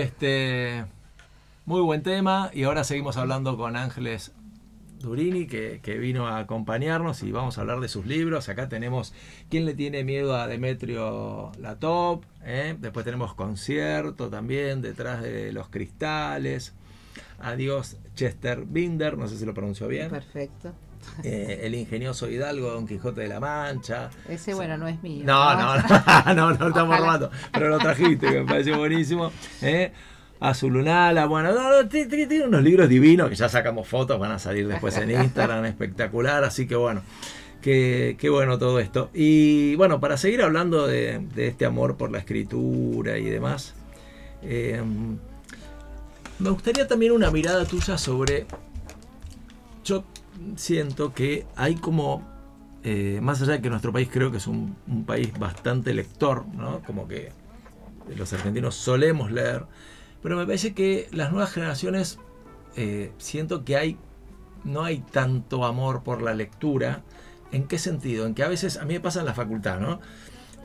Speaker 1: Este, muy buen tema. Y ahora seguimos hablando con Ángeles Durini, que, que vino a acompañarnos y vamos a hablar de sus libros. Acá tenemos ¿Quién le tiene miedo a Demetrio Latop? ¿Eh? Después tenemos Concierto también, detrás de los cristales. Adiós Chester Binder, no sé si lo pronunció bien.
Speaker 3: Perfecto.
Speaker 1: Eh, el ingenioso Hidalgo, Don Quijote de la Mancha.
Speaker 3: Ese, bueno, no es mío.
Speaker 1: No, no, no, no, [LAUGHS] no, lo estamos robando. Pero lo trajiste, que me pareció buenísimo. ¿Eh? Azulunala, bueno, no, no, ti- ti- tiene unos libros divinos que ya sacamos fotos, van a salir después en Instagram, [LAUGHS] espectacular, así que bueno, qué, qué bueno todo esto. Y bueno, para seguir hablando de, de este amor por la escritura y demás, eh, me gustaría también una mirada tuya sobre, yo siento que hay como eh, más allá de que nuestro país creo que es un, un país bastante lector, ¿no? Como que los argentinos solemos leer, pero me parece que las nuevas generaciones eh, siento que hay no hay tanto amor por la lectura. ¿En qué sentido? En que a veces a mí me pasa en la facultad, ¿no?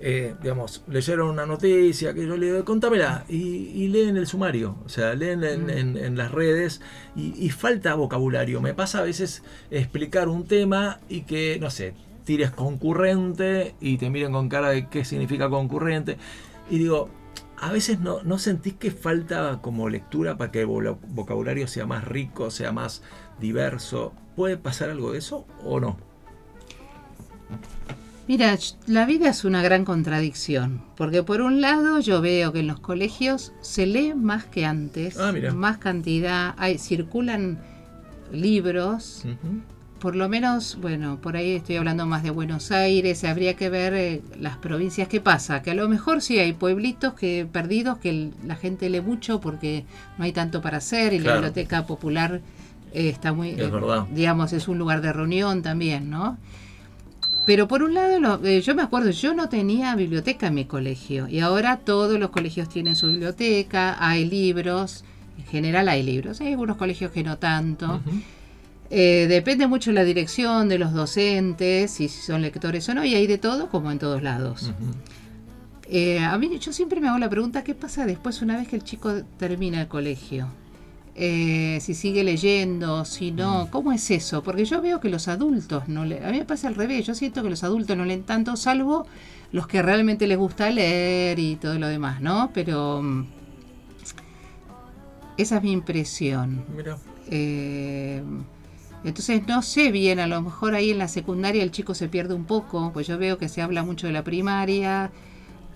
Speaker 1: Eh, digamos, leyeron una noticia que yo le digo, contámela, y, y leen el sumario, o sea, leen en, en- en las redes y, y falta vocabulario. Me pasa a veces explicar un tema y que, no sé, tires concurrente y te miren con cara de qué significa concurrente. Y digo, a veces no, no sentís que falta como lectura para que el vo- vocabulario sea más rico, sea más diverso. ¿Puede pasar algo de eso o no?
Speaker 3: Mira, la vida es una gran contradicción, porque por un lado yo veo que en los colegios se lee más que antes,
Speaker 1: Ah,
Speaker 3: más cantidad, hay, circulan libros. Por lo menos, bueno, por ahí estoy hablando más de Buenos Aires, habría que ver eh, las provincias qué pasa, que a lo mejor sí hay pueblitos que perdidos que el- la gente lee mucho porque no hay tanto para hacer y la biblioteca popular eh, está muy,
Speaker 1: Es
Speaker 3: eh,
Speaker 1: verdad.
Speaker 3: digamos, es un lugar de reunión también, ¿no? Pero por un lado, lo- eh, yo me acuerdo, yo no tenía biblioteca en mi colegio y ahora todos los colegios tienen su biblioteca, hay libros, en general hay libros, hay algunos colegios que no tanto.
Speaker 1: Ujú.
Speaker 3: Eh, depende mucho la dirección de los docentes, si son lectores o no, y hay de todo como en todos lados. Eh, a mí yo siempre me hago la pregunta, ¿qué pasa después una vez que el chico termina el colegio? Eh, si sigue leyendo, si no, ¿cómo es eso? Porque yo veo que los adultos no le, a mí me pasa al revés, yo siento que los adultos no leen tanto, salvo los que realmente les gusta leer y todo lo demás, ¿no? Pero mm, esa es mi impresión.
Speaker 1: Mira.
Speaker 3: Eh, entonces no sé bien, a lo mejor ahí en la secundaria el chico se pierde un poco, pues yo veo que se habla mucho de la primaria,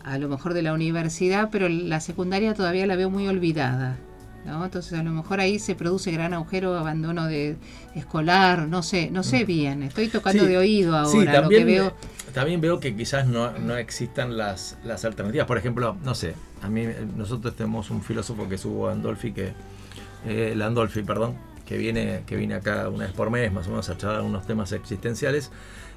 Speaker 3: a lo mejor de la universidad, pero la secundaria todavía la veo muy olvidada. ¿no? Entonces a lo mejor ahí se produce gran agujero, abandono de escolar, no sé, no sé bien, estoy tocando
Speaker 1: Sí,
Speaker 3: de oído ahora,
Speaker 1: Sí,
Speaker 3: lo que
Speaker 1: también,
Speaker 3: veo.
Speaker 1: también veo que quizás no, no existan las, las alternativas. Por ejemplo, no sé, a mí nosotros tenemos un filósofo que es Hugo Andolfi, que, eh, Landolfi, perdón, que viene, que viene acá una vez por mes, más o menos a charlar unos temas existenciales.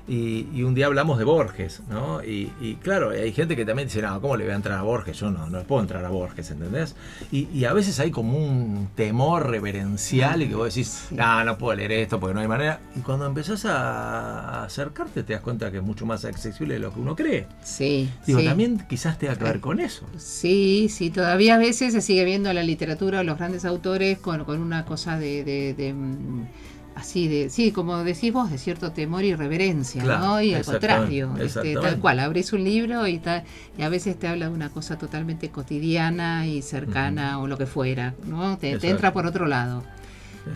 Speaker 1: Y, y un día hablamos de Borges, ¿no? Y, y claro, hay gente que también dice, no, ¿cómo le voy a entrar a Borges? Yo no, no puedo entrar a Borges, ¿entendés? Y, y a veces hay como un temor reverencial y que vos decís, no, no puedo leer esto porque no hay manera. Y cuando empezás a acercarte te das cuenta que es mucho más accesible de lo que uno cree.
Speaker 3: Sí,
Speaker 1: Digo,
Speaker 3: sí.
Speaker 1: también quizás tenga que ver con eso.
Speaker 3: Sí, sí, todavía a veces se sigue viendo la literatura o los grandes autores con, con una cosa de, de- de, mm, así de, sí, como decís vos, de cierto temor y reverencia,
Speaker 1: Claro,
Speaker 3: ¿no? Y al contrario, este, tal cual, abrís un libro y, ta- y a veces te habla de una cosa totalmente cotidiana y cercana o lo que fuera, ¿no? Te, entra por otro lado.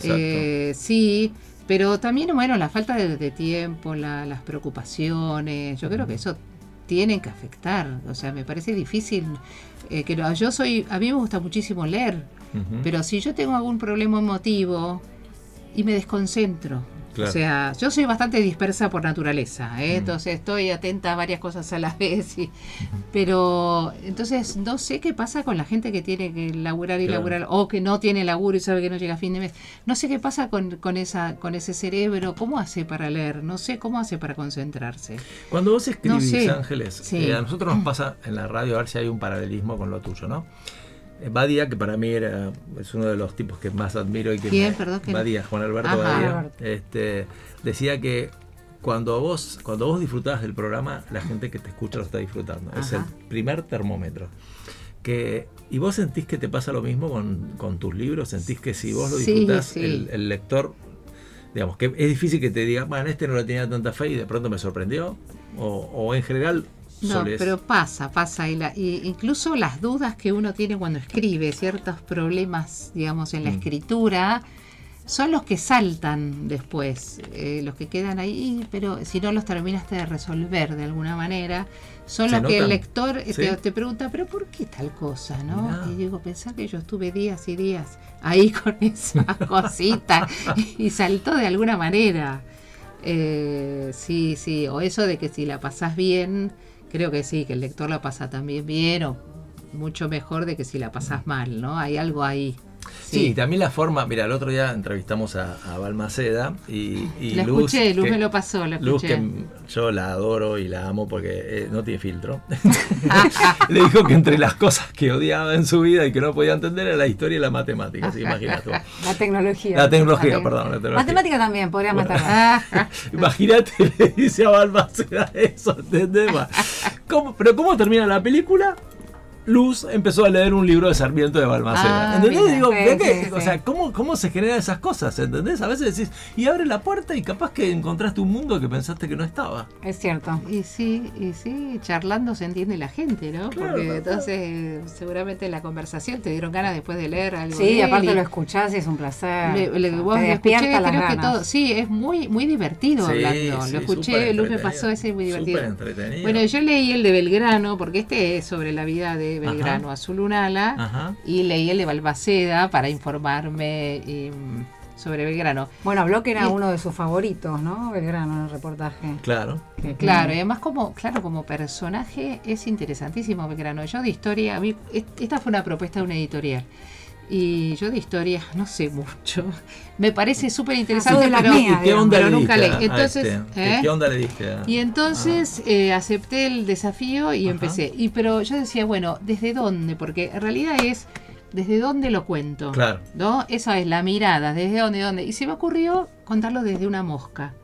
Speaker 3: Eh, sí, pero también, bueno, la falta de, de tiempo, la- las preocupaciones, yo creo que eso tiene que afectar. O sea, me parece difícil. eh, que lo- yo soy, a mí me gusta muchísimo leer, pero si yo tengo algún problema emotivo y me desconcentro.
Speaker 1: Claro.
Speaker 3: O sea, yo soy bastante dispersa por naturaleza, ¿eh?
Speaker 1: Mm.
Speaker 3: entonces estoy atenta a varias cosas a la [LAUGHS] vez. y- pero entonces no sé qué pasa con la gente que tiene que laburar y
Speaker 1: Claro.
Speaker 3: laburar, o que no tiene laburo y sabe que no llega a fin de mes. No sé qué pasa con, con, esa, con ese cerebro, cómo hace para leer, no sé cómo hace para concentrarse.
Speaker 1: Cuando vos escribís,
Speaker 3: sé.
Speaker 1: Ángeles,
Speaker 3: Sí.
Speaker 1: eh, a nosotros nos [CLEARS THROAT] pasa en la radio a ver si hay un paralelismo con lo tuyo, ¿no? Badía, que para mí era, es uno de los tipos que más admiro y que
Speaker 3: ¿Quién?
Speaker 1: me-
Speaker 3: Perdón,
Speaker 1: Badía, Juan Alberto
Speaker 3: Ajá.
Speaker 1: Badía, este, decía que cuando vos, cuando vos disfrutabas del programa, la gente que te escucha lo está disfrutando. Es el primer termómetro. Que ¿Y vos sentís que te pasa lo mismo con, con tus libros? ¿Sentís que si vos lo disfrutás,
Speaker 3: sí.
Speaker 1: El, el lector, digamos, que es difícil que te diga, bueno, este no le tenía tanta fe y de pronto me sorprendió? ¿O, o en general
Speaker 3: No, pero pasa, pasa. Y, la- y incluso las dudas que uno tiene cuando escribe, ciertos problemas, digamos, en la
Speaker 1: Mm.
Speaker 3: escritura, son los que saltan después, eh, los que quedan ahí, pero si no los terminaste de resolver de alguna manera, son
Speaker 1: ¿Se
Speaker 3: los que el lector eh,
Speaker 1: Sí.
Speaker 3: te, te pregunta, pero ¿por qué tal cosa? ¿no? Y digo, pensá que yo estuve días y días ahí [LAUGHS] con esa cosita y saltó de alguna manera. Eh, sí, sí, o eso de que si la pasás bien, creo que sí, que el lector la pasa también bien o mucho mejor de que si la pasás mal, ¿no? Hay algo ahí.
Speaker 1: Sí, también la forma, mira, el otro día entrevistamos a, a Balmaceda y, y
Speaker 3: la
Speaker 1: Luz.
Speaker 3: escuché, Luz
Speaker 1: que-
Speaker 3: me lo pasó, la
Speaker 1: Luz,
Speaker 3: escuché.
Speaker 1: que yo la adoro y la amo porque eh, no tiene filtro. [LAUGHS] Le dijo que entre las cosas que odiaba en su vida y que no podía entender era la historia y la matemática. Que imagínate.
Speaker 2: La tecnología.
Speaker 1: La tecnología, perdón. La tecnología.
Speaker 2: Matemática también, podría
Speaker 1: Bueno.
Speaker 2: matarla. [LAUGHS]
Speaker 1: Imagínate, le dice a Balmaceda eso, ¿entendés? [LAUGHS] Va. ¿Cómo- pero ¿cómo termina la película? Luz empezó a leer un libro de Sarmiento de Balmaceda.
Speaker 3: Ah,
Speaker 1: ¿Entendés?
Speaker 3: mira.
Speaker 1: Digo,
Speaker 2: Sí,
Speaker 1: ¿ve qué?
Speaker 2: sí,
Speaker 1: o sea, ¿cómo, ¿cómo se generan esas cosas? ¿Entendés? A veces decís, y abre la puerta y capaz que encontraste un mundo que pensaste que no estaba.
Speaker 2: Es cierto.
Speaker 3: Y sí, y sí, charlando se entiende la gente, ¿no?
Speaker 1: Claro,
Speaker 3: Porque
Speaker 1: claro.
Speaker 3: entonces seguramente en la conversación te dieron ganas después de leer algo.
Speaker 2: Sí, aparte
Speaker 3: y
Speaker 2: lo escuchás y es un placer.
Speaker 3: le- le-
Speaker 2: te
Speaker 3: vos lo
Speaker 2: despierta
Speaker 3: escuché,
Speaker 2: las
Speaker 3: creo que todo, sí, es muy muy divertido
Speaker 1: Sí,
Speaker 3: hablando.
Speaker 1: sí,
Speaker 3: lo escuché, Luz me pasó ese muy divertido.
Speaker 1: Súper entretenido.
Speaker 3: Bueno, yo leí el de Belgrano, porque este es sobre la vida de Belgrano
Speaker 1: Ajá.
Speaker 3: Azul Unala,
Speaker 1: Ajá.
Speaker 3: y leí el de Balbaceda para informarme y, mm, sobre Belgrano.
Speaker 2: Bueno, habló que era
Speaker 3: Y-
Speaker 2: uno de sus favoritos, ¿no? Belgrano en el reportaje.
Speaker 1: Claro.
Speaker 2: Que-
Speaker 3: Claro, y además como, claro, como personaje es interesantísimo Belgrano. Yo de historia, a mí, est- esta fue una propuesta de una editorial. Y yo de historia no sé mucho. Me parece súper interesante,
Speaker 2: Ah,
Speaker 3: pero,
Speaker 2: mías,
Speaker 1: ¿Y qué onda
Speaker 3: pero
Speaker 1: le
Speaker 3: nunca leí. Entonces,
Speaker 1: este? ¿Qué-
Speaker 3: ¿eh?
Speaker 1: ¿Qué onda le diste? a-
Speaker 3: Y entonces eh, acepté el desafío y
Speaker 1: Ajá.
Speaker 3: empecé. Y pero yo decía, bueno, ¿desde dónde? Porque en realidad es desde dónde lo cuento.
Speaker 1: Claro.
Speaker 3: ¿No? Esa es la mirada, desde dónde, dónde. Y se me ocurrió contarlo desde una mosca.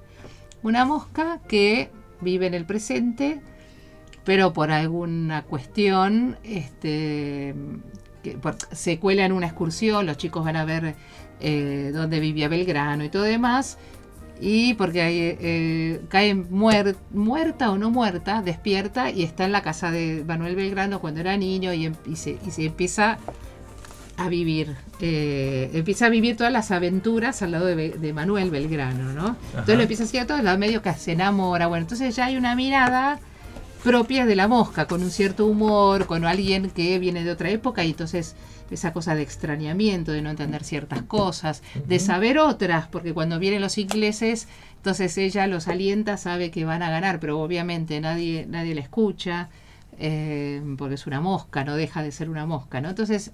Speaker 3: Una mosca que vive en el presente, pero por alguna cuestión, este, que por- se cuela en una excursión, los chicos van a ver eh, dónde vivía Belgrano y todo demás. Y porque hay, eh, cae muer- muerta o no muerta, despierta y está en la casa de Manuel Belgrano cuando era niño y, em- y se, y se empieza a vivir. eh, empieza a vivir todas las aventuras al lado de, Manuel Belgrano, ¿no? Entonces lo empieza a hacer todo, la medio que se enamora. Bueno, entonces ya hay una mirada propia de la mosca, con un cierto humor, con alguien que viene de otra época y entonces esa cosa de extrañamiento, de no entender ciertas cosas, de saber otras, porque cuando vienen los ingleses, entonces ella los alienta, sabe que van a ganar, pero obviamente nadie, nadie la escucha, eh, porque es una mosca, no deja de ser una mosca, ¿no? Entonces,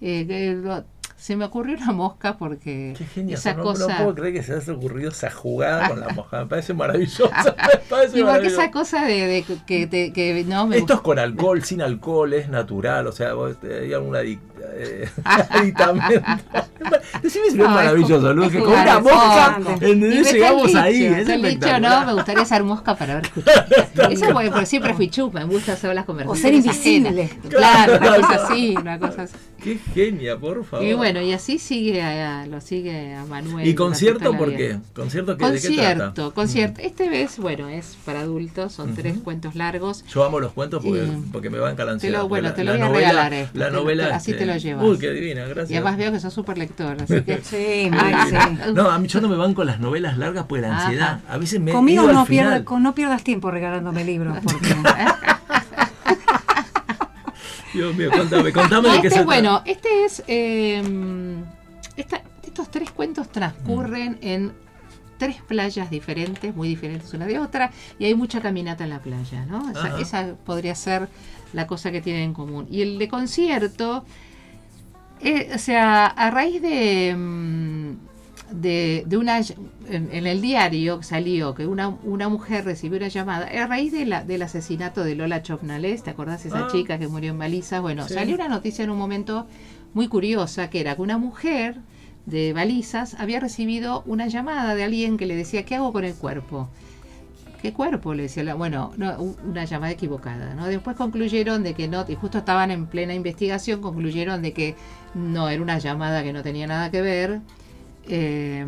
Speaker 3: eh, eh, se me ocurrió una mosca porque
Speaker 1: Qué genial.
Speaker 3: esa
Speaker 1: no,
Speaker 3: cosa...
Speaker 1: no puedo creer que se haya ocurrido esa jugada con la [LAUGHS] moja. Me parece maravilloso. Me parece
Speaker 3: Y porque
Speaker 1: maravilloso.
Speaker 3: esa cosa de, de que, te- que no me
Speaker 1: Esto es con alcohol, sin alcohol, es natural, o sea, vos eh, hay algún adic- eh, [LAUGHS] aditamento. Decime si no es maravilloso, Luz, que con una mosca, Llegamos ahí, es
Speaker 3: el dicho, no, me gustaría ser mosca para ver [LAUGHS] escuchar. Eso porque, porque siempre fui chupa, me gusta hacer las conversaciones.
Speaker 2: O ser invisible.
Speaker 3: Claro, una cosa así, una cosa así.
Speaker 1: Qué genia, por favor.
Speaker 3: Y bueno, y así sigue a, lo sigue a Manuel.
Speaker 1: ¿Y concierto por qué? ¿Concierto qué, de qué
Speaker 3: Concierto,
Speaker 1: trata?
Speaker 3: concierto. Este vez, bueno, es para adultos, son tres cuentos largos.
Speaker 1: Yo amo los cuentos porque,
Speaker 3: Y-
Speaker 1: porque me banca la
Speaker 3: Te
Speaker 1: ansiedad.
Speaker 3: lo-
Speaker 1: porque
Speaker 3: bueno,
Speaker 1: la-
Speaker 3: te lo voy a
Speaker 1: novela-
Speaker 3: regalar esto,
Speaker 1: La
Speaker 3: te lo-
Speaker 1: novela.
Speaker 3: así
Speaker 1: este,
Speaker 3: te lo llevas.
Speaker 1: Uy, qué divina, gracias.
Speaker 3: Y además veo que sos súper lector, así [LAUGHS] que...
Speaker 2: Sí,
Speaker 1: Ay,
Speaker 2: Maxi.
Speaker 1: No, a mí yo no me banco las novelas largas por la
Speaker 3: Ajá.
Speaker 1: ansiedad. A veces me
Speaker 2: Conmigo
Speaker 1: ido al
Speaker 2: no,
Speaker 1: final.
Speaker 2: pierda- con- no pierdas tiempo regalándome libros. Porque [LAUGHS]
Speaker 1: Dios mío, contame, contame de qué
Speaker 3: este,
Speaker 1: se
Speaker 3: bueno, este es. eh, esta- estos tres cuentos
Speaker 1: Mm.
Speaker 3: transcurren en tres playas diferentes, muy diferentes una de otra, y hay mucha caminata en la playa, ¿no? Esa podría ser la cosa que tienen en común. Y el de concierto, eh, o sea, a raíz de. mm, De, de una en, en el diario salió que una, una mujer recibió una llamada a raíz de la, del asesinato de Lola Chopnales, ¿te acordás esa
Speaker 1: Ah.
Speaker 3: chica que murió en balizas? Bueno,
Speaker 1: Sí.
Speaker 3: salió una noticia en un momento muy curiosa que era que una mujer de balizas había recibido una llamada de alguien que le decía ¿qué hago con el cuerpo? ¿qué cuerpo? Le decía, la- bueno, no, una llamada equivocada, ¿no? Después concluyeron de que no, y justo estaban en plena investigación, concluyeron de que no, era una llamada que no tenía nada que ver, eh,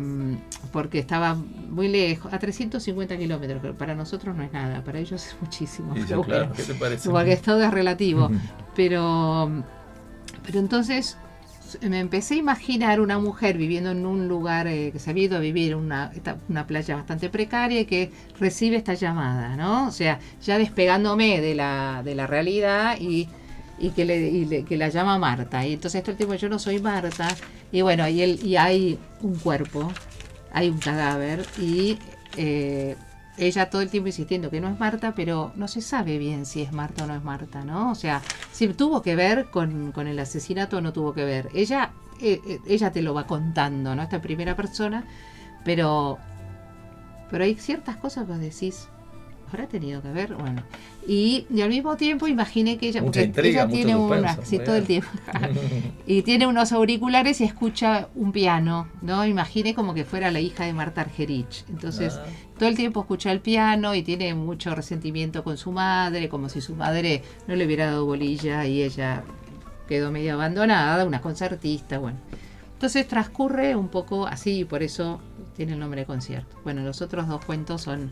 Speaker 3: porque estaba muy lejos, a 350 kilómetros, pero para nosotros no es nada, para ellos es muchísimo.
Speaker 1: Sí, claro,
Speaker 3: bueno.
Speaker 1: ¿qué te parece?
Speaker 3: Porque todo es relativo. Pero, pero entonces me empecé a imaginar una mujer viviendo en un lugar eh, que se había ido a vivir, una, una playa bastante precaria y que recibe esta llamada, ¿no? O sea, ya despegándome de la, de la realidad y, y que, le, y le- que la llama Marta. Y entonces todo el tiempo yo no soy Marta. Y bueno, y, él, y hay un cuerpo, hay un cadáver y eh, ella todo el tiempo insistiendo que no es Marta, pero no se sabe bien si es Marta o no es Marta, ¿no? O sea, si tuvo que ver con, con el asesinato o no tuvo que ver. Ella, eh, eh, ella te lo va contando, ¿no? Esta primera persona, pero, pero hay ciertas cosas que decís, ¿habrá tenido que ver? Bueno, y, y al mismo tiempo imaginé que ella,
Speaker 1: Mucha intriga,
Speaker 3: ella tiene una, sí, todo el tiempo, [LAUGHS] y tiene unos auriculares y escucha un piano, ¿no? Imaginé como que fuera la hija de Marta Argerich. Entonces,
Speaker 1: Ah.
Speaker 3: todo el tiempo escucha el piano y tiene mucho resentimiento con su madre, como si su madre no le hubiera dado bolilla y ella quedó medio abandonada, una concertista, bueno. Entonces transcurre un poco así y por eso tiene el nombre de concierto. Bueno, los otros dos cuentos son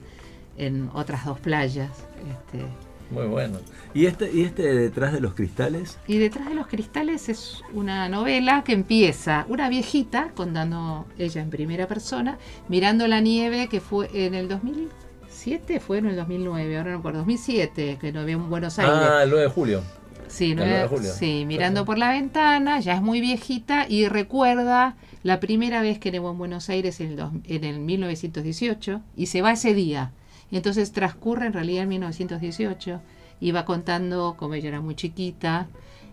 Speaker 3: en otras dos playas. Este,
Speaker 1: Muy bueno. ¿Y este, ¿Y este detrás de los cristales?
Speaker 3: y detrás de los cristales es una novela que empieza una viejita contando ella en primera persona, mirando la nieve que fue en el 2007, fue en el 2009, ahora no recuerdo, 2007, que no había en Buenos Aires.
Speaker 1: Ah, el 9 de julio.
Speaker 3: Sí,
Speaker 1: El
Speaker 3: nueve-
Speaker 1: 9 de julio.
Speaker 3: sí, mirando por la ventana, ya es muy viejita y recuerda la primera vez que nevó en Buenos Aires en el, dos- en el 1918 y se va ese día. Y entonces transcurre en realidad en 1918 y va contando como ella era muy chiquita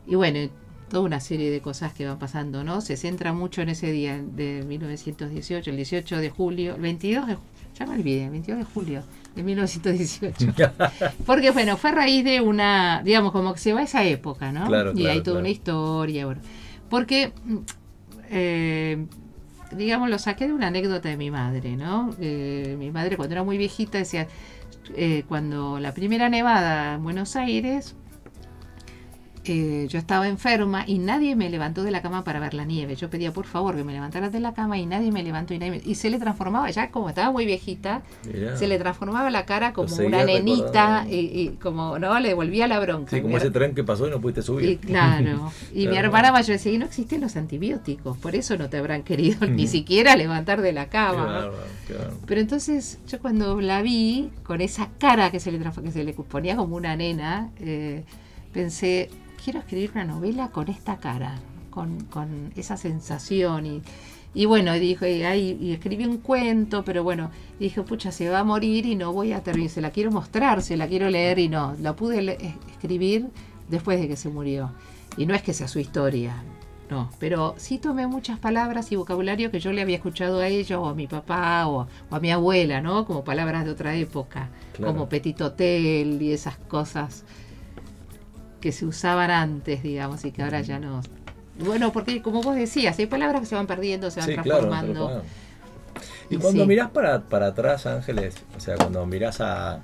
Speaker 3: y bueno, toda una serie de cosas que van pasando, ¿no? Se centra mucho en ese día de 1918, el 18 de julio, el 22 de ya me olvidé, el 22 de julio de 1918. [LAUGHS] Porque bueno, fue a raíz de una, digamos, como que se va a esa época, ¿no?
Speaker 1: Claro,
Speaker 3: y
Speaker 1: claro,
Speaker 3: hay toda
Speaker 1: claro.
Speaker 3: una historia, bueno. Porque, eh, digamos, lo saqué de una anécdota de mi madre, ¿no? Eh, mi madre cuando era muy viejita decía, eh, cuando la primera nevada en Buenos Aires, eh, yo estaba enferma y nadie me levantó de la cama para ver la nieve. Yo pedía por favor que me levantaran de la cama y nadie me levantó y nadie me- y se le transformaba ya como estaba muy viejita,
Speaker 1: Mirá.
Speaker 3: se le transformaba la cara como una nenita y, y como no le volvía la bronca.
Speaker 1: Sí, como
Speaker 3: Mi
Speaker 1: ese tren que pasó y no pudiste subir.
Speaker 3: y [LAUGHS] claro, y mi
Speaker 1: Claro.
Speaker 3: hermana mayor decía, y no existen los antibióticos, por eso no te habrán querido [LAUGHS] ni siquiera levantar de la cama.
Speaker 1: qué bárbaro.
Speaker 3: Pero entonces yo cuando la vi con esa cara que se le, que se le ponía como una nena, eh, pensé, quiero escribir una novela con esta cara, con, con esa sensación. Y, y bueno, y dije, y, ahí- y escribí un cuento, pero bueno, dije, pucha, se va a morir y no voy a terminar, se la quiero mostrar, se la quiero leer y no, la pude es- escribir después de que se murió. Y no es que sea su historia, no, pero sí tomé muchas palabras y vocabulario que yo le había escuchado a ella o a mi papá o, o a mi abuela, ¿no? Como palabras de otra época,
Speaker 1: Claro.
Speaker 3: como petit hotel y esas cosas que se usaban antes, digamos, y que ahora ya no. Bueno, porque como vos decías, hay palabras que se van perdiendo, se van
Speaker 1: Sí,
Speaker 3: transformando.
Speaker 1: Y cuando
Speaker 3: sí.
Speaker 1: mirás para, para atrás, Ángeles, o sea, cuando mirás a, a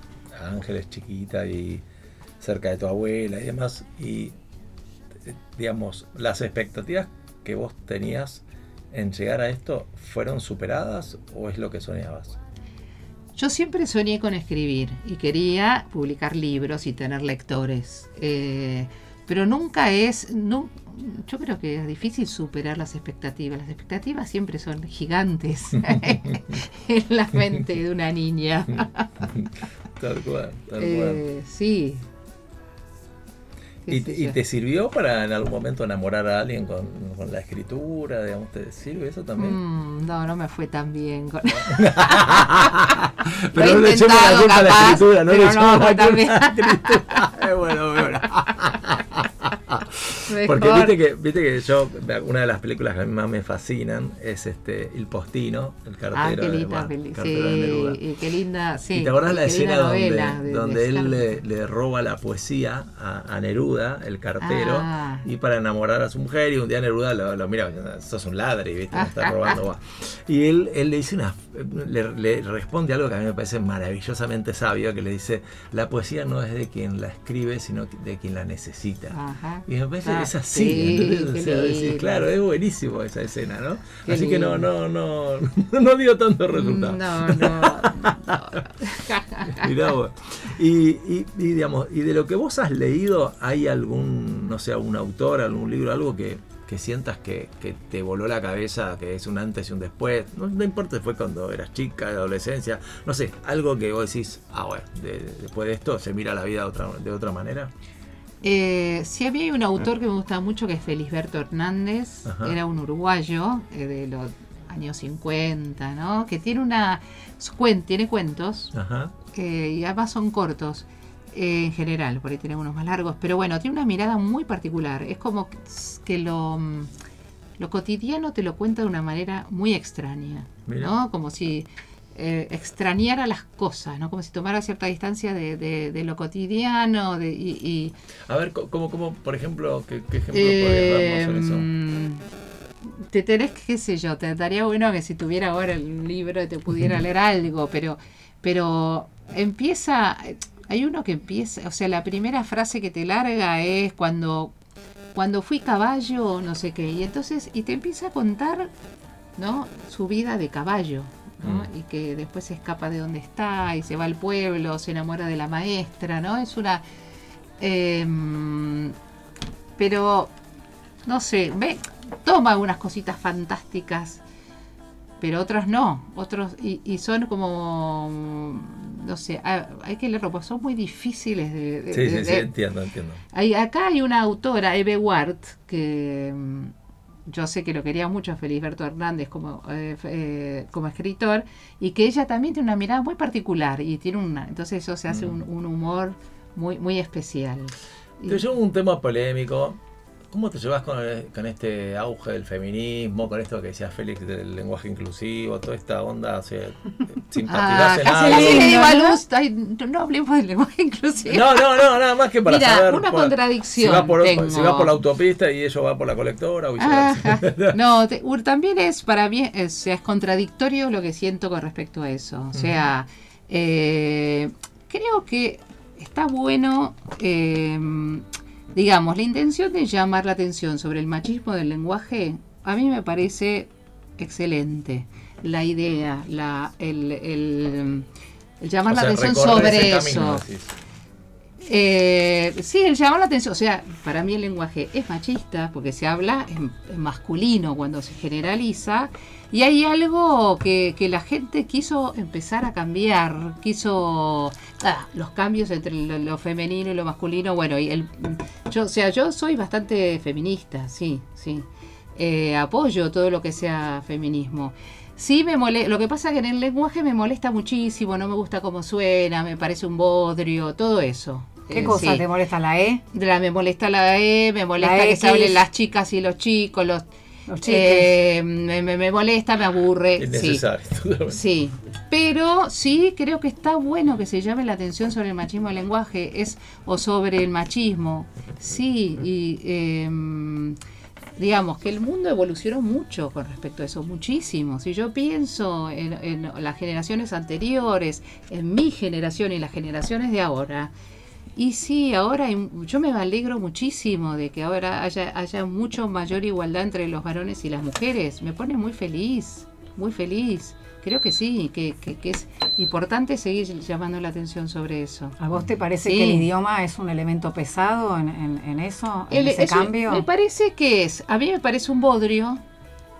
Speaker 1: Ángeles chiquita y cerca de tu abuela y demás, y eh, digamos, las expectativas que vos tenías en llegar a esto, ¿fueron superadas o es lo que soñabas?
Speaker 3: Yo siempre soñé con escribir y quería publicar libros y tener lectores. Eh, pero nunca es, yo creo que es difícil superar las expectativas. Las expectativas siempre son gigantes [LAUGHS] en la mente de una niña.
Speaker 1: Tal cual, tal cual.
Speaker 3: Eh, sí.
Speaker 1: ¿Y, te- y te sirvió para en algún momento enamorar a alguien con, con la escritura? Digamos, ¿Te sirve eso también?
Speaker 3: Mm, no, no me fue tan bien. con- [LAUGHS] [LAUGHS]
Speaker 1: Pero no le echemos la culpa a la escritura, no le echemos
Speaker 3: no,
Speaker 1: la culpa a la escritura. [LAUGHS] Es bueno, bueno. Porque viste que, viste que yo, una de las películas que a mí más me fascinan es este El Postino, el cartero,
Speaker 3: Ah, qué linda
Speaker 1: Neruda.
Speaker 3: Sí, y qué linda, sí.
Speaker 1: ¿Y te acordás la escena donde,
Speaker 3: de-
Speaker 1: donde
Speaker 3: de
Speaker 1: él le, le roba la poesía a, a Neruda, el cartero,
Speaker 3: Ah.
Speaker 1: y para enamorar a su mujer? Y un día Neruda lo, lo mira, sos un ladri, ¿viste? Me está robando. va". [LAUGHS] Y él, él le dice una. Le, le responde algo que a mí me parece maravillosamente sabio: que le dice, La poesía no es de quien la escribe, sino de quien la necesita.
Speaker 3: Ajá.
Speaker 1: Y me parece
Speaker 3: Ah,
Speaker 1: es así,
Speaker 3: sí.
Speaker 1: O sea, decís,
Speaker 3: lindo.
Speaker 1: claro, es buenísimo esa escena, ¿no?
Speaker 3: Qué
Speaker 1: Así que no,
Speaker 3: lindo.
Speaker 1: no, no, [LAUGHS] no dio tanto resultado.
Speaker 3: No, no. no. [LAUGHS]
Speaker 1: Mirá vos. Y, y- y, digamos, y de lo que vos has leído, ¿hay algún, no sé, algún autor, algún libro, algo que, que sientas que, que te voló la cabeza, que es un antes y un después? No, no importa si fue cuando eras chica, de adolescencia, no sé, algo que vos decís, ah, bueno, de- después de esto se mira la vida de otra, de otra manera.
Speaker 3: Eh, sí, a mí hay un autor que me gusta mucho que es Felisberto Hernández,
Speaker 1: Ajá.
Speaker 3: era un uruguayo eh, de los años 50, ¿no? Que tiene una cuen- tiene cuentos
Speaker 1: Ajá.
Speaker 3: eh, y además son cortos eh, en general, por ahí tiene unos más largos, pero bueno, tiene una mirada muy particular. Es como que- lo, lo cotidiano te lo cuenta de una manera muy extraña,
Speaker 1: Mira.
Speaker 3: ¿no? Como si eh, extrañara las cosas, ¿no? Como si tomara cierta distancia de, de- de lo cotidiano de, y- y
Speaker 1: A ver, como, como por ejemplo, ¿qué, qué ejemplo
Speaker 3: eh,
Speaker 1: podrías darnos en eso?
Speaker 3: mm, te tenés, que, qué sé yo, te daría bueno que si tuviera ahora el libro te pudiera leer algo, pero, pero empieza, hay uno que empieza, o sea, la primera frase que te larga es cuando, cuando fui caballo, no sé qué, y entonces, y te empieza a contar, ¿no? Su vida de caballo. ¿No?
Speaker 1: Mm.
Speaker 3: Y que después se escapa de donde está y se va al pueblo, se enamora de la maestra, ¿no? Es una... em, pero no sé, ve, toma algunas cositas fantásticas, pero otras no, otros y, y son como no sé, ah, hay que leerlo, porque son muy difíciles de, de-
Speaker 1: Sí,
Speaker 3: de-
Speaker 1: sí, sí, entiendo, entiendo.
Speaker 3: hay- acá hay una autora, Eve Ward, que mm, yo sé que lo quería mucho a Felisberto Hernández como, eh, eh, como escritor, y que ella también tiene una mirada muy particular, y tiene una, entonces eso se hace un, un humor muy, muy especial. Y-
Speaker 1: Te llevo un tema polémico. ¿Cómo te llevas con, el- con este auge del feminismo, con esto que decía Félix del lenguaje inclusivo, toda esta onda? O sea,
Speaker 3: Ah, casi le digo a
Speaker 2: ¿no?
Speaker 3: Luz, ay, no, no hablemos del lenguaje inclusivo.
Speaker 1: No, no, no, nada más que para
Speaker 3: Mira,
Speaker 1: saber.
Speaker 3: una
Speaker 1: por-
Speaker 3: contradicción
Speaker 1: Si vas, por,
Speaker 3: tengo.
Speaker 1: si vas por la autopista y ellos van por la colectora o viceversa.
Speaker 3: Ajá. No, te- ur- también es para mí es, o sea, es contradictorio lo que siento con respecto a eso. O sea, eh, creo que está bueno, eh, digamos, la intención de llamar la atención sobre el machismo del lenguaje, a mí me parece excelente. La idea, la, el, el- el llamar
Speaker 1: O sea,
Speaker 3: la atención sobre eso. Eh, sí, el llamar la atención, o sea, para mí el lenguaje es machista porque se habla en, en masculino cuando se generaliza y hay algo que, que la gente quiso empezar a cambiar, quiso ah, los cambios entre lo, lo femenino y lo masculino, bueno, y el, yo, o sea, yo soy bastante feminista, sí, sí, Eh, apoyo todo lo que sea feminismo. Sí, me molesta. Lo que pasa que en el lenguaje me molesta muchísimo, no me gusta cómo suena, me parece un bodrio, todo eso.
Speaker 2: ¿Qué
Speaker 3: Eh,
Speaker 2: cosa
Speaker 3: sí.
Speaker 2: te molesta la E?
Speaker 3: La- me molesta la E, me molesta
Speaker 2: La
Speaker 3: que se hablen las chicas y los chicos, los. Eh, me, me- me molesta, me aburre. sí. Sí, pero sí creo que está bueno que se llame la atención sobre el machismo del lenguaje es o sobre el machismo. Sí, y em, digamos que el mundo evolucionó mucho con respecto a eso, muchísimo. Si yo pienso en, en las generaciones anteriores, en mi generación y las generaciones de ahora, y sí, ahora hay- yo me alegro muchísimo de que ahora haya, haya mucho mayor igualdad entre los varones y las mujeres. Me pone muy feliz, muy feliz. Creo que sí, que, que- que es importante seguir llamando la atención sobre eso.
Speaker 2: ¿A vos te parece
Speaker 3: Sí.
Speaker 2: que el idioma es un elemento pesado en, en- en eso, en
Speaker 3: El-
Speaker 2: ese
Speaker 3: eso
Speaker 2: cambio?
Speaker 3: Me parece que es, a mí me parece un bodrio,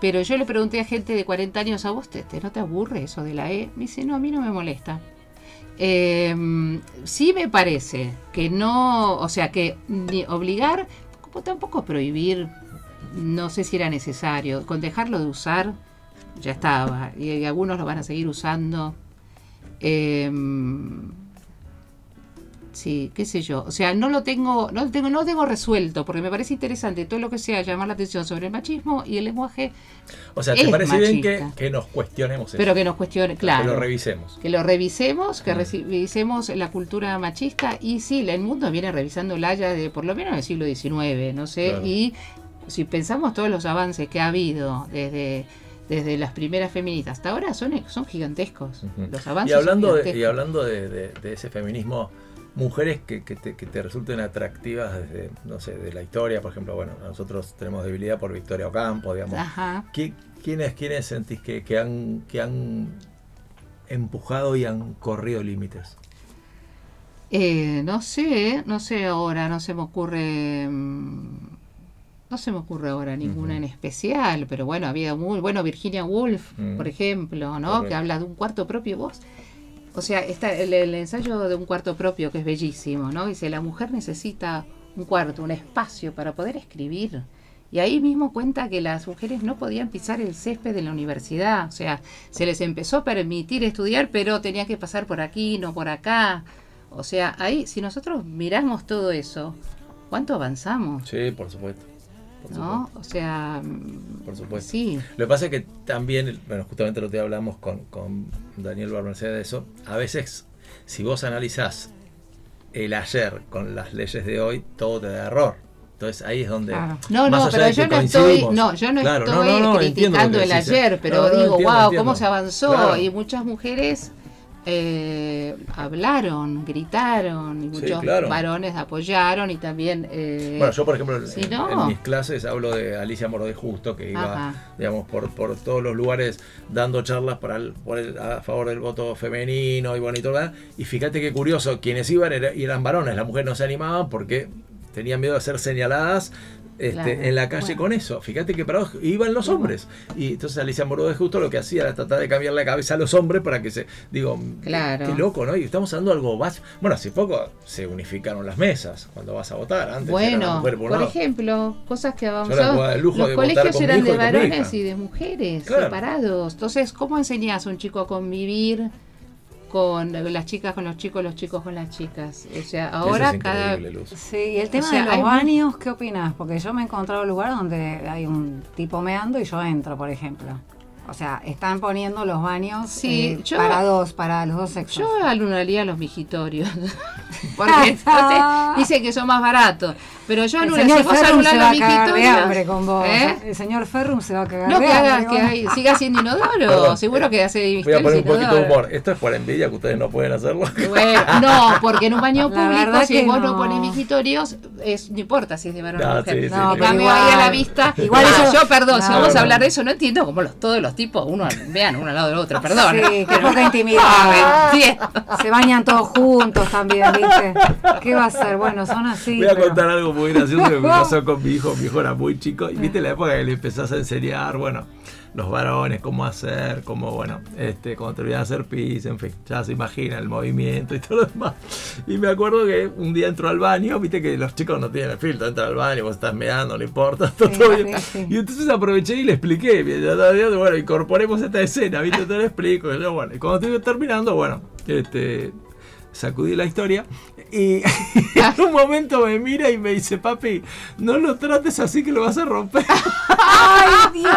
Speaker 3: pero yo le pregunté a gente de 40 años, ¿a vos te, te- no te aburre eso de la E? Me dice, no, a mí no me molesta. Eh, sí me parece que no, o sea, que ni obligar, tampoco prohibir, no sé si era necesario, con dejarlo de usar, ya estaba, y, algunos lo van a seguir usando. Eh, Sí, qué sé yo. O sea, no lo tengo, no lo tengo, no lo tengo resuelto, porque me parece interesante todo lo que sea llamar la atención sobre el machismo y el lenguaje,
Speaker 1: O sea, ¿te parece bien que, que nos cuestionemos eso?
Speaker 3: pero que nos cuestione, claro.
Speaker 1: Que lo revisemos.
Speaker 3: que lo revisemos, que
Speaker 1: Mm.
Speaker 3: revisemos la cultura machista y sí, el mundo viene revisándola ya de por lo menos del siglo XIX, no sé,
Speaker 1: Claro.
Speaker 3: y si pensamos todos los avances que ha habido desde desde las primeras feministas hasta ahora son, son gigantescos. Los avances
Speaker 1: y hablando,
Speaker 3: son
Speaker 1: de, y hablando de, de- de ese feminismo, mujeres que, que te, que te resulten atractivas desde, no sé, de la historia, por ejemplo, bueno, nosotros tenemos debilidad por Victoria Ocampo, digamos.
Speaker 3: Ajá.
Speaker 1: ¿Qui- ¿Quiénes, quiénes sentís que, que han, que han empujado y han corrido límites?
Speaker 3: Eh, no sé, no sé ahora, no se me ocurre. mm, No se me ocurre ahora ninguna en especial, pero bueno, había muy. Bueno, Virginia Woolf,
Speaker 1: Mm.
Speaker 3: por ejemplo, ¿no?
Speaker 1: Correcto.
Speaker 3: Que habla de un cuarto propio. Vos. O sea, está el, el ensayo de un cuarto propio que es bellísimo, ¿no? Dice: la mujer necesita un cuarto, un espacio para poder escribir. Y ahí mismo cuenta que las mujeres no podían pisar el césped de la universidad. O sea, se les empezó a permitir estudiar, pero tenían que pasar por aquí, no por acá. O sea, ahí, si nosotros miramos todo eso, ¿cuánto avanzamos?
Speaker 1: Sí, por supuesto.
Speaker 3: ¿No? O sea,
Speaker 1: Por supuesto.
Speaker 3: sí.
Speaker 1: Lo que pasa es que también, bueno, justamente lo que hablamos con, con Daniel Barmerced de eso, a veces si vos analizás el ayer con las leyes de hoy, todo te da error. Entonces ahí es donde...
Speaker 2: Claro.
Speaker 3: No,
Speaker 1: más
Speaker 3: no,
Speaker 1: allá
Speaker 3: pero yo no estoy, no, yo no
Speaker 1: Claro,
Speaker 3: estoy
Speaker 1: no, no,
Speaker 3: criticando el
Speaker 1: decís,
Speaker 3: ayer,
Speaker 1: ¿eh?
Speaker 3: pero digo,
Speaker 1: entiendo,
Speaker 3: wow,
Speaker 1: entiendo.
Speaker 3: cómo se avanzó
Speaker 1: Claro.
Speaker 3: y muchas mujeres eh, hablaron, gritaron y muchos
Speaker 1: claro.
Speaker 3: varones apoyaron y también eh,
Speaker 1: Bueno, yo por ejemplo en,
Speaker 3: no.
Speaker 1: en mis clases hablo de Alicia Moro de Justo, que iba,
Speaker 3: Ajá.
Speaker 1: digamos, por, por todos los lugares dando charlas para el- por el- a favor del voto femenino y bueno y todo demás. Y fíjate qué curioso, quienes iban era- eran varones, las mujeres no se animaban porque tenían miedo de ser señaladas este,
Speaker 3: Claro,
Speaker 1: en la calle
Speaker 3: bueno.
Speaker 1: con eso. Fíjate que para iban los hombres. Y entonces Alicia Moro de Justo lo que hacía era tratar de cambiar la cabeza a los hombres para que se. Digo,
Speaker 3: Claro.
Speaker 1: qué loco, ¿no? Y estamos hablando de algo básico. Bueno, hace poco se unificaron las mesas cuando vas a votar. Antes
Speaker 3: Bueno, por
Speaker 1: por
Speaker 3: ejemplo, cosas que
Speaker 1: el lujo
Speaker 3: Los
Speaker 1: de
Speaker 3: colegios eran de varones y de mujeres,
Speaker 1: Claro.
Speaker 3: separados. Entonces, ¿cómo enseñás a un chico a convivir con las chicas con los chicos, los chicos con las chicas? O sea,
Speaker 1: Eso
Speaker 3: ahora
Speaker 1: es
Speaker 3: cada.
Speaker 1: Luz.
Speaker 2: Sí, y el tema
Speaker 3: O sea,
Speaker 2: de los baños, ¿qué opinas? Porque yo me he encontrado lugar donde hay un tipo meando y yo entro, por ejemplo. O sea, están poniendo los baños
Speaker 3: Sí,
Speaker 2: eh,
Speaker 3: yo-
Speaker 2: para dos, para los dos sexos.
Speaker 3: Yo anularía los migitorios. [LAUGHS] Porque [LAUGHS] entonces dicen que son más baratos. Pero yo
Speaker 2: señor
Speaker 3: Si vos anulás los
Speaker 2: hambre con vos.
Speaker 3: ¿eh?
Speaker 2: El señor Ferrum se va a cagar
Speaker 3: No,
Speaker 2: de
Speaker 3: que haga,
Speaker 2: hambre.
Speaker 3: que hay- siga siendo inodoro.
Speaker 1: Perdón,
Speaker 3: Seguro
Speaker 1: eh,
Speaker 3: que hace
Speaker 1: Voy a poner un poquito de humor. Esto es por envidia que ustedes no pueden hacerlo. [LAUGHS]
Speaker 3: Bueno, no, porque en un baño
Speaker 2: La
Speaker 3: público, si vos no,
Speaker 2: no.
Speaker 3: pones migitorios, es, no importa si es de varón o
Speaker 1: No,
Speaker 3: mujer.
Speaker 1: sí, sí,
Speaker 3: No, cambio
Speaker 2: Igual-
Speaker 3: ahí a la vista.
Speaker 2: igual
Speaker 3: Ah,
Speaker 2: eso-
Speaker 3: yo, perdón, si
Speaker 2: no,
Speaker 3: vamos
Speaker 1: no.
Speaker 3: a hablar de eso, no entiendo cómo los, todos los tipos, uno, vean uno al lado del otro, perdón.
Speaker 2: Sí, qué poca [LAUGHS] intimidad. Se bañan todos juntos también, ¿viste? ¿Qué va a ser? Bueno, son así.
Speaker 1: Voy a contar algo muy gracioso que me [LAUGHS] pasó con mi hijo. Mi hijo era muy chico. Y viste la época que le empezás a enseñar, bueno, los varones, cómo hacer, cómo, bueno, este, cuando te olvidan hacer pis, en fin, ya se imagina el movimiento y todo lo demás. Y me acuerdo que un día entró al baño, viste que los chicos no tienen el filtro, entra al baño, vos estás meando, no importa, [LAUGHS] todo,
Speaker 2: Sí,
Speaker 1: todo bien.
Speaker 2: sí.
Speaker 1: Y entonces aproveché y le expliqué, bueno, incorporemos esta escena, viste, te lo explico. Y yo, bueno, y cuando estoy terminando, bueno, este sacudí la historia y [LAUGHS] en un momento me mira y me dice, papi, no lo trates así que lo vas a romper.
Speaker 2: ¡Ay, [LAUGHS] Dios!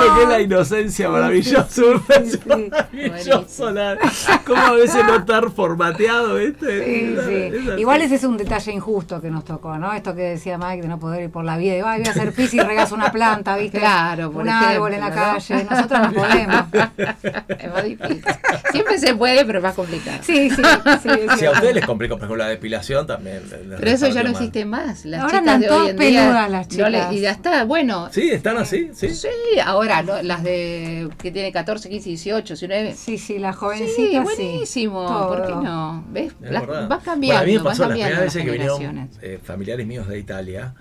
Speaker 1: Creo que es la inocencia maravillosa,
Speaker 2: sí,
Speaker 1: maravilloso. la- Como a veces no estar formateado, ¿viste?
Speaker 2: Sí, sí.
Speaker 1: es.
Speaker 2: Igual ese es un detalle injusto que nos tocó, ¿no? Esto que decía Mike de no poder ir por la vida. Y va, voy a hacer pis y regas una planta, ¿viste?
Speaker 3: Claro, por
Speaker 2: Un
Speaker 3: ejemplo,
Speaker 2: árbol en la
Speaker 3: ¿no?
Speaker 2: calle. Nosotros no podemos.
Speaker 3: Es más difícil. Siempre se puede, pero es más complicado.
Speaker 2: Sí, sí, sí.
Speaker 1: Si a ustedes les complicó, por ejemplo, la depilación también.
Speaker 3: Pero eso ya no
Speaker 1: mal.
Speaker 3: existe más. Las
Speaker 2: Ahora
Speaker 3: chicas
Speaker 2: andan
Speaker 3: de
Speaker 2: todas
Speaker 3: hoy en día.
Speaker 2: peludas las
Speaker 3: no le-
Speaker 2: chicas.
Speaker 3: y ya está, bueno.
Speaker 1: Sí, están así, sí.
Speaker 3: Sí, ahora ¿no? las de que tienen 14, 15, 18, 19.
Speaker 2: Sí, sí, la
Speaker 3: Sí,
Speaker 2: jovencita sí.
Speaker 3: buenísimo.
Speaker 2: Todo.
Speaker 3: ¿Por qué no? ¿Ves?
Speaker 1: Es
Speaker 3: Las-
Speaker 1: verdad.
Speaker 3: va cambiando,
Speaker 1: Bueno, a mí me pasó las primeras
Speaker 3: las
Speaker 1: veces que vinieron eh, familiares míos de Italia.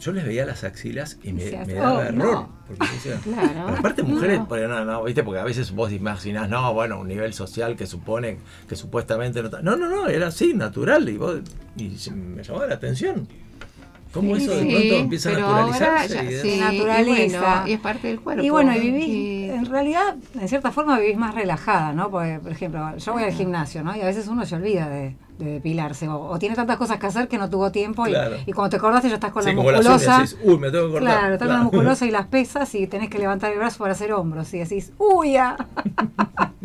Speaker 1: Yo les veía las axilas y me, daba
Speaker 2: oh,
Speaker 1: error.
Speaker 3: no.
Speaker 1: Porque decía, [LAUGHS]
Speaker 3: Claro.
Speaker 1: aparte mujeres,
Speaker 3: No.
Speaker 1: porque no, no, viste, porque a veces vos imaginás, no, bueno, un nivel social que supone, que supuestamente no está. No, no, no, era así, natural, y vos, y me llamaba la atención. ¿Cómo
Speaker 2: Sí,
Speaker 1: eso de
Speaker 2: sí,
Speaker 1: pronto empieza a
Speaker 3: ahora
Speaker 1: naturalizarse?
Speaker 3: ya-
Speaker 1: y
Speaker 3: sí, y
Speaker 2: naturaliza.
Speaker 3: bueno, y es parte del cuerpo.
Speaker 2: Y bueno, y vivís,
Speaker 3: Y-
Speaker 2: en realidad, en cierta forma vivís más relajada, ¿no? Porque, por ejemplo, yo voy al gimnasio, ¿no? Y a veces uno se olvida de, de depilarse. O, o tiene tantas cosas que hacer que no tuvo tiempo. y-
Speaker 1: Claro.
Speaker 2: Y, cuando te acordaste ya estás con
Speaker 1: Sí,
Speaker 2: la
Speaker 1: como las
Speaker 2: musculosa.
Speaker 1: uñas, decís, uy, me tengo que cortar.
Speaker 2: Claro, estás con la
Speaker 1: Claro.
Speaker 2: musculosa y las pesas y tenés que levantar el brazo para hacer hombros. Y decís, uy, ya. [LAUGHS]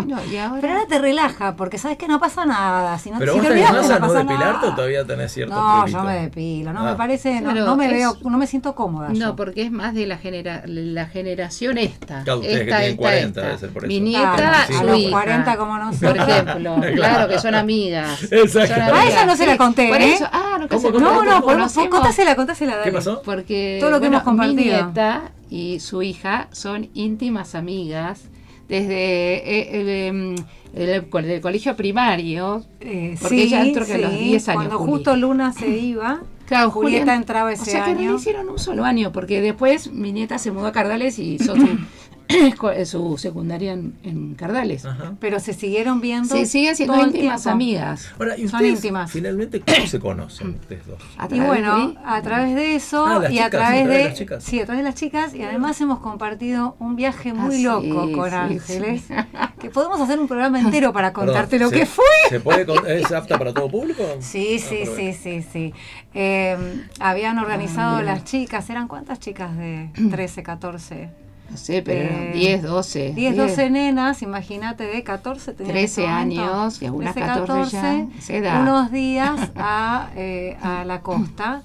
Speaker 3: No, y ahora,
Speaker 2: Pero ahora te relaja porque sabes que no pasa nada. Si no,
Speaker 1: Pero
Speaker 2: si
Speaker 1: vos
Speaker 2: te
Speaker 1: a
Speaker 2: no
Speaker 1: no
Speaker 2: pasa
Speaker 1: depilarte
Speaker 2: nada.
Speaker 1: o todavía tenés cierto
Speaker 2: No, yo me depilo. No
Speaker 1: Ah.
Speaker 2: me parece, no,
Speaker 3: Claro,
Speaker 2: no me
Speaker 3: es-
Speaker 2: veo, no me siento cómoda. yo.
Speaker 3: No, porque es más de la, genera la generación esta.
Speaker 1: Claro, ustedes que
Speaker 3: esta,
Speaker 1: tienen
Speaker 3: esta,
Speaker 1: 40
Speaker 3: esta.
Speaker 1: debe ser por
Speaker 3: Mi
Speaker 1: eso.
Speaker 3: nieta,
Speaker 2: Claro,
Speaker 1: sí.
Speaker 2: a los
Speaker 3: hija.
Speaker 2: 40 como
Speaker 3: Por
Speaker 2: nosotros.
Speaker 3: ejemplo, [LAUGHS] claro que son amigas.
Speaker 1: Exacto. Ah,
Speaker 2: esa no se la conté,
Speaker 3: Por
Speaker 2: ¿eh?
Speaker 3: eso, ah, nunca
Speaker 1: ¿Cómo,
Speaker 3: se
Speaker 1: cómo,
Speaker 2: No, no,
Speaker 3: conocemos.
Speaker 2: contásela, contásela.
Speaker 1: ¿Qué pasó?
Speaker 3: Porque
Speaker 2: Todo lo que
Speaker 3: bueno,
Speaker 2: hemos compartido.
Speaker 3: mi nieta y su hija son íntimas amigas desde eh, el, el- el co- del colegio primario.
Speaker 2: Eh,
Speaker 3: Porque
Speaker 2: sí,
Speaker 3: ella entró que a los
Speaker 2: sí,
Speaker 3: 10 años,
Speaker 2: Cuando justo Luna se iba,
Speaker 3: Claro,
Speaker 2: Julieta entraba ese
Speaker 3: o sea que no
Speaker 2: año.
Speaker 3: le hicieron un solo año, porque después mi nieta se mudó a Cardales y hizo [LAUGHS] [COUGHS] su, secundaria en, en Cardales.
Speaker 1: Ajá.
Speaker 2: pero se siguieron viendo.
Speaker 3: Sí, siguen siendo íntimas
Speaker 2: tiempo.
Speaker 3: amigas.
Speaker 1: Ahora, ¿y
Speaker 2: Son íntimas.
Speaker 1: finalmente cómo se conocen [COUGHS] ustedes dos?
Speaker 3: A
Speaker 2: Y bueno,
Speaker 3: de-
Speaker 2: a través de eso
Speaker 1: Ah, las
Speaker 2: y a
Speaker 1: chicas,
Speaker 2: través
Speaker 1: a través de
Speaker 2: de,
Speaker 1: las chicas.
Speaker 2: sí, a través de las chicas y además hemos compartido un viaje muy
Speaker 3: Ah,
Speaker 2: loco
Speaker 3: sí,
Speaker 2: con
Speaker 3: sí,
Speaker 2: Ángeles,
Speaker 3: sí. [LAUGHS]
Speaker 2: que podemos hacer un programa entero para contarte
Speaker 1: Perdón,
Speaker 2: lo
Speaker 1: ¿se-
Speaker 2: que fue.
Speaker 1: ¿Se puede con- ¿Es apta para todo público?
Speaker 2: Sí,
Speaker 1: Ah,
Speaker 2: sí, sí, sí, sí. Eh, habían organizado
Speaker 3: Ah,
Speaker 2: las chicas, ¿eran cuántas chicas de [CLEARS THROAT] 13, 14?
Speaker 3: No sé, pero
Speaker 2: Eh,
Speaker 3: eran 10, 12.
Speaker 2: 10, 12 nenas, imagínate, de 14, tenían en
Speaker 3: 13
Speaker 2: ese momento,
Speaker 3: años, y algunas
Speaker 2: 13,
Speaker 3: 14 ya, esa edad.
Speaker 2: unos días [LAUGHS] a, eh, a la costa.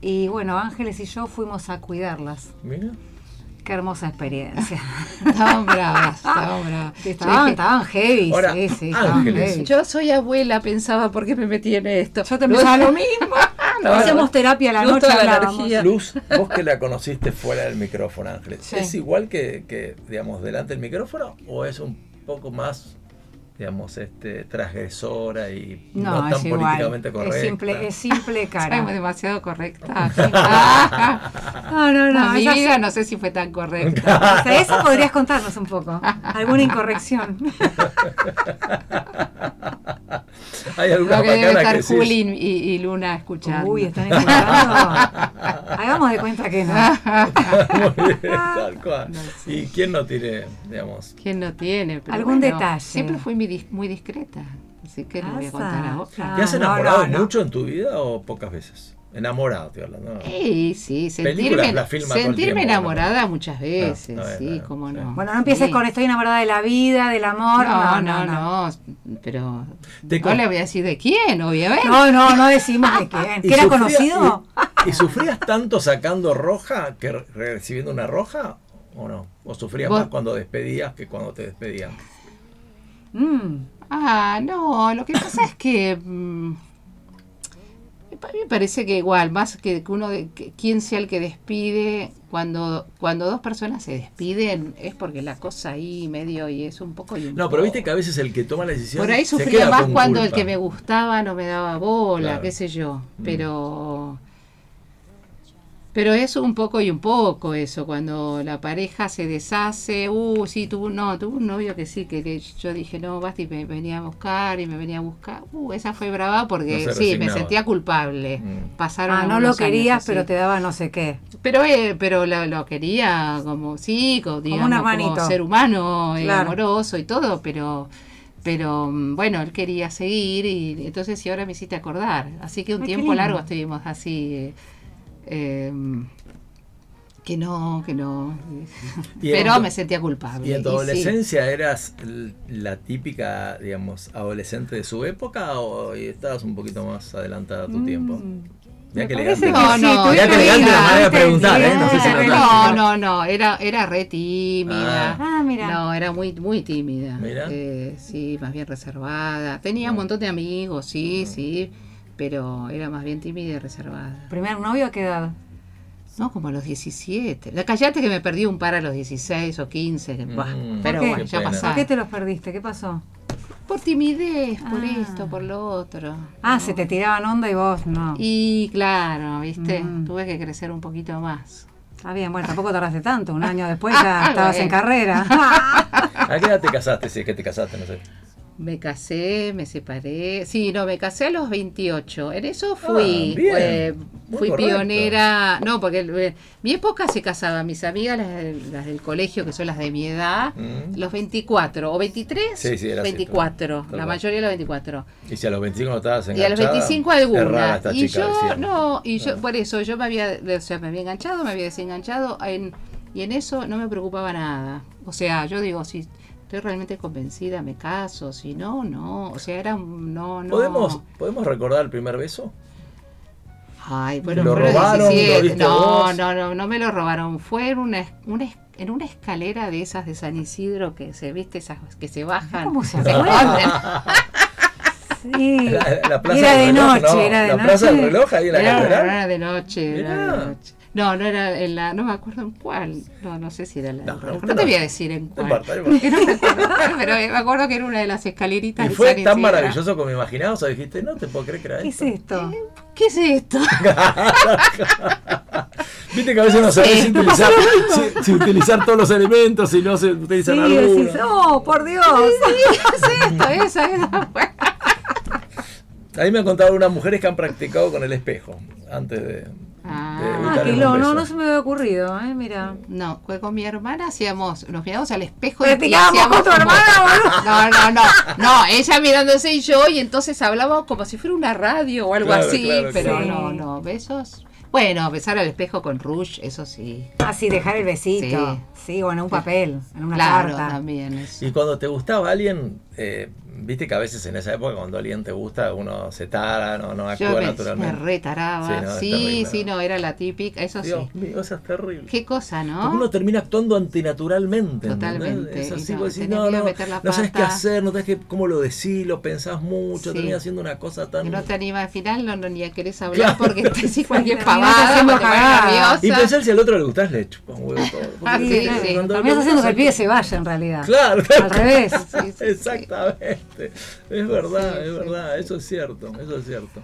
Speaker 2: Y bueno, Ángeles y yo fuimos a cuidarlas.
Speaker 1: Mira.
Speaker 2: Qué hermosa experiencia. [LAUGHS]
Speaker 3: Estaban bravas, estaban bravas.
Speaker 2: Estaban,
Speaker 3: dije,
Speaker 2: estaban heavy,
Speaker 1: Ahora,
Speaker 2: sí, sí, estaban
Speaker 1: Ángeles,
Speaker 2: heavy.
Speaker 3: Yo soy abuela, pensaba, ¿por qué me metí en esto?
Speaker 2: Yo te pensaba lo mismo. [LAUGHS]
Speaker 3: No,
Speaker 2: Hacíamos
Speaker 3: no.
Speaker 2: terapia a la noche,
Speaker 3: la.
Speaker 1: Luz, vos que la conociste fuera del micrófono, Ángeles,
Speaker 2: Sí.
Speaker 1: ¿es igual que, que, digamos, delante del micrófono o es un poco más, digamos, este, transgresora y no,
Speaker 2: No,
Speaker 1: tan
Speaker 2: es igual.
Speaker 1: políticamente correcta?
Speaker 2: Es simple, es simple [LAUGHS]
Speaker 3: Soy
Speaker 2: cara.
Speaker 3: demasiado correcta. [LAUGHS]
Speaker 2: No, no, no.
Speaker 3: Mi
Speaker 2: esa-
Speaker 3: vida no sé si fue tan correcta.
Speaker 2: o sea, eso podrías contarnos un poco. Alguna incorrección. [LAUGHS]
Speaker 1: Hay alguna
Speaker 3: Lo que debe estar
Speaker 1: que
Speaker 3: Juli y, y Luna escuchando.
Speaker 2: Uy, están escuchando. Hagamos de cuenta que no.
Speaker 1: Muy bien, tal cual. ¿Y quién no tiene, digamos,
Speaker 3: ¿Quién no tiene? Pero
Speaker 2: Algún
Speaker 3: bueno,
Speaker 2: detalle.
Speaker 3: Siempre fui muy, dis- muy discreta. Así que no voy a contar
Speaker 2: Pasa.
Speaker 3: ahora.
Speaker 1: ¿Te has
Speaker 2: Ah, no,
Speaker 1: enamorado
Speaker 2: no, no.
Speaker 1: mucho en tu vida o pocas veces? Enamorado, estoy hablando. ¿no?
Speaker 3: Sí, sí, sentirme, enamorada
Speaker 1: ¿no?
Speaker 3: muchas veces,
Speaker 1: Ah, bien,
Speaker 3: sí, cómo
Speaker 1: sí.
Speaker 3: no.
Speaker 2: Bueno, no empieces
Speaker 3: Sí.
Speaker 2: con estoy enamorada de la vida, del amor.
Speaker 3: No, no, no, pero no
Speaker 1: con-
Speaker 3: le voy a decir de quién, obviamente.
Speaker 2: No, no, no decimos de quién. [LAUGHS]
Speaker 1: ¿Y
Speaker 2: ¿Que era
Speaker 1: sufría-
Speaker 2: conocido?
Speaker 1: ¿Y, y sufrías tanto sacando roja que re- recibiendo una roja o no? ¿O sufrías
Speaker 3: Vos-
Speaker 1: más cuando despedías que cuando te despedían?
Speaker 2: Mm,
Speaker 3: Ah, no, lo que pasa es que mm, a mí me parece que igual, más que uno, de, que quien sea el que despide, cuando cuando dos personas se despiden es porque la cosa ahí medio y es un poco y un
Speaker 1: No, pero viste
Speaker 3: poco.
Speaker 1: que a veces el que toma la decisión.
Speaker 3: Por ahí sufría más cuando el que me gustaba no me daba bola,
Speaker 1: Claro.
Speaker 3: qué sé yo.
Speaker 1: Mm.
Speaker 3: Pero. Pero es un poco y un poco eso, cuando la pareja se deshace, uh, sí, tuvo, no, tuvo un novio que sí, que le- yo dije, no, basta, y me venía a buscar, y me venía a buscar, uh, esa fue brava porque
Speaker 1: No
Speaker 3: sí, me sentía culpable.
Speaker 1: Mm.
Speaker 3: Pasaron
Speaker 2: Ah, no lo
Speaker 3: años
Speaker 2: querías, pero te daba no sé qué.
Speaker 3: Pero, eh, pero lo, lo quería como, sí, como, digamos,
Speaker 2: un hermanito.
Speaker 3: ser humano, eh,
Speaker 2: Claro.
Speaker 3: amoroso y todo, pero pero mm, bueno, él quería seguir y entonces y ahora me hiciste acordar. Así que un
Speaker 2: Ay,
Speaker 3: tiempo
Speaker 2: lindo.
Speaker 3: largo estuvimos así, eh, eh, que no, que no. [LAUGHS] Pero me sentía culpable.
Speaker 1: ¿Y en tu
Speaker 3: sí.
Speaker 1: adolescencia eras la típica, digamos, adolescente de su época o estabas un poquito más adelantada a tu tiempo? Mirá
Speaker 2: Mm,
Speaker 1: que elegante.
Speaker 3: No, no,
Speaker 2: sí,
Speaker 3: mirá
Speaker 2: tuviste
Speaker 3: que elegante la
Speaker 1: manera de preguntar, ¿eh? No sé si
Speaker 2: vida.
Speaker 1: lo
Speaker 3: No, no, no, era, era re tímida.
Speaker 2: Ah, mira.
Speaker 3: No, era muy, muy tímida.
Speaker 1: Mira.
Speaker 3: Eh, sí, más bien reservada. Tenía un montón de amigos, sí, sí, pero era más bien tímida y reservada.
Speaker 2: ¿Primer novio a qué edad?
Speaker 3: No, como a los 17. La callate que me perdí un par a los 16 o 15. bah,
Speaker 1: Mm,
Speaker 3: pero
Speaker 2: qué?
Speaker 3: bueno,
Speaker 1: Qué
Speaker 3: ya
Speaker 1: pena.
Speaker 2: ¿Por qué te los perdiste? ¿Qué pasó?
Speaker 3: Por timidez, por
Speaker 2: Ah.
Speaker 3: esto, por lo otro.
Speaker 2: Ah,
Speaker 3: No.
Speaker 2: se te tiraban onda y vos no.
Speaker 3: Y claro, viste,
Speaker 2: Mm.
Speaker 3: tuve que crecer un poquito más.
Speaker 2: Está bien, bueno, tampoco tardaste tanto. Un [LAUGHS] año después ya estabas en carrera. [LAUGHS]
Speaker 1: ¿A qué edad te casaste? Si es que te casaste, no sé.
Speaker 3: Me casé, me separé. Sí, no, me casé a los 28. En eso fui,
Speaker 1: Ah, bien.
Speaker 3: eh, fui
Speaker 1: correcto.
Speaker 3: pionera. No, porque eh, mi época se casaba. Mis amigas, las, del- las del colegio, que son las de mi edad,
Speaker 1: Mm.
Speaker 3: los 24 o 23,
Speaker 1: Sí, sí, era así,
Speaker 3: 24.
Speaker 1: tal
Speaker 3: la mayoría de los 24.
Speaker 1: Y si a los 25 no estabas
Speaker 3: Y a los
Speaker 1: enganchada,
Speaker 3: 25
Speaker 1: es rara
Speaker 3: alguna. Y
Speaker 1: chica,
Speaker 3: yo, no, y yo,
Speaker 1: Ah.
Speaker 3: por eso, yo me había, o sea, me había enganchado, me había desenganchado, en, y en eso no me preocupaba nada. O sea, yo digo, si estoy realmente convencida, me caso, si no, no. O sea, era, un- no, no.
Speaker 1: ¿Podemos, ¿Podemos recordar el primer beso?
Speaker 3: Ay, bueno,
Speaker 1: ¿Lo robaron? ¿Lo
Speaker 3: 17.
Speaker 1: diste
Speaker 3: no,
Speaker 1: vos?
Speaker 3: no, no, no me lo robaron. Fue en una, una en una escalera de esas de San Isidro que se, viste, esas que se bajan.
Speaker 2: ¿Cómo se
Speaker 3: se. [LAUGHS]
Speaker 2: Sí.
Speaker 1: La, la plaza
Speaker 2: era de
Speaker 1: reloj,
Speaker 2: noche,
Speaker 1: no,
Speaker 2: era de
Speaker 1: la
Speaker 2: noche.
Speaker 1: plaza del reloj ahí en la
Speaker 3: Era, de noche, era
Speaker 1: Mirá.
Speaker 3: de noche. No, no era en la, no me acuerdo en cuál. No, no sé si era la.
Speaker 1: No,
Speaker 3: te voy a decir en cuál.
Speaker 1: importa,
Speaker 3: una- [LAUGHS] [LAUGHS] pero me acuerdo que era una de las escaleritas.
Speaker 1: Y fue tan maravilloso como imaginabas o dijiste, no te puedo creer que era
Speaker 2: ¿Qué es
Speaker 1: esto.
Speaker 3: ¿Qué es esto? [LAUGHS]
Speaker 1: Viste que a veces no sabés
Speaker 3: Sí.
Speaker 1: si utilizar, si, si utilizar todos los elementos, si no se utilizan
Speaker 2: Sí,
Speaker 1: algunos.
Speaker 2: decís, oh, por Dios.
Speaker 3: ¿Qué es esto? Esa, esa fue.
Speaker 1: A mí me han contado unas mujeres que han practicado con el espejo antes de
Speaker 3: Ah.
Speaker 2: Ah,
Speaker 1: evitar
Speaker 2: que no, no, se me había ocurrido, eh, mira.
Speaker 3: No, fue con mi hermana, hacíamos, nos mirábamos al espejo y hacíamos
Speaker 2: con tu
Speaker 3: como-
Speaker 2: hermana, boludo.
Speaker 3: No, no, no, no, ella mirándose y yo, y entonces hablábamos como si fuera una radio o algo
Speaker 1: Claro,
Speaker 3: así,
Speaker 1: claro,
Speaker 3: pero no, no, besos. Bueno, besar al espejo con Rush, eso sí.
Speaker 2: Ah, sí, dejar el besito. Sí, o en un papel, en una
Speaker 3: claro,
Speaker 2: carta.
Speaker 3: también. eso.
Speaker 1: Y cuando te gustaba alguien, eh, viste que a veces en esa época cuando alguien te gusta uno se tara, no, no actúa
Speaker 3: Yo me, me
Speaker 1: naturalmente.
Speaker 3: retaraba.
Speaker 1: Sí, no,
Speaker 3: Sí,
Speaker 1: terrible,
Speaker 3: sí,
Speaker 1: ¿no?
Speaker 3: no, era la típica, eso sí.
Speaker 1: Dios mío, eso es terrible.
Speaker 3: Qué cosa,
Speaker 1: Porque
Speaker 3: ¿no?
Speaker 1: uno termina actuando antinaturalmente.
Speaker 3: Totalmente,
Speaker 1: Es así,
Speaker 3: no,
Speaker 1: decís, no, no, no sabes qué hacer, no sabes qué, cómo lo decís, lo pensás mucho,
Speaker 3: Sí.
Speaker 1: terminas haciendo una cosa tan...
Speaker 3: Que no te anima al final, no, no, ni a querés hablar
Speaker 1: Claro.
Speaker 3: porque te decís [LAUGHS] cualquier pavada, nerviosa.
Speaker 1: Y pensar si al otro le gustás, le chupa un huevo todo. [LAUGHS]
Speaker 3: Ah, sí, sí.
Speaker 2: haciendo que el pibe se vaya en realidad.
Speaker 1: Claro,
Speaker 2: Al revés.
Speaker 3: Sí, [LAUGHS]
Speaker 1: Exactamente. Es verdad,
Speaker 3: Sí,
Speaker 1: es
Speaker 3: sí.
Speaker 1: verdad, eso es cierto, eso es cierto.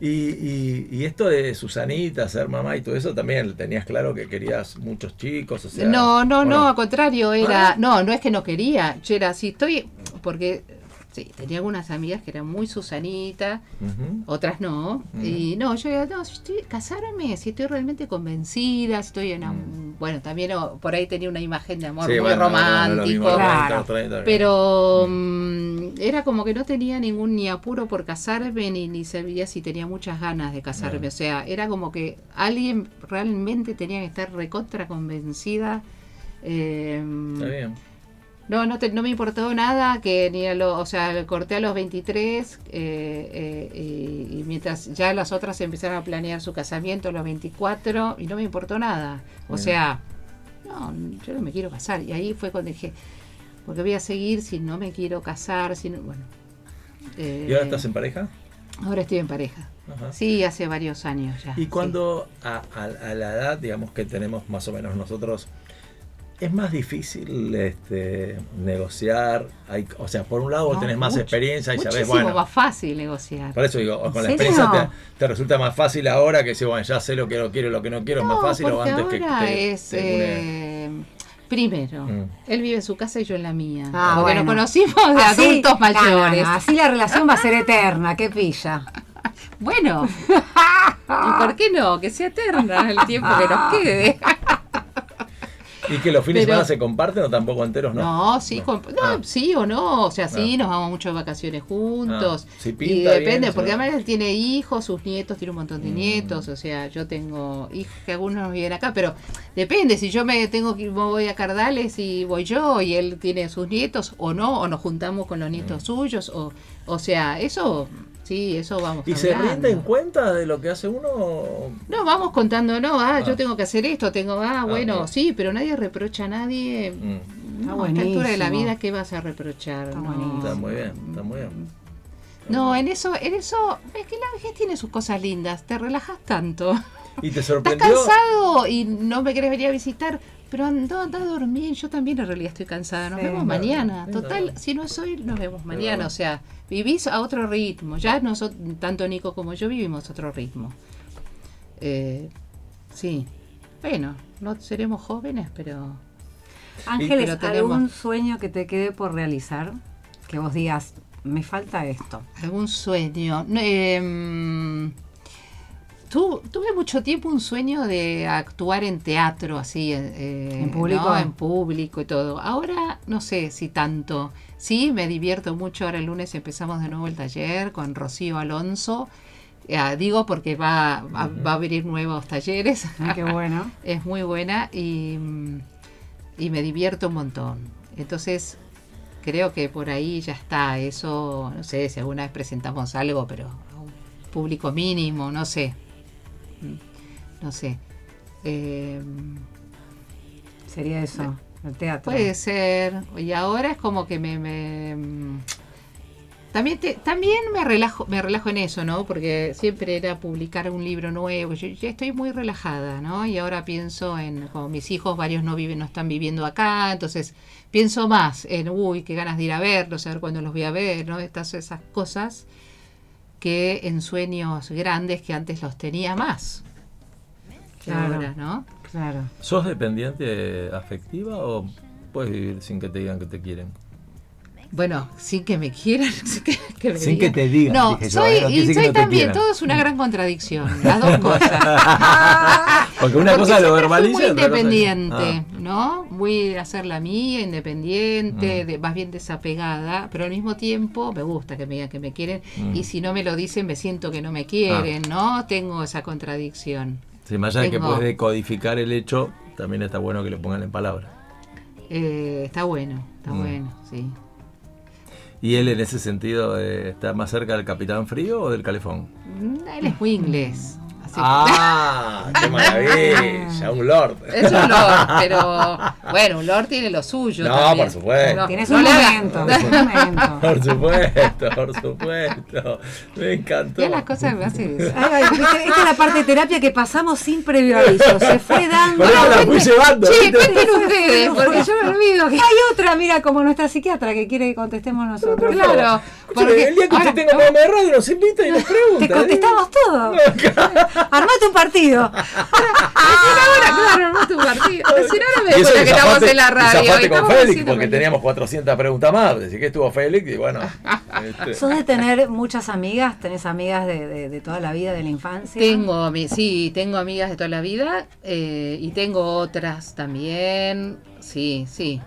Speaker 1: Y, y, y esto de Susanita, ser mamá y todo eso, también tenías claro que querías muchos chicos, o sea...
Speaker 3: no, no,
Speaker 1: ¿o
Speaker 3: no, al contrario, era.
Speaker 1: Ah.
Speaker 3: No, no es que no quería. Yo era así, estoy. Porque sí, tenía algunas amigas que eran muy Susanita, otras no.
Speaker 1: Mm.
Speaker 3: Y no, yo era, no, si estoy, casarme, si estoy realmente convencida, si estoy en. Bueno, también oh, por ahí tenía una imagen de amor
Speaker 1: Mm. Sí,
Speaker 3: muy
Speaker 1: bueno, no, no, no es lo
Speaker 3: romántico.
Speaker 1: mismo,
Speaker 2: Claro.
Speaker 1: 30, 30,
Speaker 3: Pero mm, era como que no tenía ningún ni apuro por casarme, ni, ni sabía si tenía muchas ganas de casarme. O sea, era como que alguien realmente tenía que estar recontra convencida. eh,
Speaker 1: Está bien.
Speaker 3: No, no, te- no me importó nada que ni a lo, o sea, corté a los 23 eh, eh, y, y mientras ya las otras empezaron a planear su casamiento a los 24 y no me importó nada. O
Speaker 1: Bien.
Speaker 3: sea, no, yo no me quiero casar. Y ahí fue cuando dije, porque voy a seguir si no me quiero casar? Si no, bueno. eh,
Speaker 1: ¿Y ahora estás en pareja?
Speaker 3: ahora estoy en pareja.
Speaker 1: Ajá.
Speaker 3: Sí, hace varios años ya.
Speaker 1: Y
Speaker 3: sí.
Speaker 1: cuando a, a- a la edad, digamos, que tenemos más o menos nosotros, es más difícil este, negociar. Hay, o sea, por un lado
Speaker 3: No,
Speaker 1: tenés más experiencia y sabés, bueno,
Speaker 3: más fácil negociar.
Speaker 1: por eso digo, con la experiencia te, te resulta más fácil ahora que si, bueno, ya sé lo que no quiero, lo que no quiero, es más fácil o antes que
Speaker 3: ahora
Speaker 1: te,
Speaker 3: es,
Speaker 1: te
Speaker 3: eh, primero,
Speaker 1: Mm.
Speaker 3: él vive en su casa y yo en la mía.
Speaker 2: Ah,
Speaker 3: porque
Speaker 2: bueno.
Speaker 3: nos conocimos de
Speaker 2: Así-
Speaker 3: adultos mayores.
Speaker 2: así la relación va a ser eterna, qué pilla.
Speaker 3: Bueno, [LAUGHS] ¿y por qué no? Que sea eterna el tiempo que nos quede.
Speaker 1: Y que los fines de semana se comparten o tampoco enteros, ¿no?
Speaker 3: No, sí, no,
Speaker 1: Ah.
Speaker 3: sí o no, o sea, sí,
Speaker 1: Ah.
Speaker 3: nos vamos mucho de vacaciones juntos.
Speaker 1: Ah, si
Speaker 3: y depende,
Speaker 1: bien,
Speaker 3: porque además él tiene hijos, sus nietos, tiene un montón de
Speaker 1: Mm.
Speaker 3: nietos, o sea, yo tengo hijos que algunos no viven acá, pero depende, si yo me tengo que voy a Cardales y voy yo y él tiene sus nietos o no, o nos juntamos con los nietos
Speaker 1: Mm.
Speaker 3: suyos, o, o sea, eso, sí, eso vamos
Speaker 1: ¿Y se rinden cuenta de lo que hace uno?
Speaker 3: No, vamos contando, no, ah,
Speaker 1: Ah.
Speaker 3: yo tengo que hacer esto, tengo, ah, bueno,
Speaker 1: ok.
Speaker 3: sí, pero nadie reprocha a nadie.
Speaker 1: Mm,
Speaker 3: No, a esta altura de la vida, ¿qué vas a reprochar?
Speaker 2: Está
Speaker 3: No.
Speaker 1: Está muy bien, está muy bien.
Speaker 3: No, en eso, en eso, es que la vejez tiene sus cosas lindas, te relajas tanto.
Speaker 1: ¿Y te [LAUGHS]
Speaker 3: Estás
Speaker 1: sorprendió?
Speaker 3: cansado y no me querés venir a visitar, pero anda, anda a dormir, yo también en realidad estoy cansada, nos
Speaker 2: Sí.
Speaker 3: vemos mañana. Total,
Speaker 1: claro.
Speaker 3: si no es hoy, nos vemos mañana, o sea, vivís a otro ritmo, ya nosotros, tanto Nico como yo vivimos otro ritmo. Eh, sí, bueno, no seremos jóvenes, pero...
Speaker 2: Ángeles,
Speaker 3: Pero tenemos-
Speaker 2: ¿algún sueño que te quede por realizar? Que vos digas, me falta esto.
Speaker 3: Algún sueño. No, em, tu- tuve mucho tiempo un sueño de actuar en teatro, así. eh,
Speaker 2: ¿En público?
Speaker 3: ¿no? En público y todo. Ahora no sé si tanto. Sí, me divierto mucho. Ahora el lunes empezamos de nuevo el taller con Rocío Alonso. Eh, digo porque va, va, va a abrir nuevos talleres.
Speaker 2: Ah, qué bueno. [LAUGHS]
Speaker 3: es muy buena y, y me divierto un montón. Entonces, creo que por ahí ya está. Eso, no sé si alguna vez presentamos algo, pero a un público mínimo, no sé. No sé. Eh,
Speaker 2: Sería eso, el teatro.
Speaker 3: puede ser. Y ahora es como que me. me, mm, también, te- también me relajo me relajo en eso, ¿no? Porque siempre era publicar un libro nuevo. Yo ya estoy muy relajada, ¿no? Y ahora pienso en, como mis hijos, varios no viven, no están viviendo acá, entonces pienso más en, uy, qué ganas de ir a verlos, a ver cuándo los voy a ver, ¿no? Estas esas cosas que en sueños grandes que antes los tenía más.
Speaker 2: Claro.
Speaker 3: ahora, ¿no?
Speaker 2: Claro.
Speaker 1: ¿Sos dependiente afectiva o puedes vivir sin que te digan que te quieren?
Speaker 3: Bueno, sin que me quieran, [LAUGHS] sin que, que me
Speaker 1: Sin que te digan,
Speaker 3: No,
Speaker 1: dije yo,
Speaker 3: soy,
Speaker 1: ¿eh? Quiere
Speaker 3: y
Speaker 1: que
Speaker 3: soy
Speaker 1: no
Speaker 3: también, todo es una gran contradicción, las dos [LAUGHS] cosas. [LAUGHS]
Speaker 1: Porque una
Speaker 3: Porque
Speaker 1: cosa lo verbaliza.
Speaker 3: muy independiente,
Speaker 1: Ah.
Speaker 3: ¿no? Muy a hacer la mía, independiente,
Speaker 1: Mm.
Speaker 3: de- más bien desapegada, pero al mismo tiempo me gusta que me digan que me quieren
Speaker 1: Mm.
Speaker 3: y si no me lo dicen me siento que no me quieren, ¿no? Tengo esa contradicción.
Speaker 1: Sí, más allá de que puedes decodificar el hecho, también está bueno que le pongan en palabras.
Speaker 3: Eh, está bueno, está
Speaker 1: Mm.
Speaker 3: bueno, sí.
Speaker 1: ¿Y él en ese sentido eh, está más cerca del Capitán Frío o del Calefón?
Speaker 3: Mm, Él es muy inglés.
Speaker 1: ¡Ah! ¡Qué [LAUGHS] maravilla! Un lord.
Speaker 3: Es un lord, [LAUGHS] pero bueno, un lord tiene lo suyo.
Speaker 1: No,
Speaker 3: también.
Speaker 1: por supuesto.
Speaker 3: No,
Speaker 2: Tienes
Speaker 3: no
Speaker 2: un momento, [LAUGHS] un momento.
Speaker 1: Por supuesto, por supuesto. Me encantó.
Speaker 3: Ya las cosas me hacen eso.
Speaker 2: Ay, ay, viste, esta es la parte de terapia que pasamos sin previo aviso. Se fue dando.
Speaker 1: Por eso la fui llevando. ¿viste?
Speaker 3: cuenten ustedes, porque yo me olvido que.
Speaker 2: Hay otra, mira, como nuestra psiquiatra que quiere que contestemos nosotros.
Speaker 3: Claro, porque
Speaker 1: el día que
Speaker 3: ahora-
Speaker 1: usted tenga programa de radio nos invita y nos pregunta.
Speaker 2: Te contestamos todo. Armate un partido. [LAUGHS]
Speaker 3: Recién ahora, claro, armó tu partido. Recién ahora me di cuenta
Speaker 1: que
Speaker 3: que estamos en la radio. y
Speaker 1: con
Speaker 3: estamos
Speaker 1: Félix porque teníamos 400 preguntas más. Así que estuvo Félix y bueno. [LAUGHS] este,
Speaker 2: ¿Sos de tener muchas amigas? ¿Tenés amigas de, de- de toda la vida, de la infancia?
Speaker 3: Tengo, sí, tengo amigas de toda la vida eh, y tengo otras también. Sí, sí.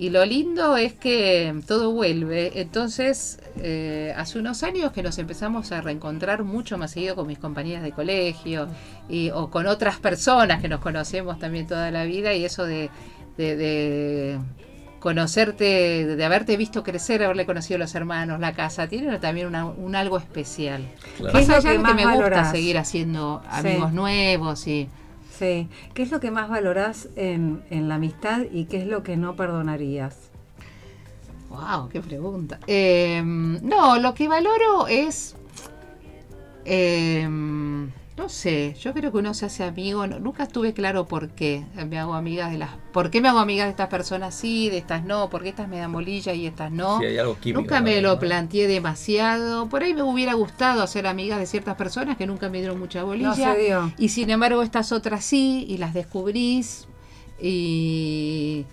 Speaker 3: Y lo lindo es que todo vuelve. Entonces, eh, hace unos años que nos empezamos a reencontrar mucho más seguido con mis compañeras de colegio y, o con otras personas que nos conocemos también toda la vida y eso de, de- de conocerte, de, haberte visto crecer, haberle conocido a los hermanos, la casa, tiene también una- un algo especial.
Speaker 1: claro.
Speaker 2: ¿Qué es
Speaker 3: Más
Speaker 2: lo que más
Speaker 3: que me gusta seguir haciendo amigos
Speaker 2: Sí.
Speaker 3: nuevos y
Speaker 2: ¿Qué es lo que más valorás en, la amistad y qué es lo que no perdonarías?
Speaker 3: wow, qué pregunta. Eh, no, lo que valoro es eh, no sé, yo creo que uno se hace amigo, no- nunca estuve claro por qué me hago amigas de las, por qué me hago amigas de estas personas sí, de estas no, por qué estas me dan bolilla y estas no.
Speaker 1: Sí, hay algo químico
Speaker 3: Nunca me lo planteé demasiado. Por ahí me hubiera gustado hacer amigas de ciertas personas que nunca me dieron mucha bolilla.
Speaker 2: No se dio.
Speaker 3: Y sin embargo estas otras sí, y las descubrís. Y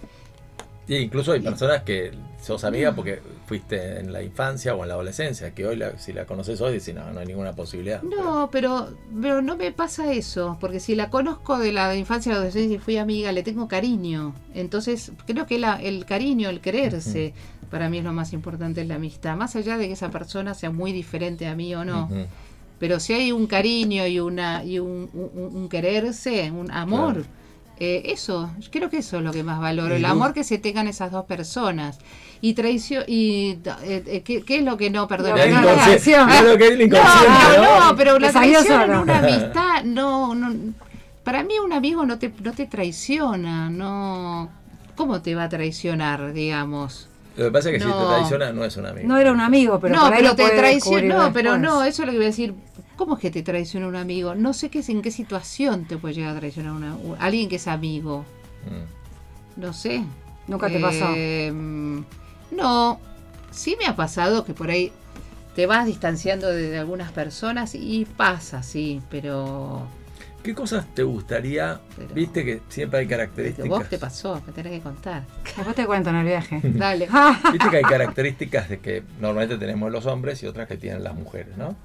Speaker 1: Sí, incluso hay personas que sos amiga porque fuiste en la infancia o en la adolescencia, que hoy la- si la conoces hoy decís, no, no hay ninguna posibilidad.
Speaker 3: no, pero, pero no me pasa eso, porque si la conozco de la infancia a la adolescencia y fui amiga, le tengo cariño. Entonces creo que la- el cariño, el quererse, para mí es lo más importante en la amistad. Más allá de que esa persona sea muy diferente a mí o no. Pero si hay un cariño y una y un, un- un quererse, un amor,
Speaker 1: Claro.
Speaker 3: Eh, eso, yo creo que eso es lo que más valoro, el amor que se tengan esas dos personas. Y traición, y eh, eh, ¿qué, qué es lo que no perdona?
Speaker 2: La
Speaker 1: El [LAUGHS]
Speaker 2: No,
Speaker 3: No,
Speaker 1: inconsciente-
Speaker 2: traición.
Speaker 1: es lo que es
Speaker 3: no, no,
Speaker 1: ¿no?
Speaker 3: no, pero la traición en una [LAUGHS] amistad, no, no, para mí un amigo no te, no te traiciona, no, ¿cómo te va a traicionar, digamos?
Speaker 1: Lo que pasa es que si
Speaker 3: No.
Speaker 1: te traiciona no es un amigo.
Speaker 2: No era un amigo, pero
Speaker 3: no, pero
Speaker 2: lo
Speaker 3: te traiciona. No, pero
Speaker 2: después.
Speaker 3: no, eso es lo que voy a decir. ¿Cómo es que te traiciona un amigo? No sé qué, en qué situación te puede llegar a traicionar una, u- alguien que es amigo.
Speaker 1: Mm.
Speaker 3: No sé.
Speaker 2: Nunca te pasó.
Speaker 3: Eh, no, sí me ha pasado que por ahí te vas distanciando de, de algunas personas y pasa, sí, pero
Speaker 1: ¿Qué cosas te gustaría?
Speaker 3: Pero-
Speaker 1: Viste que siempre hay
Speaker 3: ¿Qué
Speaker 1: características.
Speaker 3: vos te pasó? Me tenés que contar.
Speaker 2: Después te cuento en el viaje. [LAUGHS]
Speaker 3: Dale. [LAUGHS]
Speaker 1: Viste que hay características de que normalmente tenemos los hombres y otras que tienen las mujeres, ¿no?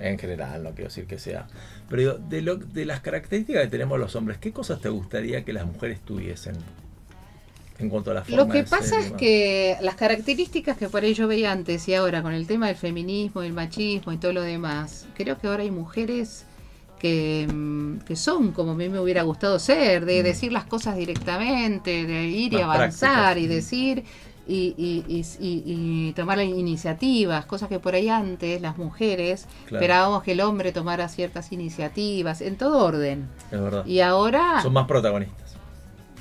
Speaker 1: En general, no quiero decir que sea. Pero digo, de, lo, de las características que tenemos los hombres, ¿qué cosas te gustaría que las mujeres tuviesen? En cuanto a la forma
Speaker 3: Lo que
Speaker 1: de
Speaker 3: pasa es que las características que por ahí yo veía antes y ahora con el tema del feminismo, el machismo y todo lo demás, creo que ahora hay mujeres que, mm, que son como a mí me hubiera gustado ser, de
Speaker 1: Mm.
Speaker 3: decir las cosas directamente, de ir y avanzar
Speaker 1: prácticas.
Speaker 3: y decir y, y- y- y- tomar las iniciativas, cosas que por ahí antes las mujeres
Speaker 1: Claro.
Speaker 3: esperábamos que el hombre tomara ciertas iniciativas en todo orden.
Speaker 1: Es verdad.
Speaker 3: Y ahora
Speaker 1: Son más protagonistas.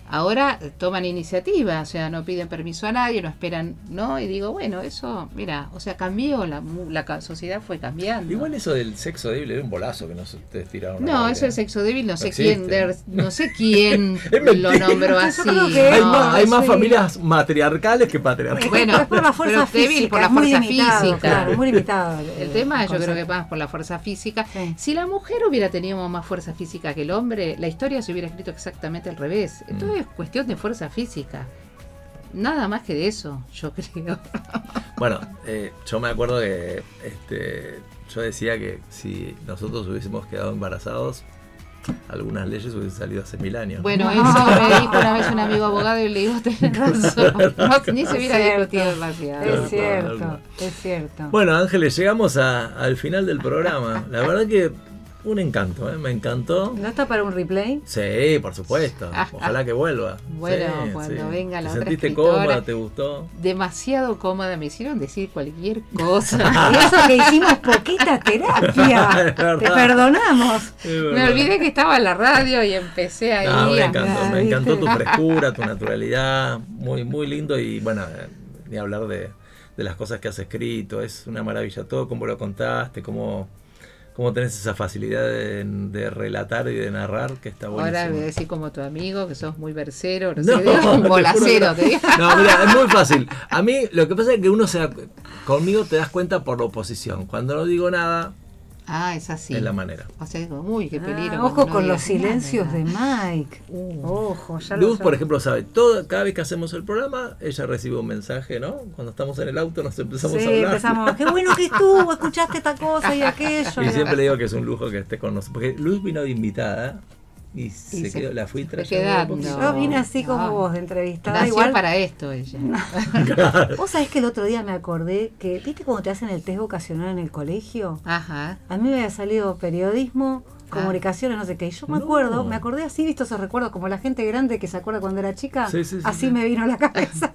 Speaker 3: Ahora toman iniciativa, o sea, no piden permiso a nadie, no esperan, ¿no? Y digo, bueno, eso, mira, o sea, cambió, la, mu- la ca- sociedad fue cambiando.
Speaker 1: Igual eso del sexo débil es un bolazo que no se ustedes tiraron.
Speaker 3: no, eso es sexo débil, no sé
Speaker 1: existe.
Speaker 3: quién, der- no sé quién [LAUGHS] lo nombró así.
Speaker 1: Hay, más, hay más
Speaker 2: sí.
Speaker 1: familias matriarcales que patriarcales.
Speaker 3: Bueno,
Speaker 2: es por la fuerza
Speaker 3: pero débil
Speaker 2: física.
Speaker 3: por la fuerza
Speaker 2: limitado,
Speaker 3: física.
Speaker 2: Claro, muy [LAUGHS] limitado.
Speaker 3: El tema yo creo que más por la fuerza física.
Speaker 2: Sí.
Speaker 3: Si la mujer hubiera tenido más fuerza física que el hombre, la historia se hubiera escrito exactamente al revés.
Speaker 1: Mm.
Speaker 3: Es cuestión de fuerza física. Nada más que de eso, yo [LAUGHS] creo.
Speaker 1: Bueno, eh, yo me acuerdo que este, yo decía que si nosotros hubiésemos quedado embarazados, algunas leyes hubiesen salido hace mil años.
Speaker 3: Bueno, eso me dijo una vez un amigo abogado y le digo, tenés [LAUGHS] razón. No, ni se hubiera
Speaker 2: Es cierto.
Speaker 3: discutido demasiado.
Speaker 2: Es cierto, es cierto.
Speaker 1: Bueno, Ángeles, llegamos a- al final del programa. La verdad que un encanto, ¿eh? me encantó.
Speaker 2: ¿No está para un replay?
Speaker 1: Sí, por supuesto. [LAUGHS] Ojalá que vuelva.
Speaker 3: Bueno,
Speaker 1: Sí,
Speaker 3: cuando
Speaker 1: sí.
Speaker 3: venga la
Speaker 1: ¿Te
Speaker 3: otra
Speaker 1: sentiste
Speaker 3: escritora.
Speaker 1: cómoda? ¿Te gustó?
Speaker 3: Demasiado cómoda, me hicieron decir cualquier cosa. [LAUGHS]
Speaker 2: Y eso que hicimos poquita terapia. [LAUGHS] Te perdonamos.
Speaker 3: Me olvidé que estaba en la radio y empecé ahí.
Speaker 1: No, me encantó, me encantó tu frescura, tu naturalidad, muy, muy lindo y bueno, eh, ni hablar de, de las cosas que has escrito, es una maravilla todo, cómo lo contaste, cómo, cómo tenés esa facilidad de, de relatar y de narrar, que está buenísimo.
Speaker 3: Ahora a decir como tu amigo, que sos muy versero, no, [LAUGHS]
Speaker 1: No,
Speaker 3: digo, bolacero, te
Speaker 1: no. Mira, es muy fácil. [LAUGHS] A mí lo que pasa es que uno se da, conmigo te das cuenta por la oposición. Cuando no digo nada,
Speaker 3: Ah, es así.
Speaker 1: es la manera.
Speaker 3: O sea, digo, uy, qué peligro.
Speaker 2: Ah,
Speaker 3: cuando
Speaker 2: ojo con los silencios
Speaker 3: nada.
Speaker 2: de Mike. Ojo, ya lo
Speaker 1: Luz, por ejemplo, sabe, todo, cada vez que hacemos el programa, ella recibe un mensaje, ¿no? Cuando estamos en el auto nos empezamos
Speaker 2: Sí,
Speaker 1: a hablar.
Speaker 2: empezamos. Qué bueno que estuvo, escuchaste esta cosa y aquello.
Speaker 1: Y siempre le digo que es un lujo que esté con nosotros. Porque Luz vino de invitada y, se,
Speaker 3: se
Speaker 1: quedó, la fui trayendo.
Speaker 2: Yo vine así como
Speaker 3: No.
Speaker 2: vos, de entrevistada.
Speaker 3: Nació
Speaker 2: Igual,
Speaker 3: para esto ella. [LAUGHS] [LAUGHS]
Speaker 2: vos sabés que el otro día me acordé que, ¿viste cuando te hacen el test vocacional en el colegio?
Speaker 3: Ajá.
Speaker 2: A mí me había salido periodismo, comunicaciones, no sé qué. Y yo me
Speaker 1: No.
Speaker 2: acuerdo, me acordé así, visto esos recuerdos, como la gente grande que se acuerda cuando era chica.
Speaker 1: Sí, sí, sí,
Speaker 2: así
Speaker 1: sí.
Speaker 2: me vino a la [LAUGHS] cabeza.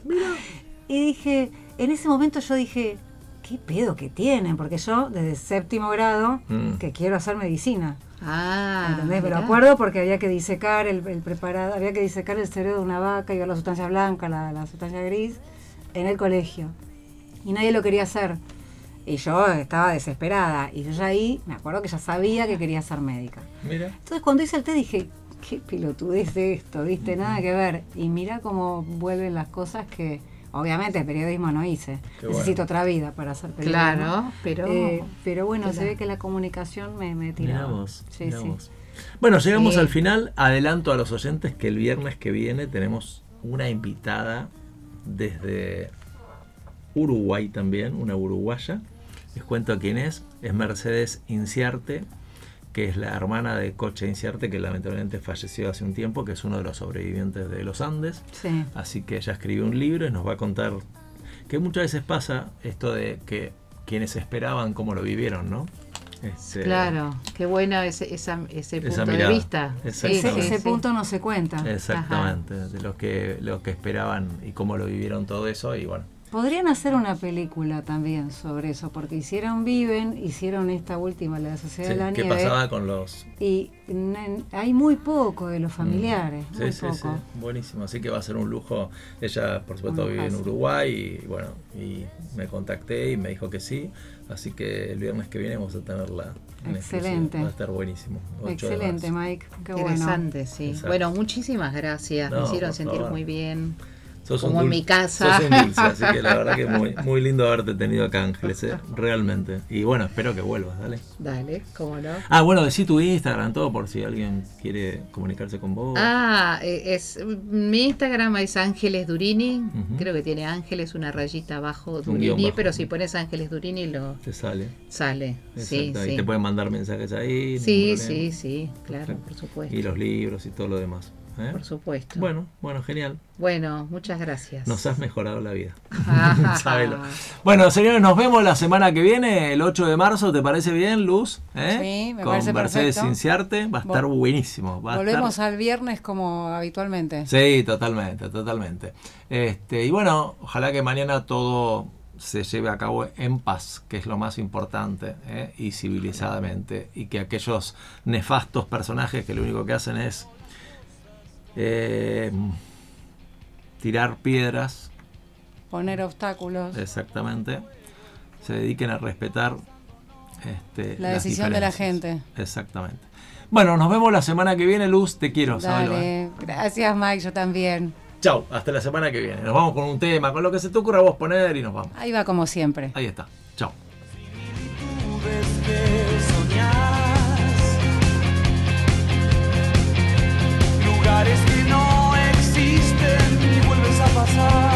Speaker 2: y dije, en ese momento yo dije, ¿qué pedo que tienen? Porque yo, desde séptimo grado,
Speaker 1: Mm.
Speaker 2: que quiero hacer medicina.
Speaker 3: Ah.
Speaker 2: ¿Entendés? Me lo
Speaker 3: mirá.
Speaker 2: acuerdo porque había que disecar el, el preparado, había que disecar el cerebro de una vaca y ver la sustancia blanca, la, la sustancia gris, en el colegio. Y nadie lo quería hacer. Y yo estaba desesperada. Y yo ya ahí, me acuerdo que ya sabía que quería ser médica.
Speaker 1: Mira.
Speaker 2: Entonces cuando hice el test dije, qué pelotudez esto, viste, nada que ver. Y mira cómo vuelven las cosas que, obviamente, el periodismo no hice.
Speaker 1: Qué
Speaker 2: Necesito
Speaker 1: bueno.
Speaker 2: otra vida para hacer periodismo.
Speaker 3: Claro, pero.
Speaker 2: Eh, pero bueno, se ve que la comunicación me, me tiraba.
Speaker 1: vos,
Speaker 2: Sí, sí.
Speaker 1: Bueno, llegamos
Speaker 3: Sí.
Speaker 1: al final. Adelanto a los oyentes que el viernes que viene tenemos una invitada desde Uruguay también, una uruguaya. Les cuento quién es. Es Mercedes Inciarte, que es la hermana de Coche Inciarte, que lamentablemente falleció hace un tiempo, que es uno de los sobrevivientes de los Andes.
Speaker 2: Sí.
Speaker 1: Así que ella escribió un libro y nos va a contar que muchas veces pasa esto de que quienes esperaban cómo lo vivieron, ¿no? Este,
Speaker 3: Claro, qué bueno ese, esa, ese punto
Speaker 1: Esa
Speaker 3: de vista.
Speaker 2: Ese, ese punto no se cuenta.
Speaker 1: Exactamente, de los que, los que esperaban y cómo lo vivieron todo eso y bueno.
Speaker 2: Podrían hacer una película también sobre eso, porque hicieron Viven, hicieron esta última, la de Sociedad
Speaker 1: sí,
Speaker 2: de la
Speaker 1: ¿Qué
Speaker 2: Nieve,
Speaker 1: pasaba con los...
Speaker 2: y hay muy poco de los familiares,
Speaker 1: Mm. Sí,
Speaker 2: muy
Speaker 1: sí,
Speaker 2: poco.
Speaker 1: buenísimo. Así que va a ser un lujo. Ella, por supuesto, vive en. Uruguay y bueno, y me contacté y me dijo que sí. Así que el viernes que viene vamos a tenerla. en exclusiva.
Speaker 2: Excelente.
Speaker 1: Va a estar buenísimo.
Speaker 2: Excelente. Mike, qué bueno.
Speaker 3: Interesante, sí.
Speaker 1: Exacto.
Speaker 3: Bueno, muchísimas gracias.
Speaker 1: No,
Speaker 3: Me hicieron sentir
Speaker 1: favor.
Speaker 3: muy bien.
Speaker 1: Sos
Speaker 3: como en mi casa.
Speaker 1: Sos un dulce, así que la verdad que muy, [LAUGHS] muy lindo haberte tenido acá, Ángeles, eh, realmente. Y bueno, espero que vuelvas, dale.
Speaker 3: Dale, cómo no.
Speaker 1: Ah, bueno, decí tu Instagram, todo por si alguien quiere comunicarse con vos.
Speaker 3: Ah, eh, es mi Instagram es Ángeles Durini. Creo que tiene Ángeles una rayita abajo Durini,
Speaker 1: bajo.
Speaker 3: pero si pones Ángeles Durini lo
Speaker 1: Te sale.
Speaker 3: sale. Sí,
Speaker 1: Exacto, y
Speaker 3: sí.
Speaker 1: te pueden mandar mensajes ahí.
Speaker 3: Sí, sí, sí, claro,
Speaker 1: Perfecto.
Speaker 3: por supuesto.
Speaker 1: Y los libros y todo lo demás. ¿Eh?
Speaker 3: Por supuesto.
Speaker 1: Bueno, bueno, genial.
Speaker 3: Bueno, muchas gracias.
Speaker 1: Nos has mejorado la vida.
Speaker 3: Ah. [LAUGHS]
Speaker 1: Bueno, señores, nos vemos la semana que viene, el 8 de marzo. ¿Te parece bien, Luz? ¿Eh?
Speaker 2: Sí, me
Speaker 1: Con
Speaker 2: parece
Speaker 1: Mercedes
Speaker 2: perfecto.
Speaker 1: Inciarte. Va a estar
Speaker 2: Vol-
Speaker 1: buenísimo. Va
Speaker 2: Volvemos
Speaker 1: estar...
Speaker 2: al viernes como habitualmente.
Speaker 1: Sí, totalmente, totalmente. Este, y bueno, ojalá que mañana todo se lleve a cabo en paz, que es lo más importante, ¿eh? y civilizadamente, y que aquellos nefastos personajes que lo único que hacen es eh, tirar piedras,
Speaker 2: Poner obstáculos.
Speaker 1: exactamente, se dediquen a respetar este,
Speaker 2: La decisión de la gente.
Speaker 1: Exactamente. Bueno, nos vemos la semana que viene, Luz, te quiero, sabelo, ¿eh?
Speaker 2: Dale. Gracias, Mike, yo también.
Speaker 1: Chau, hasta la semana que viene. Nos vamos con un tema, con lo que se te ocurra a vos poner y nos vamos.
Speaker 2: Ahí va como siempre.
Speaker 1: Ahí está. Chau.
Speaker 4: lugares que no existen y vuelves a pasar.